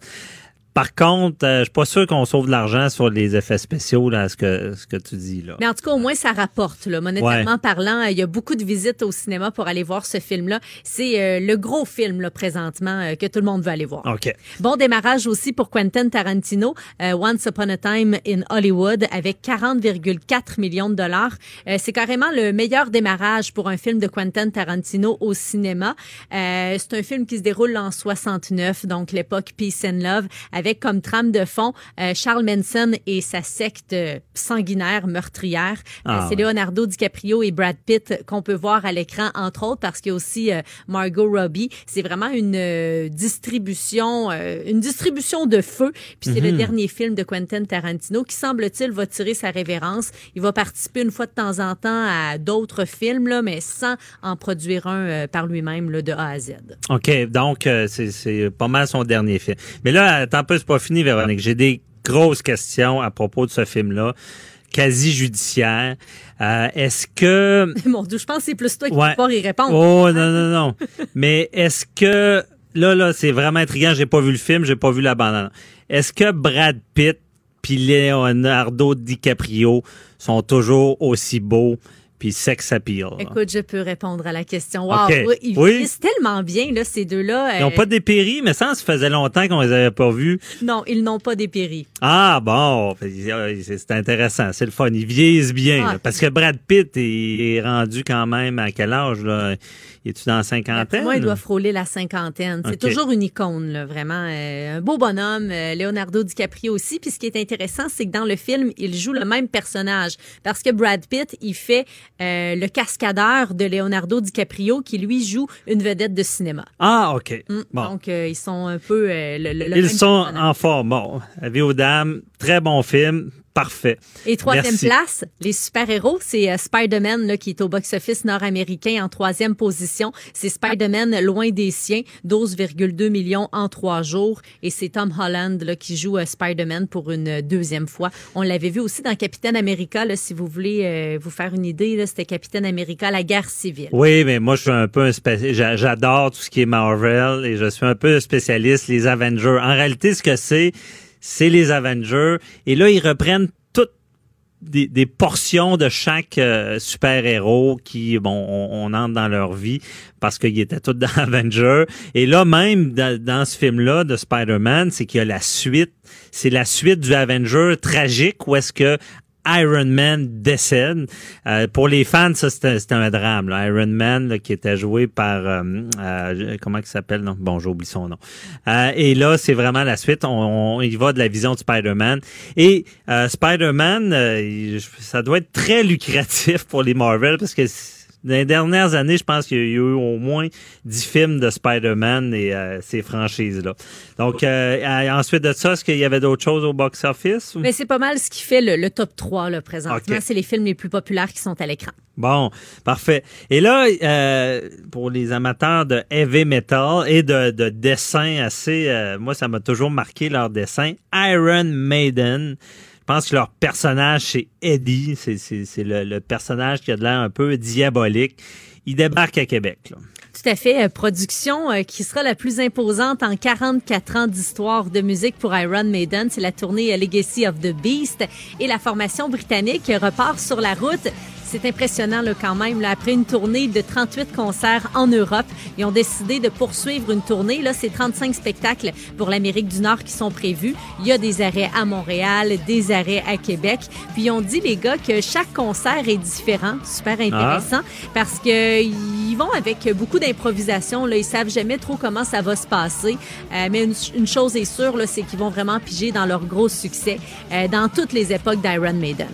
Par contre, euh, je suis pas sûr qu'on sauve de l'argent sur les effets spéciaux, là, ce que, ce que tu dis, là. Mais en tout cas, au moins, ça rapporte. Là. Monétairement Ouais. parlant, euh, il y a beaucoup de visites au cinéma pour aller voir ce film-là. C'est euh, le gros film là, présentement euh, que tout le monde veut aller voir. OK. Bon démarrage aussi pour Quentin Tarantino, euh, Once Upon a Time in Hollywood, avec 40,4 millions de dollars. Euh, c'est carrément le meilleur démarrage pour un film de Quentin Tarantino au cinéma. Euh, c'est un film qui se déroule en 69, donc l'époque Peace and Love, avec comme trame de fond euh, Charles Manson et sa secte euh, sanguinaire, meurtrière. Euh, Ah, c'est ouais. Leonardo DiCaprio et Brad Pitt qu'on peut voir à l'écran, entre autres, parce qu'il y a aussi euh, Margot Robbie. C'est vraiment une distribution, une distribution de feu. Puis c'est le Mhm. dernier film de Quentin Tarantino qui, semble-t-il, va tirer sa révérence. Il va participer une fois de temps en temps à d'autres films, là, mais sans en produire un par lui-même de A à Z. OK, donc c'est- c'est pas mal son dernier film. Mais là, attends un peu, c'est pas fini, Véronique. J'ai des grosses questions à propos de ce film-là, quasi judiciaire. Euh, Est-ce que... Mon Dieu, je pense que c'est plus toi qui Ouais. vas pouvoir y répondre. Oh non, non, non. Mais est-ce que... Là, là, c'est vraiment intriguant. J'ai pas vu le film, j'ai pas vu la bande. Est-ce que Brad Pitt puis Leonardo DiCaprio sont toujours aussi beaux puis sex appeal? là? Écoute, je peux répondre à la question. Wow, oui, ils Oui. vieillissent tellement bien, là, ces deux-là. Ils n'ont Euh, pas dépéri, mais ça, ça faisait longtemps qu'on les avait pas vus. Non, ils n'ont pas dépéri. Ah bon, c'est c'est intéressant, c'est le fun. Ils vieillissent bien, Ah. là, parce que Brad Pitt est, est rendu quand même à quel âge là? Es-tu dans la cinquantaine Moi, il doit frôler la cinquantaine. C'est toujours une icône, là, vraiment. euh, un beau bonhomme. euh, Leonardo DiCaprio aussi. Puis ce qui est intéressant, c'est que dans le film, il joue le même personnage. Parce que Brad Pitt, il fait euh, le cascadeur de Leonardo DiCaprio qui, lui, joue une vedette de cinéma. Ah ok. Mm. Bon. Donc, ils sont un peu le, le- Ils même sont personnage. en forme. Bon, avis aux dames, très bon film, parfait. Et troisième Merci. place, les super-héros, c'est euh, Spider-Man là, qui est au box-office nord-américain en troisième position. C'est Spider-Man loin des siens, 12,2 millions en trois jours. Et c'est Tom Holland là, qui joue euh, Spider-Man pour une euh, deuxième fois. On l'avait vu aussi dans Capitaine America, là, si vous voulez euh, vous faire une idée. C'était Capitaine America, la guerre civile. Oui, mais moi je suis un peu un spécialiste. J'adore tout ce qui est Marvel et je suis un peu spécialiste les Avengers. En réalité, ce que c'est, c'est les Avengers. Et là, ils reprennent toutes des, portions de chaque euh, super-héros qui, bon, on, on entre dans leur vie parce qu'ils étaient tous dans Avengers. Et là, même dans, dans ce film-là de Spider-Man, c'est qu'il y a la suite. C'est la suite du Avenger tragique où est-ce que Iron Man décède. Euh, pour les fans, ça c'était c'était un drame. là. Iron Man là, qui était joué par euh, euh, comment il s'appelle? Non Bon, j'oublie son nom. Euh, et là, c'est vraiment la suite. On, on y va de la vision de Spider-Man. Et euh, Spider-Man, euh, ça doit être très lucratif pour les Marvel parce que dans les dernières années, je pense qu'il y a eu au moins 10 films de Spider-Man et euh, ces franchises-là. Donc, euh, euh, ensuite de ça, est-ce qu'il y avait d'autres choses au box-office? Mais c'est pas mal ce qui fait le, le top 3 là, présentement. C'est les films les plus populaires qui sont à l'écran. Bon, parfait. Et là, euh, pour les amateurs de heavy metal et de, de dessins assez, euh, moi, ça m'a toujours marqué leur dessin. Iron Maiden. Je pense que leur personnage, c'est Eddie. C'est, c'est, c'est le, le personnage qui a de l'air un peu diabolique. Il débarque à Québec. Là. Tout à fait. Euh, Production euh, qui sera la plus imposante en 44 ans d'histoire de musique pour Iron Maiden. C'est la tournée Legacy of the Beast. Et la formation britannique repart sur la route. C'est impressionnant là, quand même. Là, après une tournée de 38 concerts en Europe, ils ont décidé de poursuivre une tournée. Là, c'est 35 spectacles pour l'Amérique du Nord qui sont prévus. Il y a des arrêts à Montréal, des arrêts à Québec. Puis ils ont dit, les gars, que chaque concert est différent. Super intéressant parce que ils vont avec beaucoup d'improvisation. Là, ils savent jamais trop comment ça va se passer. Euh, mais une, une chose est sûre, là, c'est qu'ils vont vraiment piger dans leur gros succès euh, dans toutes les époques d'Iron Maiden.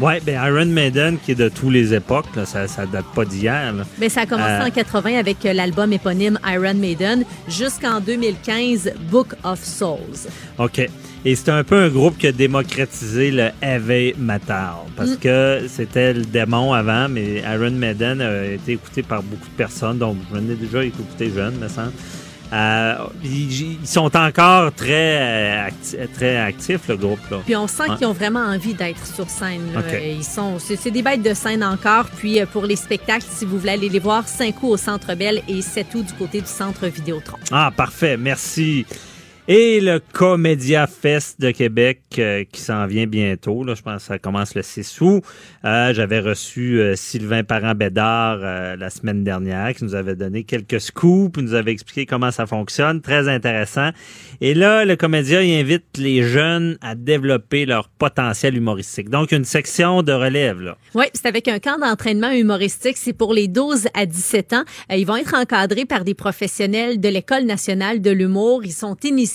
Oui, ben Iron Maiden, qui est de tous les époques, là, ça, ça date pas d'hier. Mais ça a commencé Euh, en 80 avec euh, l'album éponyme Iron Maiden jusqu'en 2015 Book of Souls. OK. Et c'est un peu un groupe qui a démocratisé le heavy metal. Parce Mm. que c'était le démon avant, mais Iron Maiden a été écouté par beaucoup de personnes. Donc, j'en ai déjà écouté jeune, me semble. Euh, ils, ils sont encore très, euh, acti- très actifs, le groupe. Là. Puis on sent qu'ils ont vraiment envie d'être sur scène. là. OK. Ils sont, c'est, des bêtes de scène encore. Puis euh, pour les spectacles, si vous voulez aller les voir, 5 août au Centre Bell et 7 août du côté du Centre Vidéotron. Ah, parfait. Merci. Et le Comédia Fest de Québec euh, qui s'en vient bientôt. Là, je pense que ça commence le 6 août. Euh, J'avais reçu euh, Sylvain Parent-Bédard euh, la semaine dernière qui nous avait donné quelques scoops, nous avait expliqué comment ça fonctionne. Très intéressant. Et là, le Comédia il invite les jeunes à développer leur potentiel humoristique. Donc, une section de relève. Là. Oui, c'est avec un camp d'entraînement humoristique. C'est pour les 12 à 17 ans. Ils vont être encadrés par des professionnels de l'École nationale de l'humour. Ils sont initiés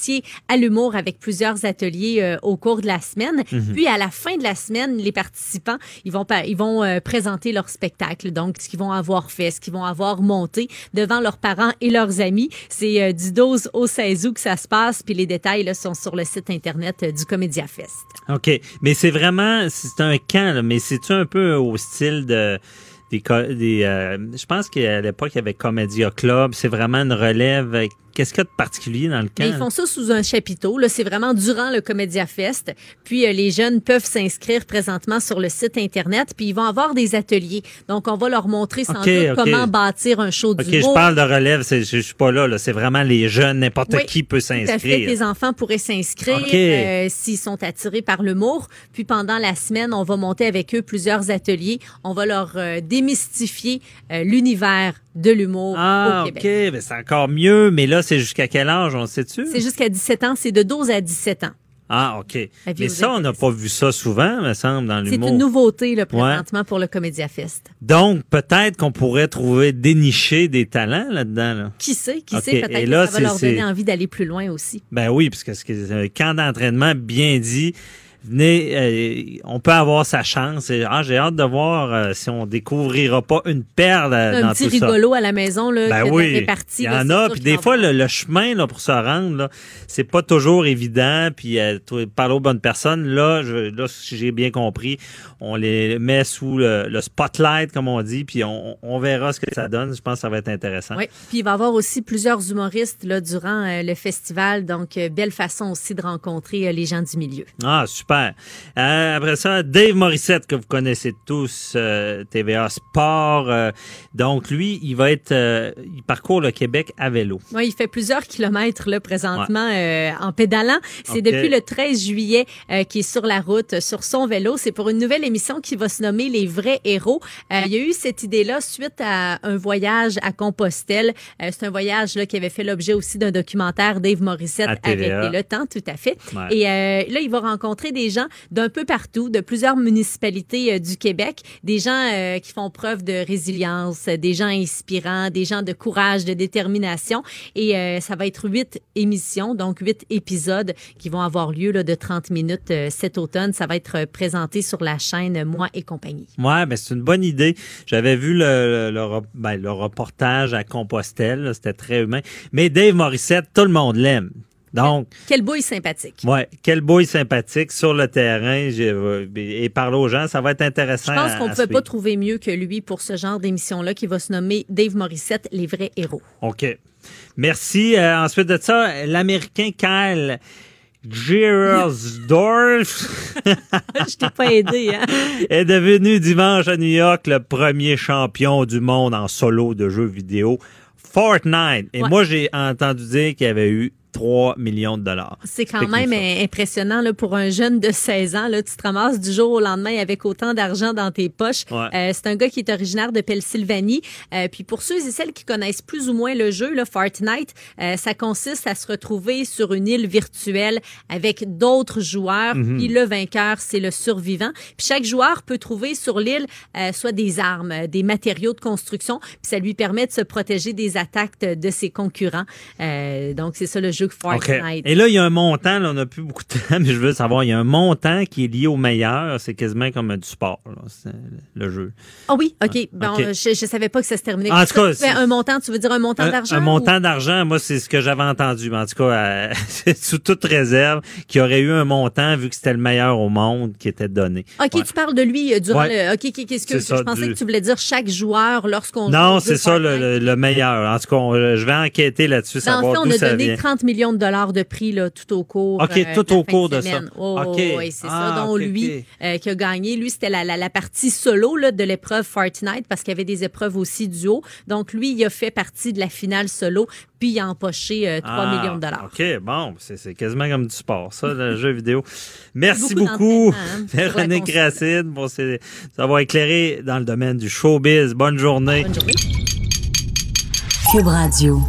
à l'humour avec plusieurs ateliers euh, au cours de la semaine. Mhm. Puis, à la fin de la semaine, les participants, ils vont, ils vont euh, présenter leur spectacle. Donc, ce qu'ils vont avoir fait, ce qu'ils vont avoir monté devant leurs parents et leurs amis. C'est euh, du 12 au 16 août que ça se passe. Puis, les détails là, sont sur le site Internet du Comédia Fest. OK. Mais c'est vraiment, c'est un camp, là, mais c'est-tu un peu au style de des, euh, je pense qu'à l'époque, il y avait Comédia Club. C'est vraiment une relève. Qu'est-ce qu'il y a de particulier dans le camp? Mais ils font ça sous un chapiteau. Là, c'est vraiment durant le Comédia Fest. Puis euh, les jeunes peuvent s'inscrire présentement sur le site internet. Puis ils vont avoir des ateliers. Donc on va leur montrer sans Ok, doute ok. comment bâtir un show OK, d'humour. je parle de relève. Je, je suis pas là. là. C'est vraiment les jeunes. N'importe Oui, qui peut s'inscrire. tes enfants pourraient s'inscrire OK. euh, s'ils sont attirés par l'humour. Puis pendant la semaine, on va monter avec eux plusieurs ateliers. On va leur euh, démystifier euh, l'univers de l'humour Ah, au OK. Québec. Ben, c'est encore mieux. Mais là, c'est jusqu'à quel âge, on le sait-tu? C'est jusqu'à 17 ans, c'est de 12 à 17 ans. Ah, OK. Mais ça, on n'a pas vu ça souvent, me semble, dans C'est l'humour. une nouveauté là, présentement pour le Comédia Fest. Donc, peut-être qu'on pourrait trouver, dénicher des talents là-dedans. Là. Qui sait, qui sait, peut-être que ça va c'est- leur donner c'est- envie d'aller plus loin aussi. Ben oui, parce que c'est un camp d'entraînement bien dit. Venez, euh, on peut avoir sa chance. Et, ah, j'ai hâte de voir euh, si on découvrira pas une perle euh, un dans petit tout ça. rigolo à la maison là, Ben oui, réparti, il y là, en a. Puis des fois, le, le chemin là, pour se rendre, là, c'est pas toujours évident. Puis euh, parler aux bonnes personnes, là, je, là, si j'ai bien compris, on les met sous le, le spotlight, comme on dit, puis on, on verra ce que ça donne. Je pense que ça va être intéressant. Oui, puis il va y avoir aussi plusieurs humoristes là, durant le festival, donc belle façon aussi de rencontrer les gens du milieu. Ah, super. Euh, après ça, Dave Morissette, que vous connaissez tous, euh, TVA Sport. euh, donc, lui, il va être... il parcourt le Québec à vélo. Oui, il fait plusieurs kilomètres là, présentement en pédalant. C'est depuis le 13 juillet qu'il est sur la route, sur son vélo. C'est pour une nouvelle émission qui va se nommer Les vrais héros. Il y a eu cette idée-là suite à un voyage à Compostelle. C'est un voyage là, qui avait fait l'objet aussi d'un documentaire Dave Morissette. Arrêtez le temps, tout à fait. Ouais. Et là, il va rencontrer des gens d'un peu partout, de plusieurs municipalités euh, du Québec, des gens euh, qui font preuve de résilience, des gens inspirants, des gens de courage, de détermination. Et euh, ça va être huit émissions, donc huit épisodes qui vont avoir lieu de 30 minutes cet automne. Ça va être présenté sur la chaîne Moi et compagnie. Ouais, ben c'est une bonne idée. J'avais vu le, ben, reportage à Compostelle. C'était très humain. Mais Dave Morissette, tout le monde l'aime. Donc, Quelle bouille sympathique. ouais, quel boy sympathique sur le terrain et parler aux gens. Ça va être intéressant. Je pense qu'on ne pouvait pas trouver mieux que lui pour ce genre d'émission-là qui va se nommer Dave Morissette, les vrais héros. OK. Merci. Euh, ensuite de ça, l'Américain Kyle Giersdorf Je t'ai pas aidé, hein? est devenu dimanche à New York le premier champion du monde en solo de jeux vidéo Fortnite. Et Ouais. moi, j'ai entendu dire qu'il y avait eu 3 millions de dollars. C'est quand même ça. impressionnant là, pour un jeune de 16 ans. Là, tu te ramasses du jour au lendemain avec autant d'argent dans tes poches. Ouais. Euh, c'est un gars qui est originaire de Pennsylvanie. Euh, puis pour ceux et celles qui connaissent plus ou moins le jeu, là, Fortnite, euh, ça consiste à se retrouver sur une île virtuelle avec d'autres joueurs. Mhm. Puis le vainqueur, c'est le survivant. Puis chaque joueur peut trouver sur l'île soit des armes, des matériaux de construction. Puis ça lui permet de se protéger des attaques de, de ses concurrents. Donc c'est ça le jeu jeu. Et là, il y a un montant, là, on n'a plus beaucoup de temps, mais je veux savoir, il y a un montant qui est lié au meilleur. C'est quasiment comme du sport, là, le jeu. Ah oui, OK. Bon. Je, je savais pas que ça se terminait. En tout cas. Tu c'est- un montant, tu veux dire un montant d'argent? un montant d'argent, moi, c'est ce que j'avais entendu. Mais en tout cas, euh, c'est sous toute réserve, qu'il y aurait eu un montant vu que c'était le meilleur au monde qui était donné. OK, Ouais. tu parles de lui euh, durant Ouais. le. OK, qu'est-ce que ça, je pensais du- que tu voulais dire chaque joueur lorsqu'on Non, c'est ça le, meilleur. En tout cas, on- je vais enquêter là-dessus, savoir on a donné vient. 30 millions de dollars de prix là, tout au cours. OK, euh, tout de la au fin cours de ça. Oh, OK. Oui, c'est Ah, ça. Donc, OK, lui euh, qui a gagné, lui, c'était la, la, la partie solo là, de l'épreuve Fortnite parce qu'il y avait des épreuves aussi duo. Donc, lui, il a fait partie de la finale solo, puis il a empoché euh, 3 Ah, millions de dollars. OK, bon, c'est c'est quasiment comme du sport, ça, le jeu vidéo. Merci Beaucoup beaucoup, hein, Véronique. Racine, pour ces- d'avoir éclairé dans le domaine du showbiz. Bonne journée. Bonne journée. Cube Radio.